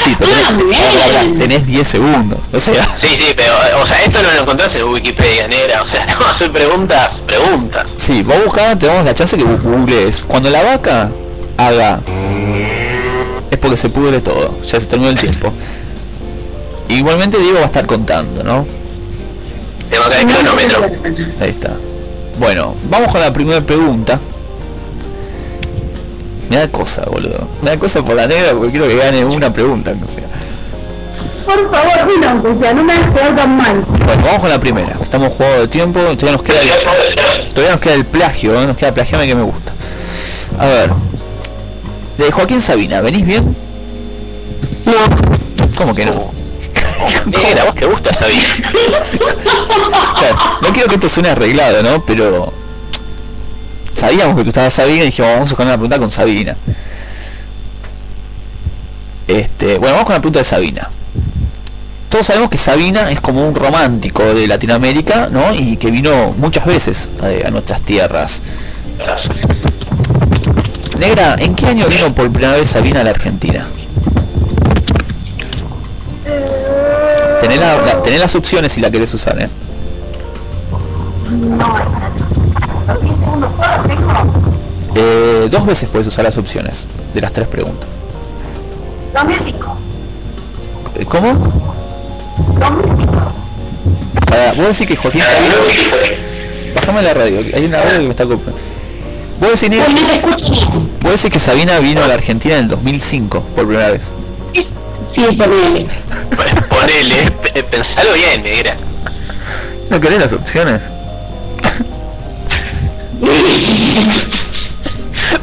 E: Sí, pero
L: ah,
E: tenés, pará, pará,
L: bien.
E: tenés 10 segundos, o sea,
F: Sí, sí, pero, o sea, esto no lo encontrás en Wikipedia, negra. O sea, a hacer preguntas, preguntas.
E: sí, vos buscando te damos la chance que googlees. Cuando la vaca haga, es porque se pudre todo, ya se terminó el tiempo. Igualmente Diego va a estar contando, ¿no?
F: Te va a caer el cronómetro.
E: Ahí está. Bueno, vamos con la primera pregunta. Me da cosa, boludo. Me da cosa por la negra porque quiero que gane una pregunta, no sea.
L: Por favor, aunque sea, no me hagas quedar tan mal.
E: Bueno, vamos con la primera. Estamos jugando de tiempo, todavía nos queda el, todavía nos queda el plagio, ¿eh? nos queda plagiarme que me gusta. A ver. De Joaquín Sabina, ¿venís bien?
L: No.
E: ¿Cómo que no?
F: Negra, vos te gusta.
E: Claro, no quiero que esto suene arreglado, ¿no? Pero sabíamos que tú estabas Sabina y dijimos vamos a buscar una pregunta con Sabina. Este, bueno, vamos con la pregunta de Sabina. Todos sabemos que Sabina es como un romántico de Latinoamérica, ¿no? Y que vino muchas veces a, a nuestras tierras. Negra, ¿en qué año vino por primera vez Sabina a la Argentina? Tenés, la- la- tenés las opciones si la querés usar, ¿eh? Eh, dos veces puedes usar las opciones de las tres preguntas.
L: 2005.
E: Eh, ¿Cómo? Para, vos decís que Joaquín Sabina... Bajame la radio, hay una radio que me está. Vos decís,
L: Pues no bien.
E: vos decís que Sabina vino a la Argentina en el 2005 por primera vez.
L: Sí, ponele.
F: Ponele, pe- pensalo bien, negra.
E: ¿No querés las opciones?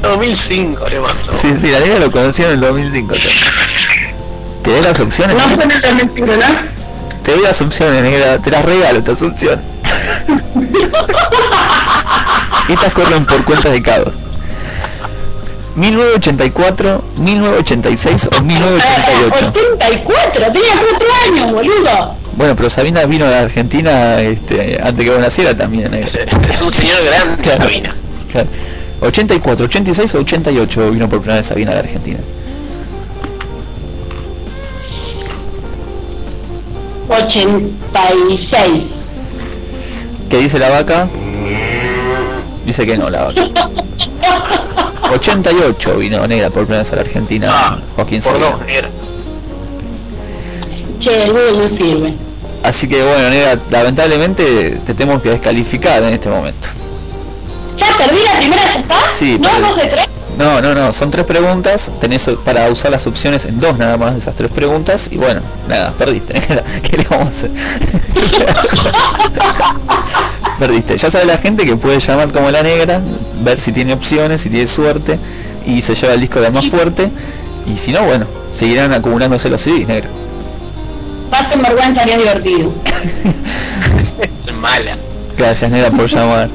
F: 2005, le mando.
E: Sí, sí, la negra lo conoció en el 2005. ya. ¿Querés las opciones?
L: No el 2005, ¿no?
E: Te doy las opciones, negra, te las regalo estas opciones. Estas corren por cuentas de Cabos. 1984, 1986 o 1988.
L: 84, tenía 4 años, boludo.
E: Bueno, pero Sabina vino a la Argentina este, antes que vos naciera también. negra.
F: Es un señor grande,
E: Claro.
F: Sabina.
E: Claro. 84, 86 o 88 vino por primera vez Sabina a la Argentina.
L: 86.
E: ¿Qué dice la vaca? Dice que no la vaca. 88 vino negra por primera vez a la Argentina
F: Ah,
E: Joaquín
F: por
E: Sabina.
F: dos, negra.
L: Che, el Google no sirve.
E: Así que bueno, negra, lamentablemente te tenemos que descalificar en este momento.
L: ¿Ya perdí la primera aceptada?
E: Sí,
L: ¿No,
E: perdí.
L: dos de tres?
E: No, no, no, son tres preguntas, tenés para usar las opciones en dos nada más de esas tres preguntas y bueno, nada, perdiste. ¿Qué le vamos a hacer? perdiste. Ya sabe la gente que puede llamar como la negra, ver si tiene opciones, si tiene suerte y se lleva el disco de más fuerte y si no, bueno, seguirán acumulándose los CDs, negra.
L: Pasen vergüenza es divertido.
F: Mala.
E: Gracias, negra, por llamar.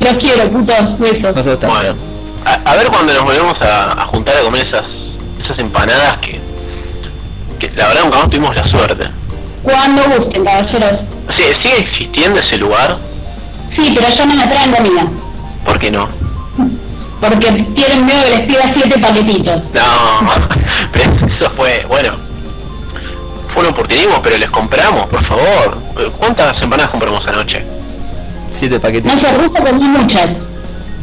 L: Los quiero, putos, besos.
E: Nosotros también.
F: Bueno, a, a ver cuando nos volvemos a, a juntar a comer esas esas empanadas que, que la verdad nunca más tuvimos la suerte.
L: Cuando gusten, caballeros.
F: Sí, ¿Sigue existiendo ese lugar?
L: Sí, pero yo no me traen comida.
F: ¿Por qué no?
L: Porque tienen miedo que les pida siete paquetitos.
F: No, pero eso fue, bueno, fue un oportunismo, pero les compramos, por favor. ¿Cuántas empanadas compramos anoche?
E: Siete
L: No
E: paquetitos.
L: se ruso comí muchas.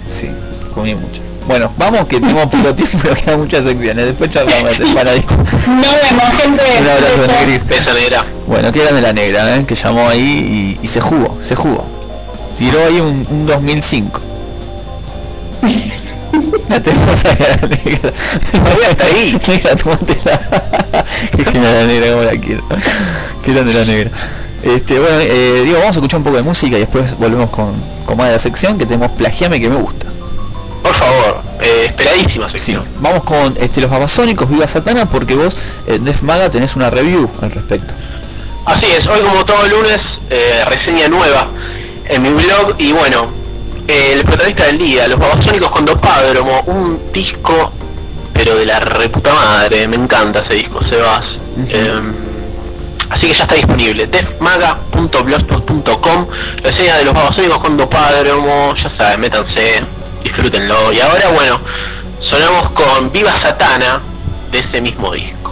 E: Sí, comí muchas. Bueno, vamos que tenemos poco tiempo, pero quedan muchas secciones. Después charlamos empanaditas.
L: No vemos, gente.
E: Un abrazo. Negris.
F: Esa negra.
E: Bueno, qué grande la negra, ¿eh? que llamó ahí y, y se jugó, se jugó. Tiró ahí un, un 2005. La tenemos ahí a la negra.
F: Está ahí.
E: Negra, tómatela. Qué genial la negra, como la quiero. Qué grande la negra. Este, bueno, eh, digo, vamos a escuchar un poco de música y después volvemos con, con más de la sección que tenemos Plagiame que me gusta.
F: Por favor, eh, esperadísima
E: Sí,
F: sección.
E: vamos con este, los babasónicos, Viva Satana, porque vos, en Def Maga, tenés una review al respecto.
F: Así es, hoy como todo lunes, eh, reseña nueva en mi blog y bueno, eh, el protagonista del día, Los Babasónicos con Dopádromo, un disco pero de la reputa madre, me encanta ese disco, Sebas. Eh, así que ya está disponible, defmaga.blogspot.com, reseña de Los Babasónicos con Dopádromo, ya saben, métanse, disfrútenlo. Y ahora bueno, sonamos con Viva Satana de ese mismo disco.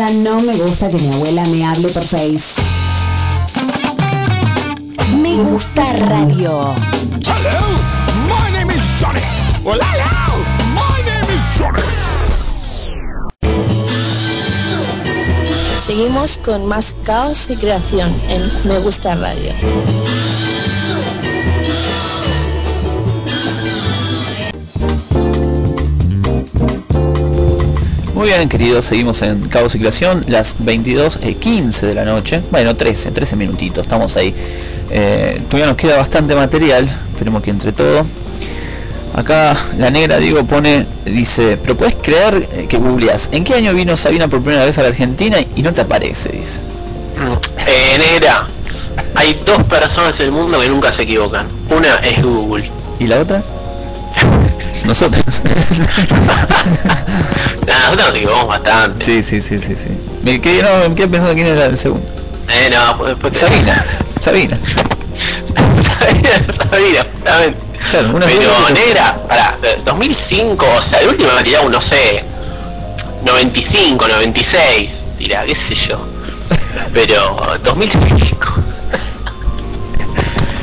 B: Ya no me gusta que mi abuela me hable por Face. Me gusta radio.
H: Hello, my name is Johnny. Well, hello, my name is Johnny.
D: Seguimos con más caos y creación en Me Gusta Radio.
E: Muy bien, queridos, seguimos en Caos y Creación, las 22.15 de la noche. Bueno, 13, 13 minutitos, estamos ahí. Eh, todavía nos queda bastante material, esperemos que entre todo. Acá la negra Diego pone, dice, pero puedes creer eh, que googleas, ¿en qué año vino Sabina por primera vez a la Argentina y no te aparece? Dice.
F: Eh, negra, hay dos personas en el mundo que nunca se equivocan. Una es Google.
E: ¿Y la otra? Nosotros.
F: Nada, nosotros nos equivocamos bastante.
E: Sí, sí, sí, sí, sí. Me quedé, no, me quedé pensando quién era el segundo.
F: Eh, no, pues, pues-
E: Sabina, Sabina.
F: Sabina, justamente.
E: Claro, una
F: Pero negra, para 2005, o sea, el último me tirado, no sé, 95, 96, dirá, qué sé yo. Pero 2005.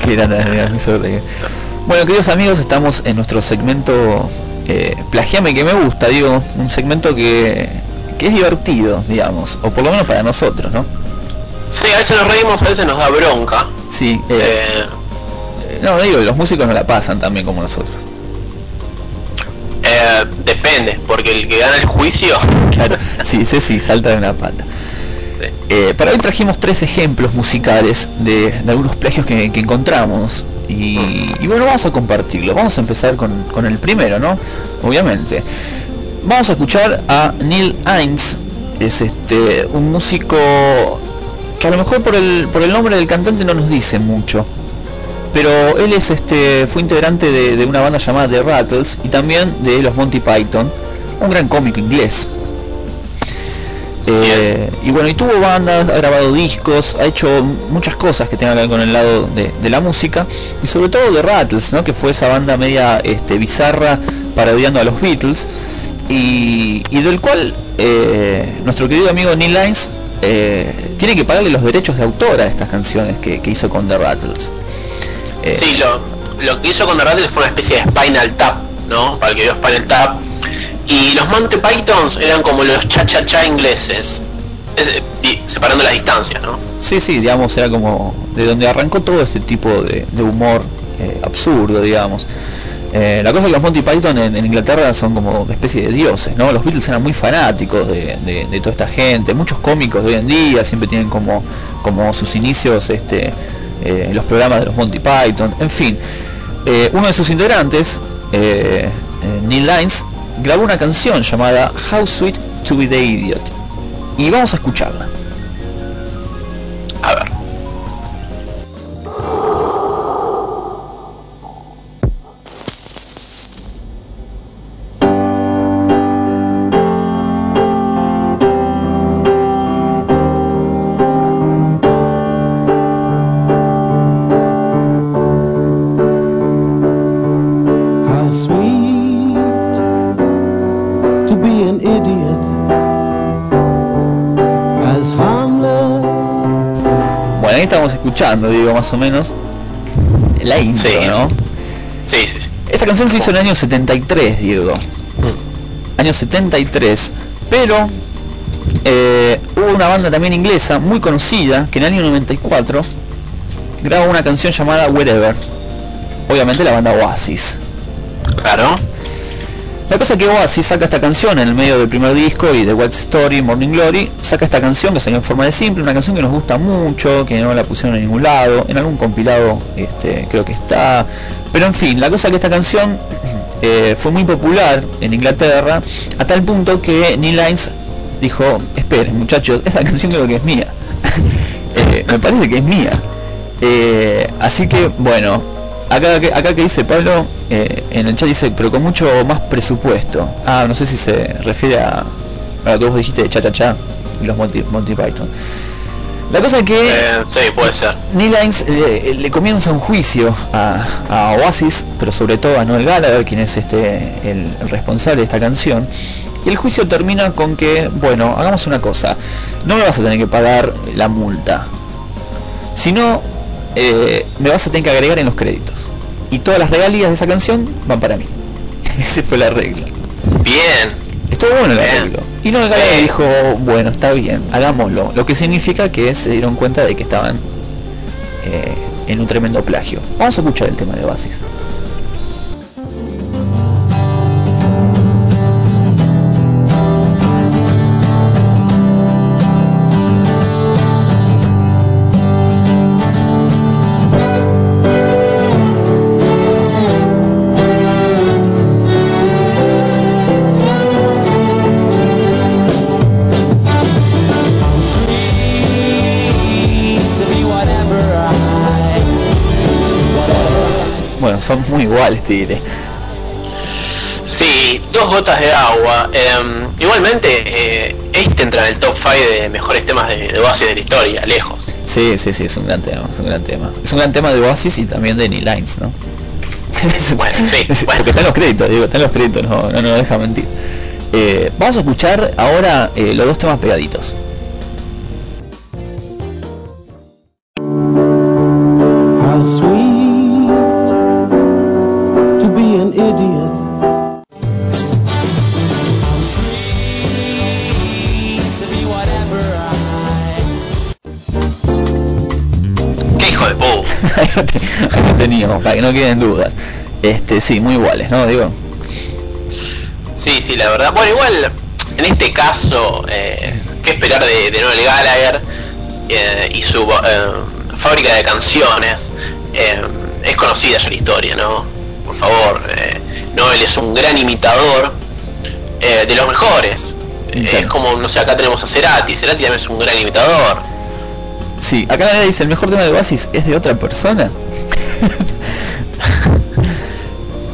E: Qué grande, amiga, me. Bueno, queridos amigos, estamos en nuestro segmento eh, Plagiame que me gusta, digo, un segmento que, que es divertido, digamos, o por lo menos para nosotros, ¿no?
F: Sí, a veces nos reímos, a veces nos da bronca.
E: Sí, eh,
F: Eh,
E: no, digo, los músicos no la pasan también como nosotros.
F: eh, depende, porque el que gana el juicio...
E: Claro, sí, sí, sí, salta de una pata.
F: Sí.
E: Eh, para hoy trajimos tres ejemplos musicales de, de algunos plagios que, que encontramos y, bueno, vamos a compartirlo. Vamos a empezar con, con el primero, ¿no? Obviamente. Vamos a escuchar a Neil Hines, es este un músico que a lo mejor por el, por el nombre del cantante no nos dice mucho, pero él es este fue integrante de, de una banda llamada The Rattles y también de los Monty Python, un gran cómico inglés. Eh, y bueno, y tuvo bandas, ha grabado discos, ha hecho muchas cosas que tengan que ver con el lado de, de la música y sobre todo The Rattles, ¿no? que fue esa banda media este, bizarra parodiando a los Beatles y, y del cual eh, nuestro querido amigo Neil Lines eh, tiene que pagarle los derechos de autor a estas canciones que, que hizo con The Rattles. Eh,
F: Sí, lo, lo que hizo con The Rattles fue una especie de Spinal Tap, ¿no? Para el que vio Spinal Tap. Y los Monty Pythons eran como los cha-cha-cha ingleses, separando las distancias, ¿no?
E: Sí, sí, digamos, era como de donde arrancó todo ese tipo de, humor eh, absurdo, digamos. Eh, la cosa es que los Monty Python en, Inglaterra son como una especie de dioses, ¿no? Los Beatles eran muy fanáticos de, toda esta gente, muchos cómicos de hoy en día siempre tienen como, como sus inicios este, eh, los programas de los Monty Python, en fin. Uno de sus integrantes, Neil Lines, grabó una canción llamada How Sweet to be the Idiot. Y vamos a escucharla. Más o menos la intro,
F: Sí.
E: ¿no?
F: Sí, sí, sí.
E: Esta canción se hizo en el año 73, Diego. Año 73. Pero eh, hubo una banda también inglesa muy conocida que en el año 94 grabó una canción llamada Wherever. Obviamente la banda Oasis.
F: Claro.
E: La cosa es que Oasis saca esta canción en el medio del primer disco y de White Story, Morning Glory, saca esta canción que salió en forma de simple, una canción que nos gusta mucho, que no la pusieron en ningún lado, en algún compilado este, creo que está. Pero en fin, la cosa es que esta canción eh, fue muy popular en Inglaterra, a tal punto que Neil Lines dijo, esperen muchachos, esa canción creo que es mía. Eh, me parece que es mía. Eh, así que bueno, acá, que- acá que dice Pablo, eh, en el chat dice, pero con mucho más presupuesto. Ah, no sé si se refiere a, a lo que vos dijiste de Cha Cha Cha y los Monty, Monty Python. La cosa es que
F: Eh, sí, puede ser.
E: Neil Lines eh, le comienza un juicio a, a Oasis, pero sobre todo a Noel Gallagher, quien es este el, el responsable de esta canción. Y el juicio termina con que, bueno, hagamos una cosa, no me vas a tener que pagar la multa, sino eh, me vas a tener que agregar en los créditos. Y todas las regalías de esa canción van para mí. Ese fue el arreglo.
F: Bien.
E: Estuvo bueno el
F: Bien.
E: arreglo. Y no
F: Sí.
E: dijo, bueno, está bien, hagámoslo. Lo que significa que se dieron cuenta de que estaban eh, en un tremendo plagio. Vamos a escuchar el tema de Oasis. Iguales, te diré.
F: Sí, dos gotas de agua. Eh, igualmente, eh, este entra en el top 5 de mejores temas de, de Oasis de la historia, lejos.
E: Sí, sí, sí, es un gran tema, es un gran tema. Es un gran tema de Oasis y también de Neil Lines, ¿no?
F: Bueno, sí, bueno.
E: Porque está en los créditos, digo, está en los créditos, no, no, no deja mentir. Eh, vamos a escuchar ahora eh, los dos temas pegaditos. Que no queden dudas. Este, sí, muy iguales, ¿no? Digo,
F: Sí, sí, la verdad. Bueno, igual, en este caso, eh, ¿qué esperar de, de Noel Gallagher eh, y su eh, fábrica de canciones? Es conocida ya la historia, ¿no? Por favor, Noel es un gran imitador de los mejores. Es como, no sé, acá tenemos a Cerati, Cerati también es un gran imitador.
E: sí, acá la dice, el mejor tema de Oasis es de otra persona.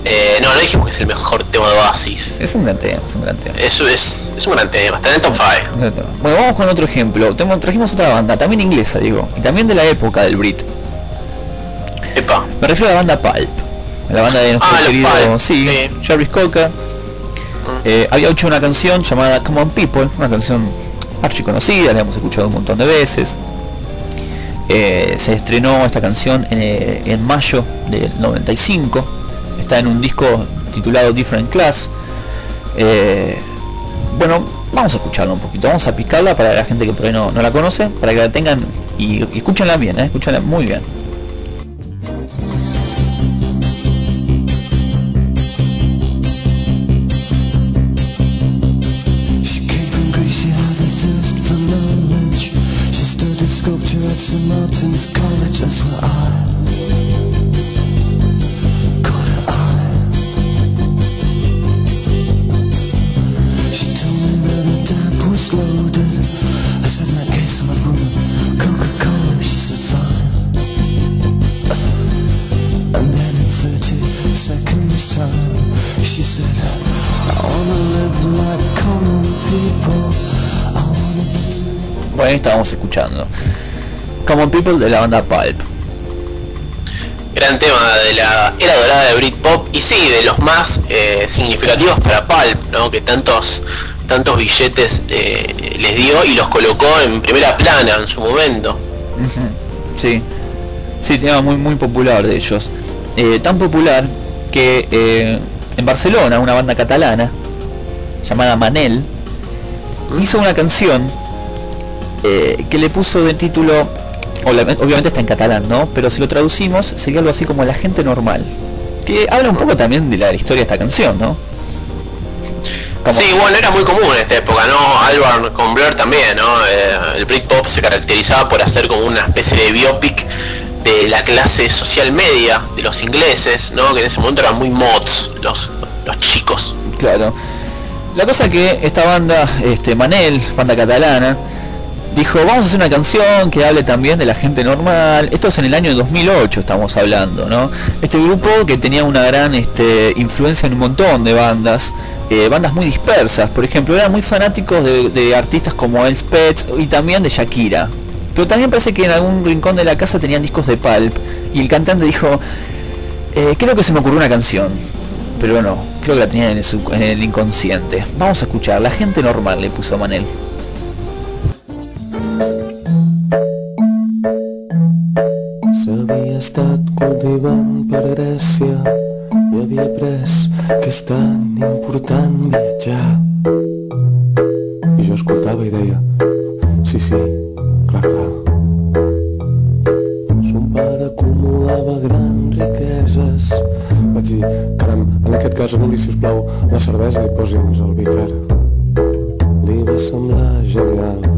F: Eh, no, no dijimos que es el mejor tema de Oasis.
E: Es un gran tema, es un gran tema.
F: Eso es, es un gran tema, está en el top 5.
E: Un gran tema. Bueno, vamos con otro ejemplo. Trajimos otra banda, también inglesa, digo, y también de la época del Brit.
F: Epa.
E: Me refiero a la banda Pulp, a la banda de nuestro
F: Ah,
E: querido,
F: Pulp,
E: sí,
F: sí.
E: Jarvis Cocker. Eh, había hecho una canción llamada Come on People, una canción archiconocida, la hemos escuchado un montón de veces. Eh, se estrenó esta canción en, eh, en mayo del 95. Está en un disco titulado Different Class. Eh, bueno, vamos a escucharla un poquito, vamos a picarla para la gente que por ahí no, no la conoce, para que la tengan y, y escúchenla bien, eh, escúchenla muy bien.
M: People
E: de la banda Pulp.
F: gran tema de la era dorada de Britpop y sí, de los más eh, significativos para Pulp, ¿no? que tantos tantos billetes eh, les dio y los colocó en primera plana en su momento.
E: Sí, sí, tema muy muy popular de ellos. Eh, tan popular que eh, en Barcelona una banda catalana llamada Manel hizo una canción que le puso de título, obviamente está en catalán, ¿no? Pero si lo traducimos sería algo así como La gente normal. Que habla un poco también de la historia de esta canción, ¿no? Como-
F: Sí, bueno, era muy común en esta época, ¿no? Albarn con Blur también, ¿no? Eh, el Britpop se caracterizaba por hacer como una especie de biopic de la clase social media de los ingleses, ¿no? Que en ese momento eran muy mods, los, los chicos.
E: Claro. La cosa que esta banda, este Manel, banda catalana, dijo, vamos a hacer una canción que hable también de la gente normal. Esto es en el año 2008 estamos hablando, ¿no? Este grupo que tenía una gran este, influencia en un montón de bandas, eh, bandas muy dispersas, por ejemplo, eran muy fanáticos de, artistas como El Spets y también de Shakira. Pero también parece que en algún rincón de la casa tenían discos de Pulp y el cantante dijo, eh, creo que se me ocurrió una canción. pero no, creo que la tenían en el, en el inconsciente. Vamos a escuchar, la gente normal le puso Manel.
M: S'havia estat cultivant per Grècia i havia après que és tan important viatjar. I jo escoltava i deia, sí, sí, clar, clar. Son pare acumulava grans riqueses. Vaig dir, caram, en aquest cas anul·li, si us plau, la cervesa i posi'ns el vi car. Li va semblar genial.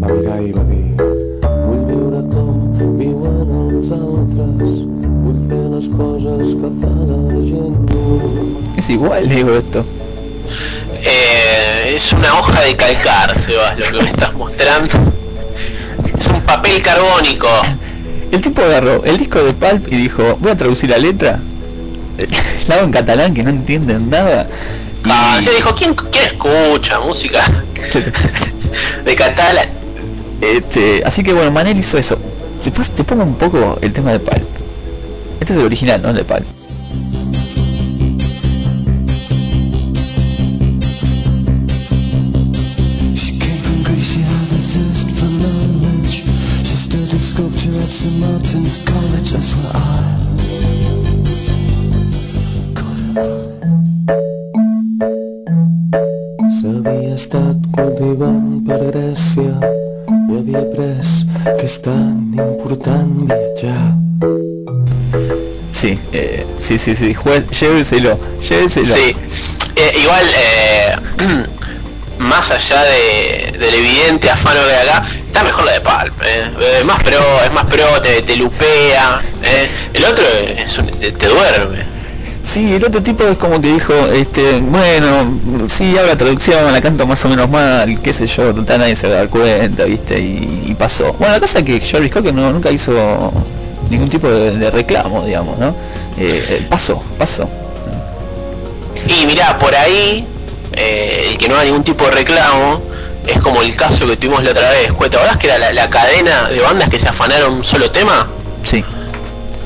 M: Va fer un grupet, va mirar i va dir Vull viure com viuen els altres Vull fer les coses que fa la gent
E: Es igual, digo esto.
F: Eh, es una hoja de calcar, Sebas, lo que me estás mostrando. Es un papel carbónico.
E: El tipo agarró el disco de Pulp y dijo, voy a traducir la letra. La hago en catalán que no entienden nada.
F: Ah, se dijo, ¿quién, ¿quién escucha música de catalán?
E: Este, así que bueno, Manel hizo eso. Te pongo un poco el tema de Pulp. Este es el original, no el de Pulp. Sí, sí, juez, lléveselo, lléveselo.
F: Sí, Eh, igual, eh, más allá de, del evidente afano que hay acá, está mejor la de Pulp. Eh. Es más pro, es más pro, te, te lupea. Eh. El otro es un- te, te duerme.
E: Sí, el otro tipo es como que dijo, este, bueno, sí, habla traducción, la canto más o menos mal, qué sé yo, total nadie se va a dar cuenta, viste, y, y pasó. Bueno, la cosa es que Jerry Cocker no, nunca hizo ningún tipo de, de reclamo, digamos, ¿no? Eh, eh, pasó, pasó.
F: Y mirá, por ahí, eh, el que no haga ningún tipo de reclamo, es como el caso que tuvimos la otra vez. ¿Te acordás que era la, la cadena de bandas que se afanaron un solo tema?
E: Sí.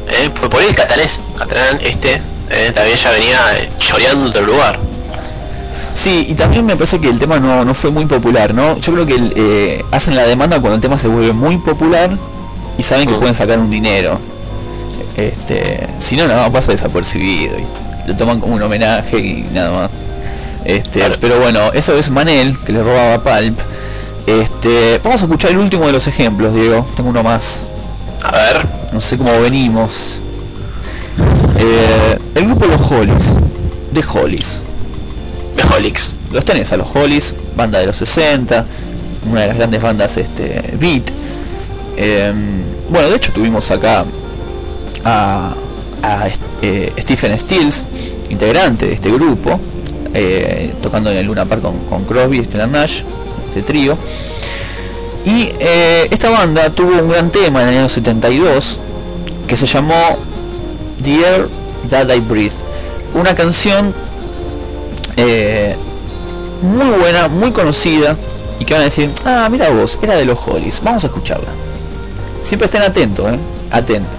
F: Eh, pues por ahí el catalés, catalán este, eh, también ya venía eh, choreando otro lugar.
E: Sí, y también me parece que el tema no, no fue muy popular, ¿no? Yo creo que eh, hacen la demanda cuando el tema se vuelve muy popular y saben que
F: Mm.
E: pueden sacar un dinero. Este, si no, nada más pasa desapercibido, ¿viste? Lo toman como un homenaje y nada más. Este, pero bueno, eso es Manel, que le robaba Pulp. Este, vamos a escuchar el último de los ejemplos, Diego. Tengo uno más.
F: A ver.
E: No sé cómo venimos. Eh, el grupo Los Hollies. De Hollies.
F: De Hollies.
E: Los tenés a los Hollies, banda de los 60, una de las grandes bandas este beat. Eh, bueno, de hecho tuvimos acá a, eh, Stephen Stills, integrante de este grupo, eh, tocando en el Luna Park con, con Crosby y Stellan Nash, este trío. Y eh, esta banda tuvo un gran tema en el año 72 que se llamó The Air That I Breathe. Una canción muy buena, muy conocida y que van a decir, ah, mira vos, era de los Hollies, vamos a escucharla. Siempre estén atentos, eh, atentos.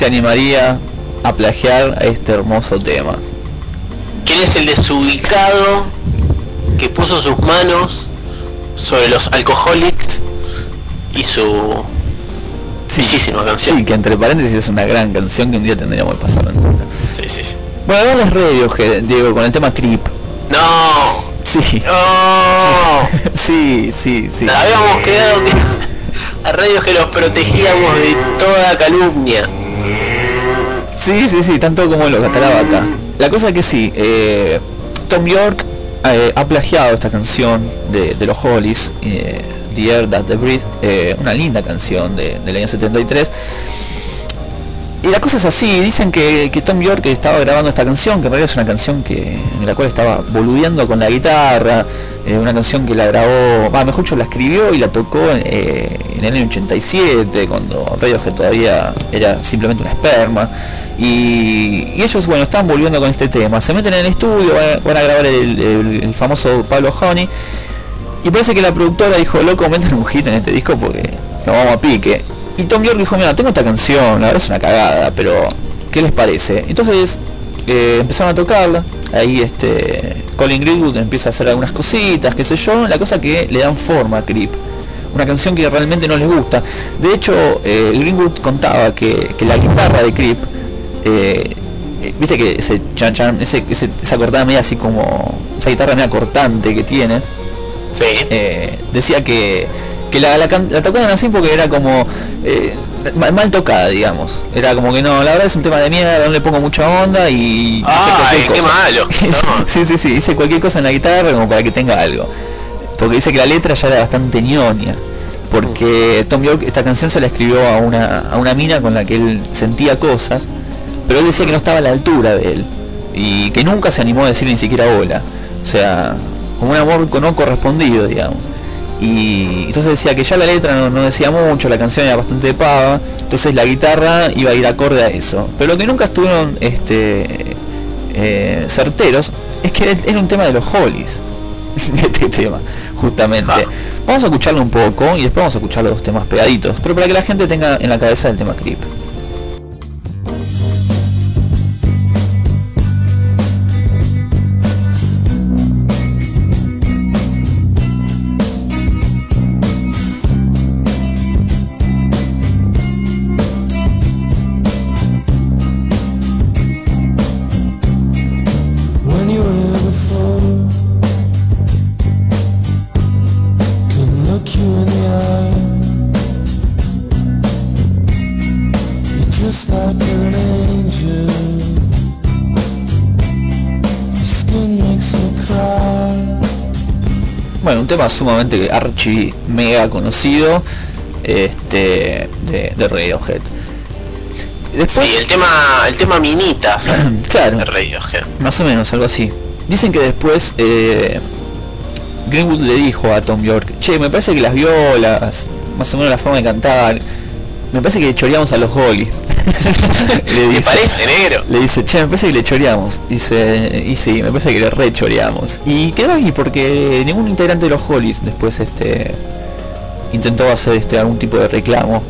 E: Se animaría a plagiar a este hermoso tema.
F: ¿Quién es el desubicado que puso sus manos sobre los alcoholics y su bellísima canción?
E: Sí, que entre paréntesis es una gran canción que un día tendríamos que pasar.
F: Sí, sí, sí.
E: Bueno, ahora es Radiohead, Diego, con el tema Creep.
F: No,
E: Sí,
F: no.
E: sí, sí, sí.
F: Habíamos quedado que a radios que los protegíamos de toda calumnia.
E: Sí, sí, sí, tanto como lo catalaba acá. La cosa que sí, eh, Tom York eh, ha plagiado esta canción de, los Hollies, eh, The Air That They Breathe, eh, una linda canción de- del año 73. Y la cosa es así, dicen que, Tom York estaba grabando esta canción, que en realidad es una canción que en la cual estaba boludeando con la guitarra, una canción que la grabó, va, mejor dicho, la escribió y la tocó en el año 87, cuando Radiohead todavía era simplemente una esperma. Y, ellos, bueno, estaban volviendo con este tema, se meten en el estudio, van a, grabar el famoso Pablo Honey, y parece que la productora dijo, loco, metan un hit en este disco porque nos vamos a pique. Y Tom York dijo, mira, tengo esta canción, la verdad es una cagada, pero ¿qué les parece? Entonces eh, empezaron a tocarla, ahí este Colin Greenwood empieza a hacer algunas cositas, qué sé yo, la cosa que le dan forma a Creep. Una canción que realmente no les gusta. De hecho, eh, Greenwood contaba que, que la guitarra de Creep, eh, viste que ese chan chan, ese, ese- esa cortada media así como, esa guitarra media cortante que tiene,
F: Sí.
E: eh, decía que, que la, la, la tocaban así porque era como eh, ma- mal tocada, digamos. Era como que no, la verdad es un tema de mierda, no le pongo mucha onda y hice
F: Ay,
E: cualquier
F: qué
E: cosa.
F: malo. No.
E: sí, sí, sí, hice cualquier cosa en la guitarra como para que tenga algo. Porque dice que la letra ya era bastante ñoña. Porque Tom York esta canción se la escribió a una, a una mina con la que él sentía cosas, pero él decía que no estaba a la altura de él. Y que nunca se animó a decir ni siquiera hola. O sea, como un amor no correspondido, digamos. Y entonces decía que ya la letra no, no decía mucho, la canción era bastante pava, entonces la guitarra iba a ir acorde a eso. Pero lo que nunca estuvieron este, eh, certeros es que era un tema de los Hollies, este tema, justamente.
F: Ah.
E: Vamos a escucharlo un poco y después vamos a escuchar los dos temas pegaditos, pero para que la gente tenga en la cabeza el tema Creep. Tema sumamente archi mega conocido este de, de Radiohead. Después,
F: Sí, el tema, el tema Minitas
E: claro,
F: de Radiohead.
E: más o menos, algo así. Dicen que después eh, Greenwood le dijo a Tom York, che, me parece que las violas, más o menos la forma de cantar, me parece que le choreamos a los Hollies. le
F: ¿Te
E: dice,
F: parece, negro?
E: le dice, che, me parece que le choreamos. Dice, y sí, me parece que le re choreamos. Y quedó ahí porque ningún integrante de los Hollies después este intentó hacer este algún tipo de reclamo.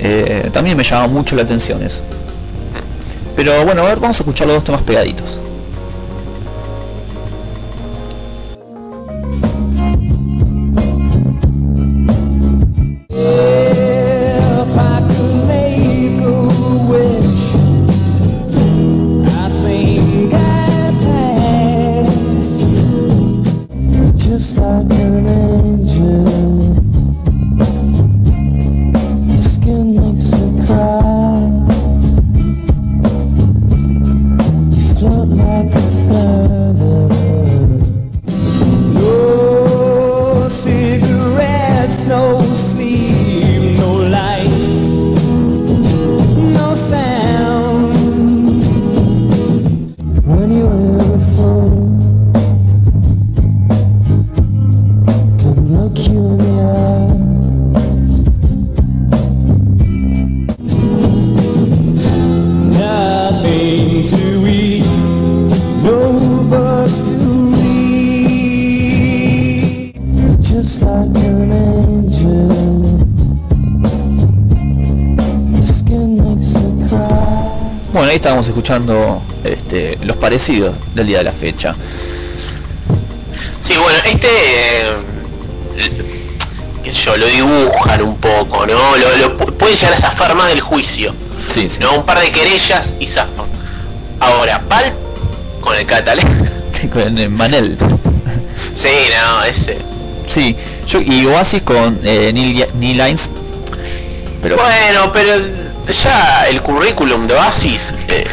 E: Eh, también me llama mucho la atención eso. Pero bueno, a ver, vamos a escuchar los dos temas pegaditos. Del día de la fecha.
F: Sí, bueno, este, eh, qué sé yo, lo dibujan un poco, ¿no? Lo, lo pu- puede llegar a zafar más del juicio,
E: Sí, sí.
F: ¿no? Un par de querellas y zafan. Ahora, Pal con el catalán.
E: con eh, Manel.
F: Sí, no, ese.
E: Sí, yo y Oasis con eh, Neil, Neil Hines, pero
F: Bueno, pero ya el currículum de Oasis eh,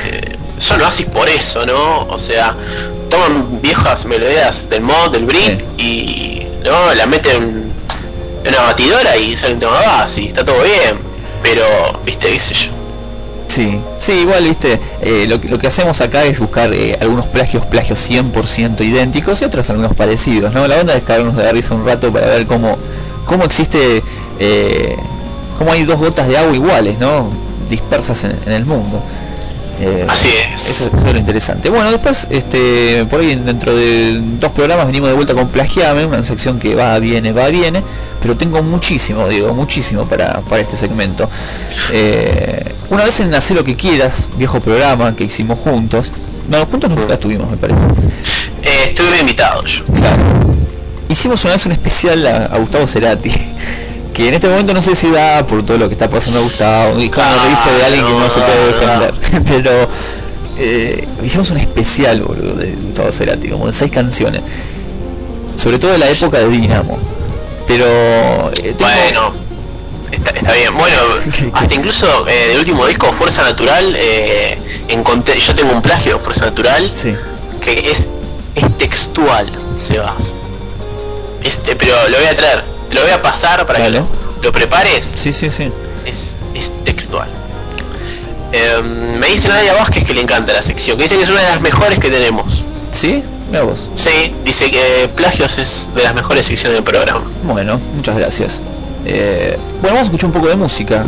F: son Oasis por eso, ¿no? O sea, toman viejas melodías del mod, del brick y no la meten en una batidora y salen tema de Oasis, está todo bien. Pero, viste, qué sé yo.
E: Sí, sí, igual, viste, eh, lo, que- lo que hacemos acá es buscar eh, algunos plagios, plagios 100% idénticos y otros algunos parecidos, ¿no? La onda es caernos de la risa un rato para ver cómo, cómo existe, eh, cómo hay dos gotas de agua iguales, ¿no? Dispersas en, en el mundo. Eh,
F: Así es.
E: Eso, eso es lo interesante. Bueno, después, este, por ahí dentro de dos programas venimos de vuelta con Plagiame, una sección que va, viene, va, viene, pero tengo muchísimo, digo, muchísimo para, para este segmento. Eh, una vez en Hacer lo que quieras, viejo programa que hicimos juntos, no, juntos nunca estuvimos, me parece.
F: Eh, estuve invitado yo.
E: Claro. Hicimos una vez un especial a, a Gustavo Cerati, que en este momento no sé si da por todo lo que está pasando a Gustavo, y cuando
F: Ah,
E: dice de alguien que
F: no,
E: se puede
F: no,
E: defender, pero eh, hicimos un especial, boludo, de Gustavo Cerati, como de seis canciones, sobre todo de la época de Dinamo, pero... eh, tengo-
F: Bueno, está, está bien. Bueno, hasta incluso eh, del último disco, Fuerza Natural, encontré, yo tengo un plagio Fuerza Natural
E: Sí.
F: que es, es textual, Sebas. Este, pero lo voy a traer, lo voy a pasar para que lo, lo prepares.
E: Sí, sí, sí.
F: Es, es textual. Em, me dice Nadia Vázquez que le encanta la sección, que dice que es una de las mejores que tenemos.
E: ¿Sí? Mira vos.
F: Sí, dice que Plagios es de las mejores secciones del programa.
E: Bueno, muchas gracias. Eh, bueno, vamos a escuchar un poco de música.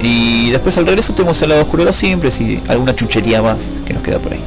E: Y después al regreso tenemos el lado oscuro de los simples y alguna chuchería más que nos queda por ahí.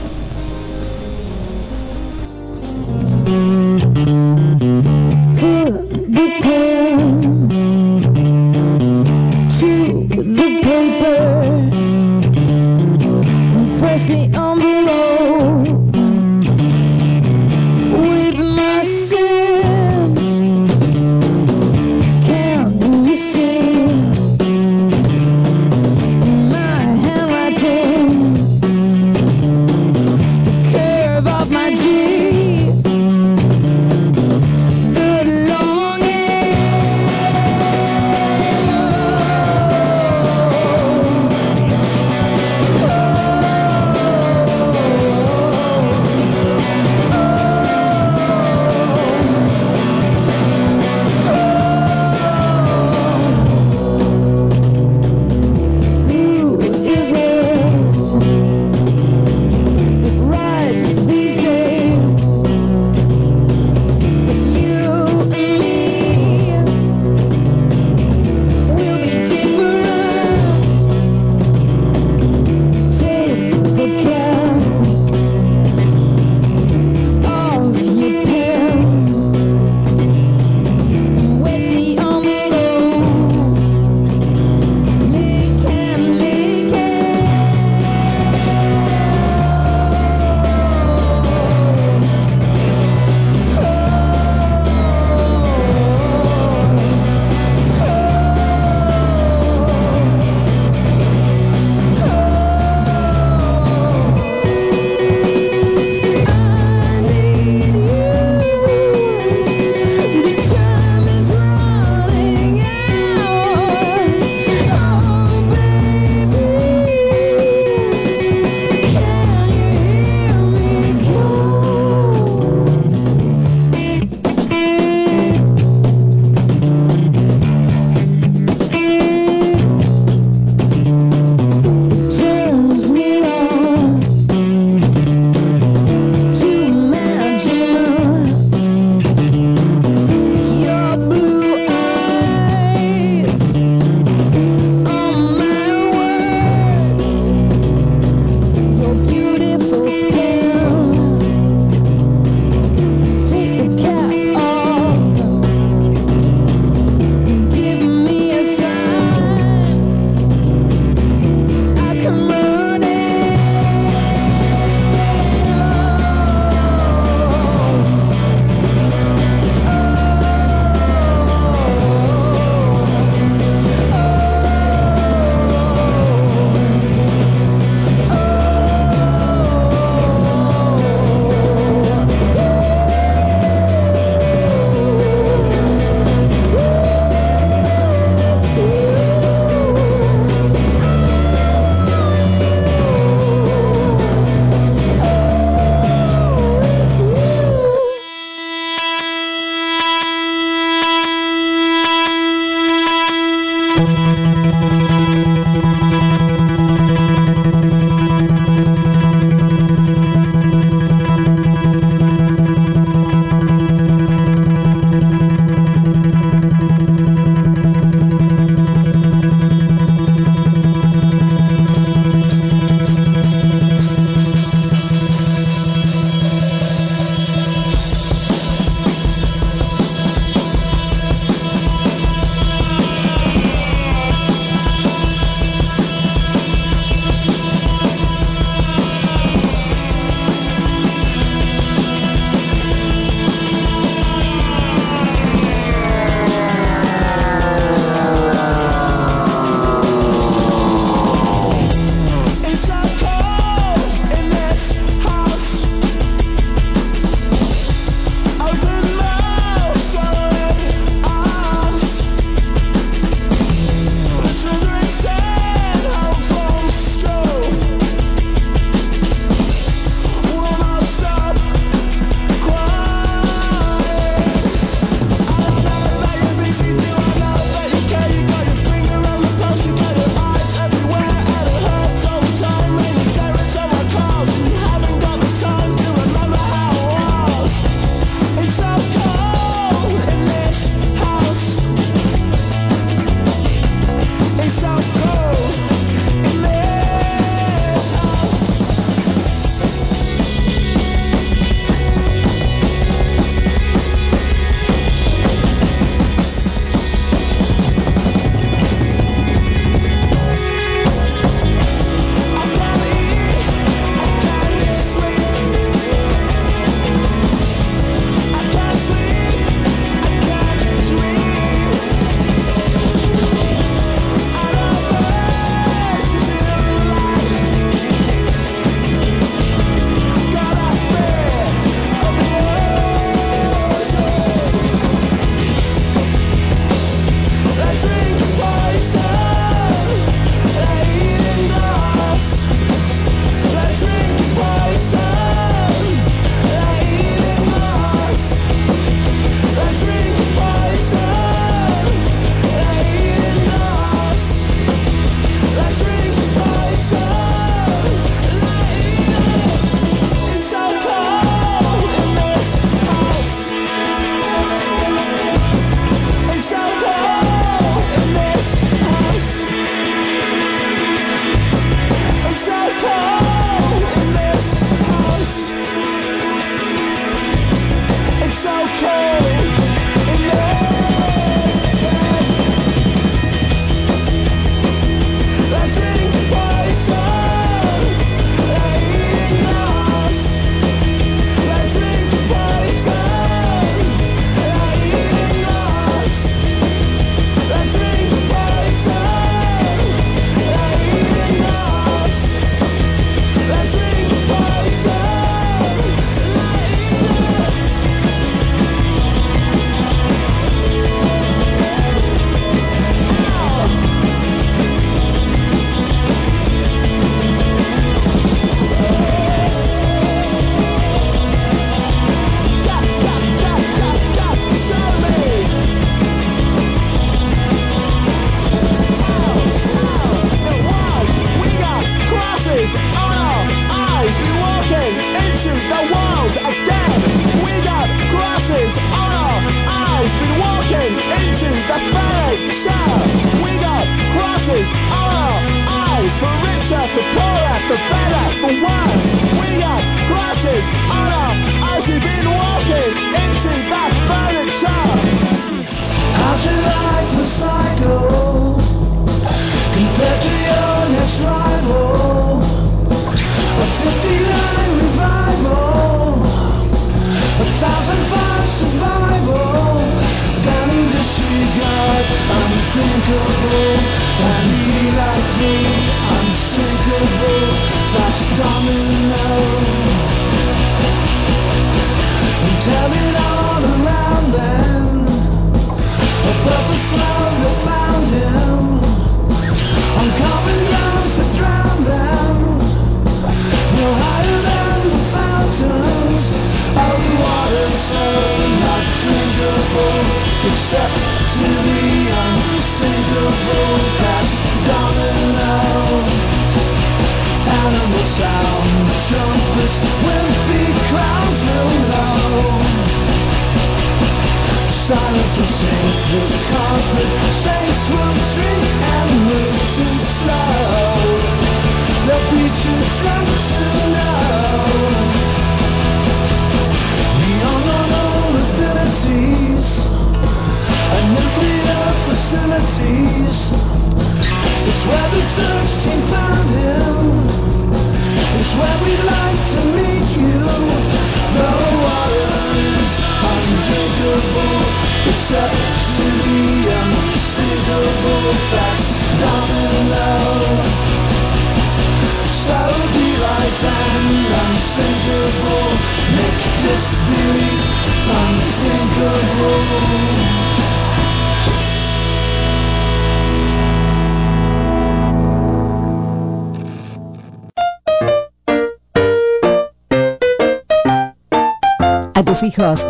B: Tus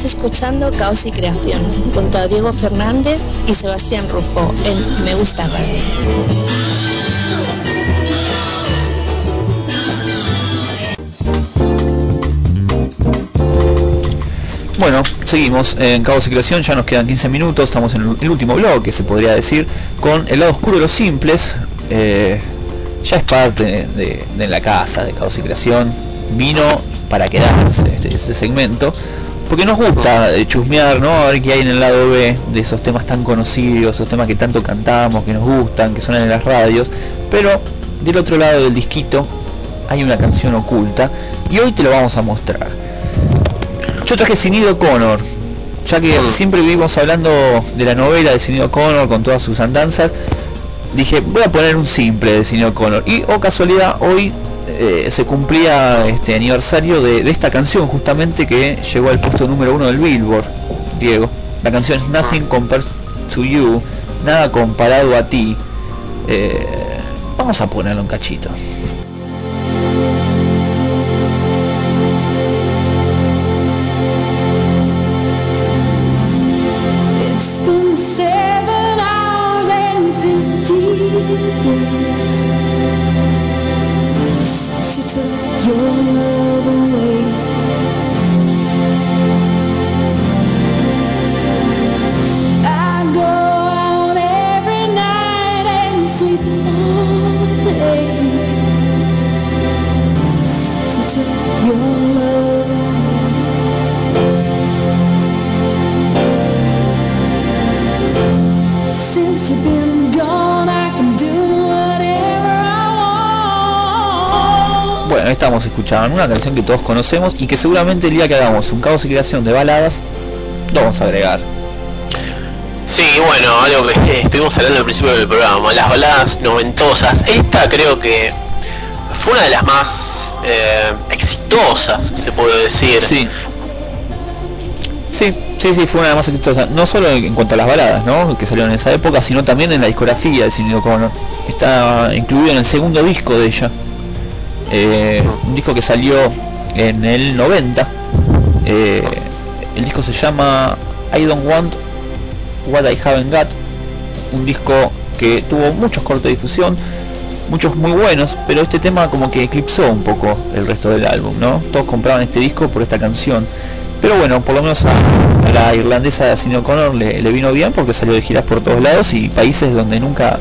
D: Estás escuchando Caos y Creación junto a Diego Fernández y Sebastián Rufo en Me Gusta Radio.
E: Bueno, seguimos en Caos y Creación, ya nos quedan 15 minutos, estamos en el último bloque, se podría decir, con el lado oscuro de los simples. eh, ya es parte de, la casa de Caos y Creación, vino para quedarse este, este segmento, porque nos gusta eh, chusmear, ¿no? A ver qué hay en el lado B de esos temas tan conocidos, esos temas que tanto cantamos, que nos gustan, que suenan en las radios, pero del otro lado del disquito hay una canción oculta y hoy te lo vamos a mostrar. Yo traje Sinido Connor, ya que siempre vivimos hablando de la novela de Sinido Connor con todas sus andanzas. Dije, voy a poner un simple de Sinido Connor. Y, oh casualidad, hoy eh, se cumplía este aniversario de, de esta canción, justamente que llegó al puesto número uno del Billboard, Diego. La canción es Nothing Compares to You, nada comparado a ti. Eh, vamos a ponerlo un cachito. Una canción que todos conocemos y que seguramente el día que hagamos un caos y creación de baladas, lo vamos a agregar.
F: Sí, bueno, algo que estuvimos hablando al principio del programa, las baladas noventosas. Esta creo que fue una de las más eh, exitosas, se puede decir.
E: Sí. Sí, sí, sí, fue una de las más exitosas. No solo en cuanto a las baladas, ¿no? Que salieron en esa época, sino también en la discografía de Sinead O'Connor. Está incluido en el segundo disco de ella. Eh, un disco que salió en el 90. Eh, el disco se llama I Don't Want What I Haven't Got. Un disco que tuvo muchos cortes de difusión, muchos muy buenos, pero este tema como que eclipsó un poco el resto del álbum, ¿no? Todos compraban este disco por esta canción. Pero bueno, por lo menos a, la irlandesa Sinead O'Connor le, le vino bien porque salió de giras por todos lados y países donde nunca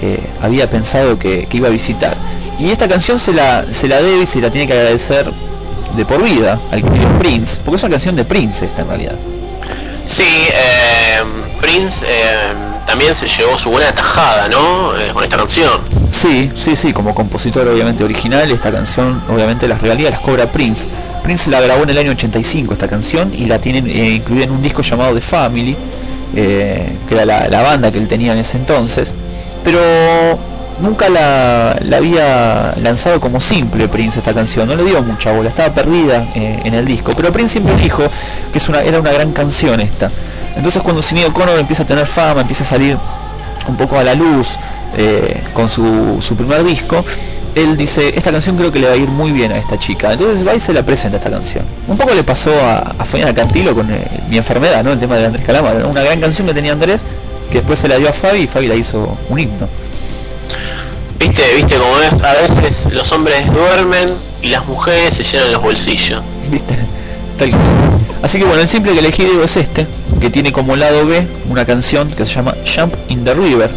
E: eh, había pensado que iba a visitar. Y esta canción se la, se la debe y se la tiene que agradecer de por vida al querido Prince, porque es una canción de Prince esta en realidad.
F: Sí, eh, Prince eh, también se llevó su buena tajada, ¿no? Eh, con esta canción.
E: Sí, sí, sí, como compositor obviamente original, esta canción obviamente las regalías las cobra Prince. Prince la grabó en el año 85 esta canción y la tienen incluida en un disco llamado The Family, que era la, la banda que él tenía en ese entonces, pero nunca la, la había lanzado como simple Prince esta canción, no le dio mucha bola, estaba perdida eh, en el disco, pero Prince siempre dijo que es una, era una gran canción esta. Entonces cuando Sinead O'Connor empieza a tener fama, empieza a salir un poco a la luz eh, con su, su primer disco, él dice, esta canción creo que le va a ir muy bien a esta chica. Entonces va y se la presenta esta canción. Un poco le pasó a, a Fabiana Cantilo con eh, Mi enfermedad, ¿no? El tema de Andrés Calamaro. Una gran canción que tenía Andrés, que después se la dio a Fabi y Fabi la hizo un himno.
F: Viste, viste cómo es, a veces los hombres duermen y las mujeres se llenan los bolsillos.
E: ¿Viste? Así que bueno, el simple que elegí Diego, es este, que tiene como lado B una canción que se llama Jump in the River,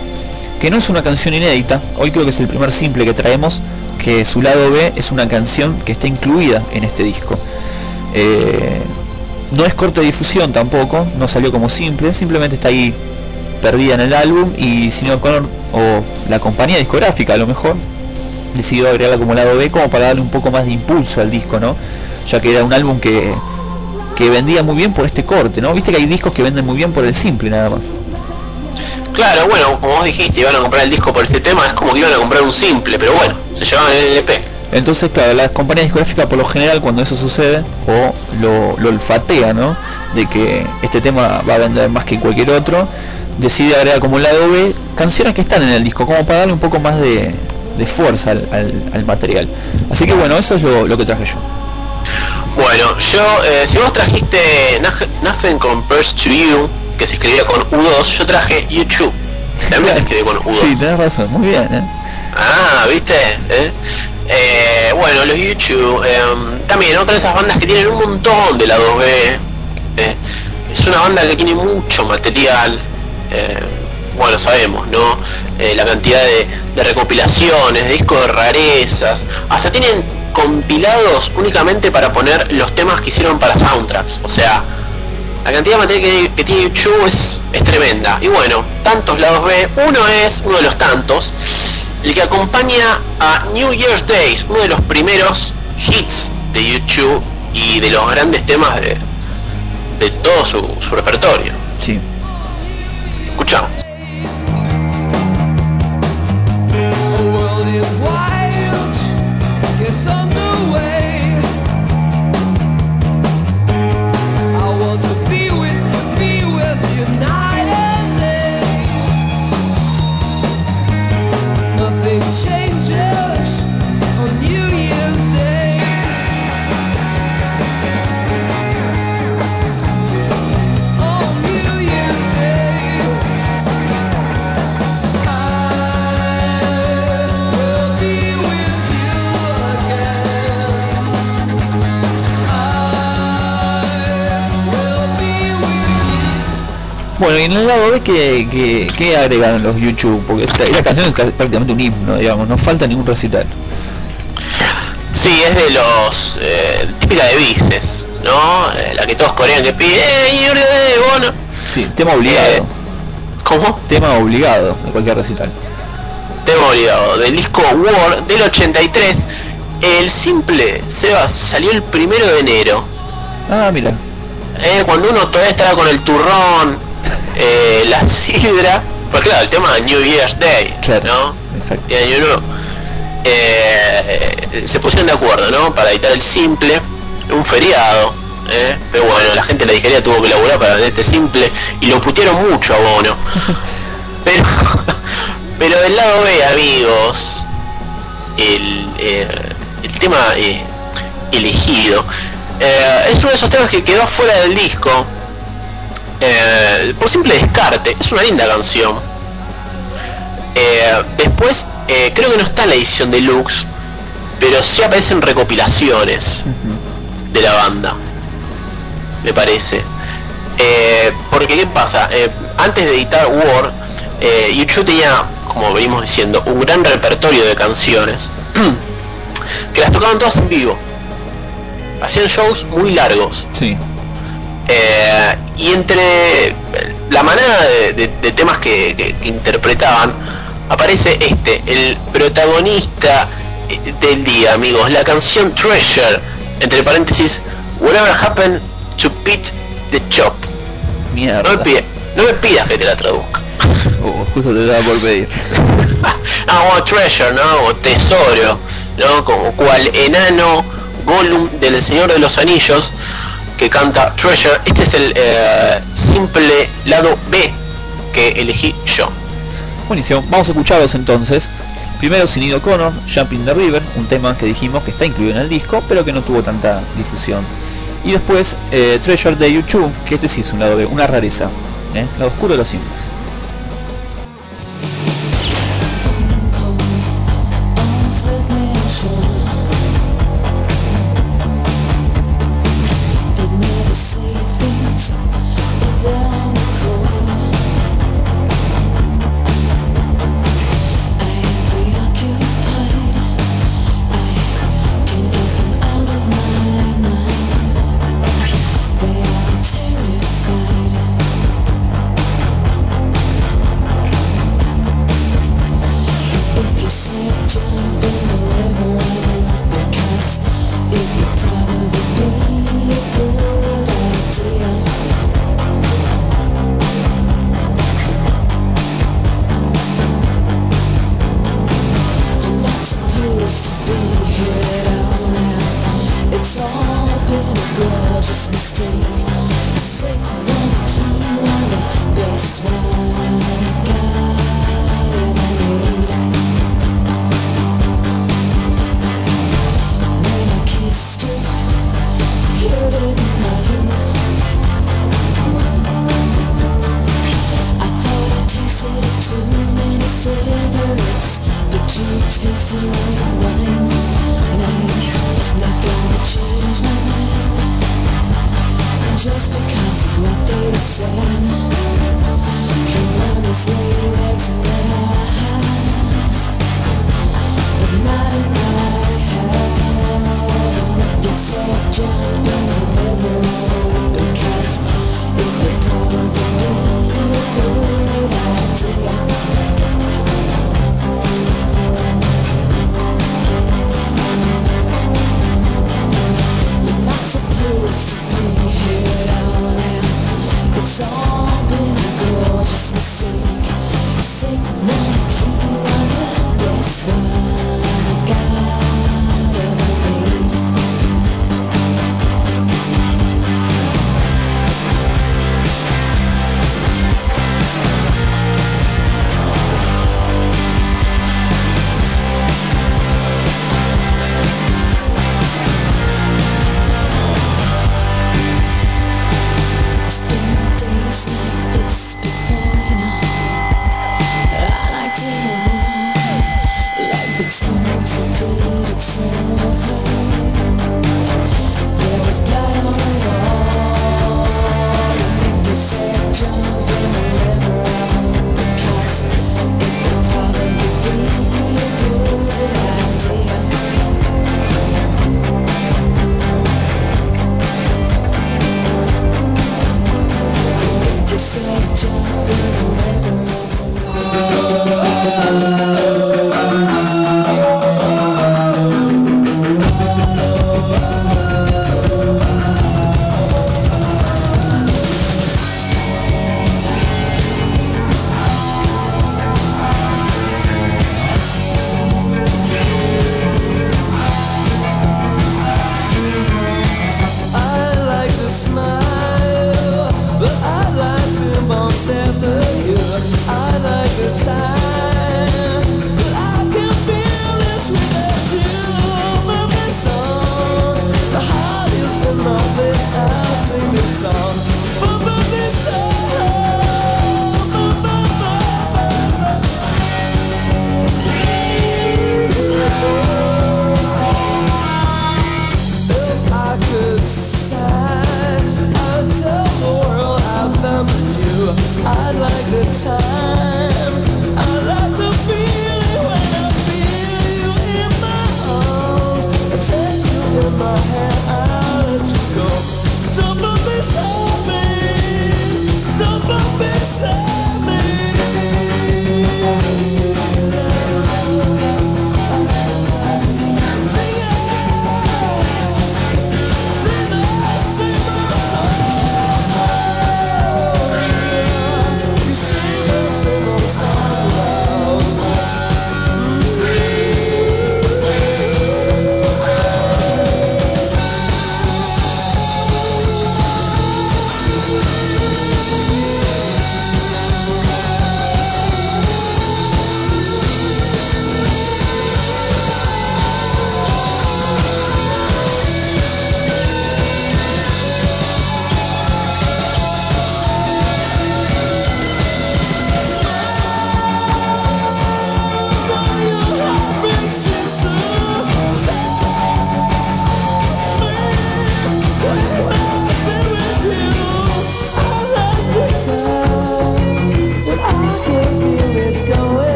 E: que no es una canción inédita, hoy creo que es el primer simple que traemos, que su lado B es una canción que está incluida en este disco. Eh, no es corte de difusión tampoco, no salió como simple, simplemente está ahí perdida en el álbum y Sinead O'Connor o la compañía discográfica a lo mejor decidió agregarla como lado B como para darle un poco más de impulso al disco, ¿no? Ya que era un álbum que, que vendía muy bien por este corte, ¿no? Viste que hay discos que venden muy bien por el simple nada más.
F: Claro, bueno, como vos dijiste, iban a comprar el disco por este tema, es como que iban a comprar un simple, pero bueno, se llevaban el LP.
E: Entonces, claro, las compañías discográficas por lo general cuando eso sucede, o lo, lo olfatea, ¿no? De que este tema va a vender más que cualquier otro, decide agregar como lado B canciones que están en el disco, como para darle un poco más de, de fuerza al, al- al material. Así que bueno, eso es lo, lo que traje yo.
F: Bueno, yo, eh, si vos trajiste Noth- Nothing Compares to You, que se escribía con U2, yo traje YouTube. También se escribe con U2.
E: Sí, tenés razón, muy bien, ¿eh?
F: Ah, ¿viste? ¿Eh? Eh, bueno, los YouTube, eh, también otra de esas bandas que tienen un montón de la 2B. eh, es una banda que tiene mucho material. Eh, bueno, sabemos, ¿no? Eh, la cantidad de, recopilaciones, de discos de rarezas. Hasta tienen compilados únicamente para poner los temas que hicieron para soundtracks. O sea, la cantidad de material que, tiene YouTube es, tremenda. Y bueno, tantos lados B. Uno es uno de los tantos, el que acompaña a New Year's Days, uno de los primeros hits de YouTube y de los grandes temas de, todo su repertorio. Escuchamos.
E: En el lado B, ¿qué, qué, qué agregaron los YouTube? Porque esta, esta canción es ca- prácticamente un himno, digamos, no falta ningún recital.
F: Sí, es de los eh, típica de Vices, ¿no? Eh, la que todos corean que pide, ¡Eh, Day, bueno!
E: Sí, tema obligado.
F: Eh, ¿Cómo?
E: Tema obligado de cualquier recital.
F: Tema olvidado, del disco War del 83. El simple, Seba, salió el primero de enero.
E: Ah, mira.
F: Eh, cuando uno todavía estaba con el turrón, eh, la sidra, pues claro, el tema de New Year's Day, ¿no?
E: Exacto.
F: Y año nuevo. Eh, se pusieron de acuerdo, ¿no? Para editar el simple, un feriado, ¿eh? pero bueno, la gente de la disquería tuvo que laburar para este simple y lo putearon mucho a Bono. pero, pero del lado B, amigos, el, eh, el tema elegido es uno de esos temas que quedó fuera del disco eh, por simple descarte. Es una linda canción. Eh, después, eh, creo que no está en la edición deluxe, pero sí aparecen recopilaciones de la banda, me parece. Porque, ¿qué pasa? Antes de editar War, YouTube tenía, como venimos diciendo, un gran repertorio de canciones que las tocaban todas en vivo. Hacían shows muy largos.
E: Sí.
F: Eh, y entre la manera de, de- de temas que, que- que interpretaban, aparece este, el protagonista eh, del día, amigos, la canción Treasure, entre paréntesis, Whatever Happened to Pete the Chop.
E: Mierda.
F: No me, pide- no me pidas que te la traduzca.
E: Oh, justo te estaba por pedir.
F: Ah, bueno, Treasure, ¿no? O tesoro, ¿no? Como cual enano Gollum del Señor de los Anillos que canta Treasure. Este es el eh, simple lado B que elegí yo.
E: Buenísimo, vamos a escucharlos entonces. Primero Sinead O'Connor, Jumping the River, un tema que dijimos que está incluido en el disco, pero que no tuvo tanta difusión. Y después eh, Treasure de YouTube, que este sí es un lado B, una rareza, ¿eh? lado oscuro de los simples.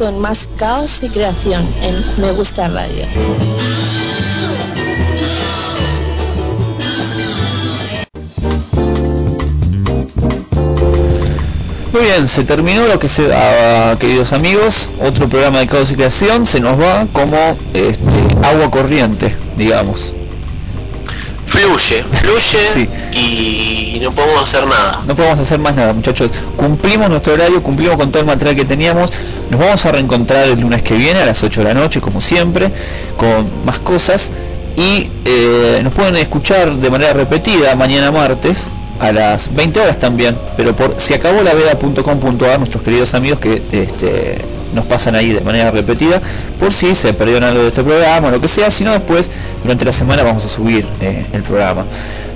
D: Con más caos y creación en Me Gusta Radio.
E: Muy bien, se terminó lo que se daba, queridos amigos. Otro programa de caos y creación se nos va como este, agua corriente, digamos.
F: Fluye, fluye y no podemos hacer nada.
E: No podemos hacer más nada, muchachos. Cumplimos nuestro horario, cumplimos con todo el material que teníamos. Nos vamos a reencontrar el lunes que viene a las 8 de la noche, como siempre, con más cosas. Y eh, nos pueden escuchar de manera repetida mañana martes a las 20 horas también, pero por si acabó la veda.com.ar, nuestros queridos amigos que este, nos pasan ahí de manera repetida, por si se perdieron algo de este programa o lo que sea, si no después durante la semana vamos a subir eh, el programa.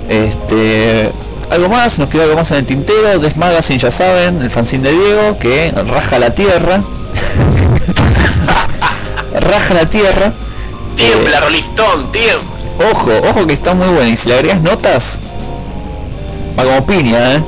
E: Este, algo más, nos quedó algo más en el tintero, Des Magazine ya saben, el fanzine de Diego que raja la tierra. Raja la tierra.
F: Tiembla, Rolistón, tiembla.
E: Ojo, ojo que está muy bueno y si le agregas notas, va como piña, ¿eh?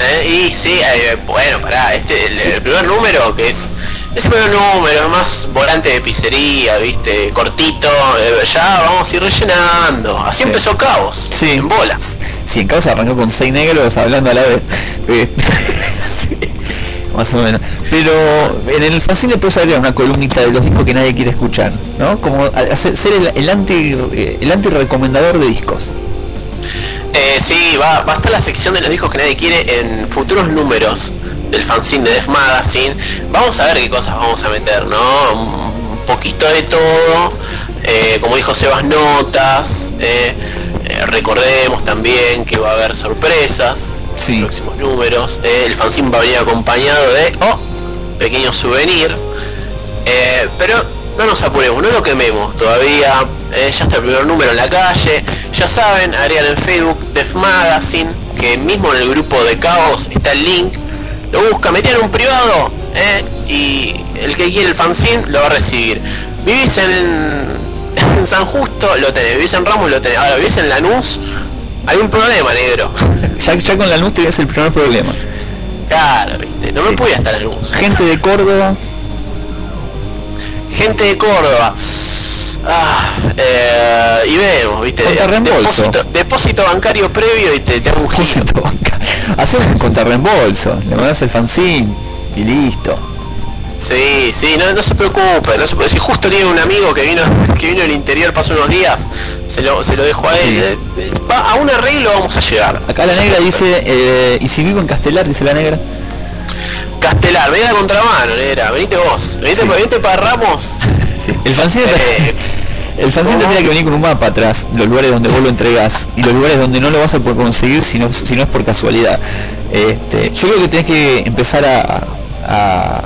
F: Eh, y sí, eh, bueno, pará, este, el, el primer número que es ese primer número es más volante de pizzería, viste, cortito, eh, ya vamos a ir rellenando. Así empezó Caos,
E: Sí.
F: en bolas.
E: Sí, en causa arrancó con seis negros hablando a la vez. Eh, más o menos. Pero en el fanzine después habría una columnita de los discos que nadie quiere escuchar, ¿no? Como hacer- ser el, el anti eh, el anti recomendador de discos.
F: Eh, sí, va, va a estar la sección de los discos que nadie quiere en futuros números del fanzine de Def Magazine. Vamos a ver qué cosas vamos a meter, ¿no? Un poquito de todo. eh, como dijo Sebas, notas. eh, eh, recordemos también que va a haber sorpresas en los próximos números. eh, el fanzine va a venir acompañado de, oh, pequeño souvenir. Eh, pero no nos apuremos, no lo quememos todavía. eh, ya está el primer número en la calle. Ya saben, agregan en Facebook Def Magazine, que mismo en el grupo de Caos está el link. Lo busca, metían un privado eh, y el que quiere el fanzine lo va a recibir. Vivís en, en San Justo, lo tenés. Vivís en Ramos, lo tenés. Ahora vivís en Lanús, hay un problema, negro.
E: Ya, ya con la luz tenías el primer problema.
F: Claro, viste, no me podía estar en Lanús.
E: Gente de Córdoba,
F: gente de Córdoba. Ah, eh, y vemos, viste, depósito, depósito bancario previo y te, te hago un
E: haces un contrarreembolso, le mandas el fanzine y listo.
F: Sí, sí, no, no se preocupe, no se preocupe. Si justo tiene un amigo que vino, que vino del interior, pasó unos días, se lo, se lo dejo a él.
E: Sí.
F: Eh, eh, va- a un arreglo vamos a llegar.
E: Acá la negra dice, eh, y si vivo en Castelar, dice la negra.
F: Castelar, venga de contramano, negra, venite vos, venite, venite para Ramos.
E: El fanzine, el fanzine tendría que venir con un mapa atrás, los lugares donde vos lo entregás y los lugares donde no lo vas a poder conseguir si no, si no es por casualidad. Este, yo creo que tenés que empezar a, a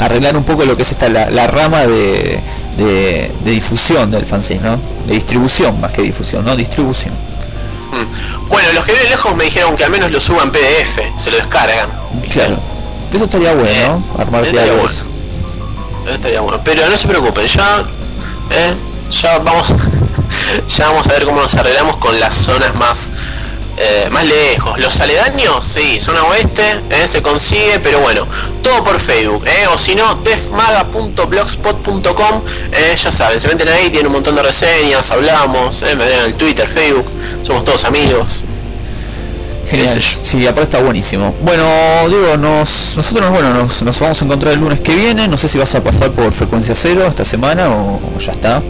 E: arreglar un poco lo que es esta la, la rama de, de, de difusión del fanzine, ¿no? De distribución más que difusión, ¿no? Distribución.
F: Mm. Bueno, los que viven lejos me dijeron que al menos lo suban PDF, se lo descargan.
E: Claro. Eso estaría bueno, ¿no? Armarte
F: estaría
E: algo
F: bueno.
E: eso.
F: Eso estaría bueno. Pero no se preocupen, ya, eh, ya vamos, ya vamos a ver cómo nos arreglamos con las zonas más, eh, más lejos. Los aledaños, sí, zona oeste, eh, se consigue, pero bueno, todo por Facebook, eh, o si no, defmaga.blogspot.com, ya saben, se meten ahí, tienen un montón de reseñas, hablamos, me ven en el Twitter, Facebook, somos todos amigos.
E: Genial. Sí, aparte está buenísimo. Bueno, digo, nos, nosotros bueno, nos, nos vamos a encontrar el lunes que viene. No sé si vas a pasar por frecuencia cero esta semana o, o ya está.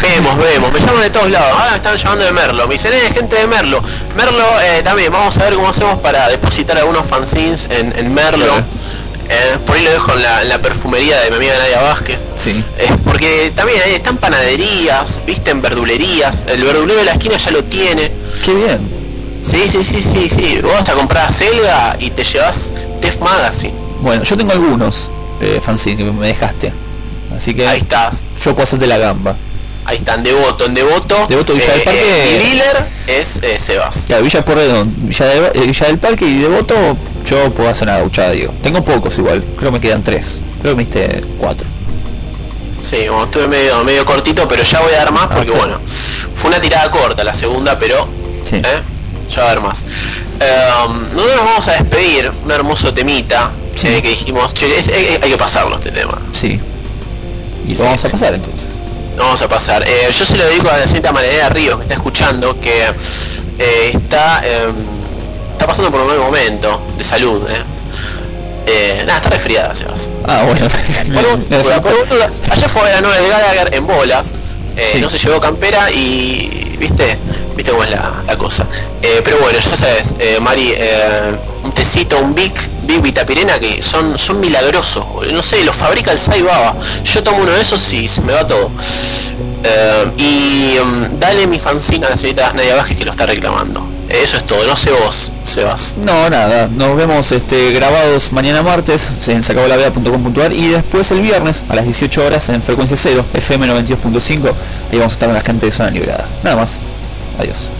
F: Vemos, vemos, me llaman de todos lados, ahora me están llamando de Merlo, me dicen, eh, gente de Merlo, Merlo, eh, también, vamos a ver cómo hacemos para depositar algunos fanzines en, en Merlo, Eh, por ahí lo dejo en la, en la perfumería de mi amiga Nadia Vázquez,
E: Sí.
F: Eh, porque también ahí están panaderías, viste, en verdulerías, el verdulero de la esquina ya lo tiene,
E: Qué bien.
F: sí, sí, sí, sí, sí, vos hasta comprás Selga y te llevas Def Magazine,
E: Bueno, yo tengo algunos eh, fanzines que me dejaste. Así que
F: ahí estás,
E: yo puedo hacerte la gamba.
F: Ahí están, Devoto, en Devoto,
E: Devoto, Villa del
F: eh,
E: Parque.
F: eh, mi dealer es eh, Sebas.
E: Claro, Villa Porredón, Villa, de- eh, Villa del Parque y Devoto, yo puedo hacer una gauchada, digo. Tengo pocos igual, creo que me quedan tres. Creo que me diste cuatro.
F: Sí, como estuve medio, medio cortito, pero ya voy a dar más porque
E: Ah, está.
F: bueno, fue una tirada corta la segunda, pero
E: Sí.
F: ¿eh? ya voy a dar más. Em, nosotros nos vamos a despedir, un hermoso temita eh, que dijimos, che, es- eh, hay que pasarlo este tema.
E: Sí. Y lo vamos a pasar entonces.
F: Lo vamos a pasar. Eh, yo se lo dedico a la señorita María Ríos que está escuchando, que eh, está em, está pasando por un buen momento de salud. Eh. Eh, nada, está resfriada, Sebas.
E: Ah, bueno.
F: Por por- por ayer fue a ver a Noel Gallagher en bolas, eh,
E: Sí.
F: no se llevó campera y viste, viste cómo es la, la cosa. Eh, pero bueno, ya sabes, eh, Mari, un tecito, un Vic, Vic Vitapirena que son, son milagrosos, no sé, los fabrica el Sai Baba. Yo tomo uno de esos y se me va todo. Y mm, dale mi fanzine a la señorita Nadia Bajes que lo está reclamando. Eso es todo, no sé vos, Sebas.
E: No, nada, nos vemos este, grabados mañana martes en sacabolaveda.com.ar y después el viernes a las 18 horas en frecuencia 0, FM 92.5, ahí vamos a estar en la gente de zona liberada. Nada más, adiós.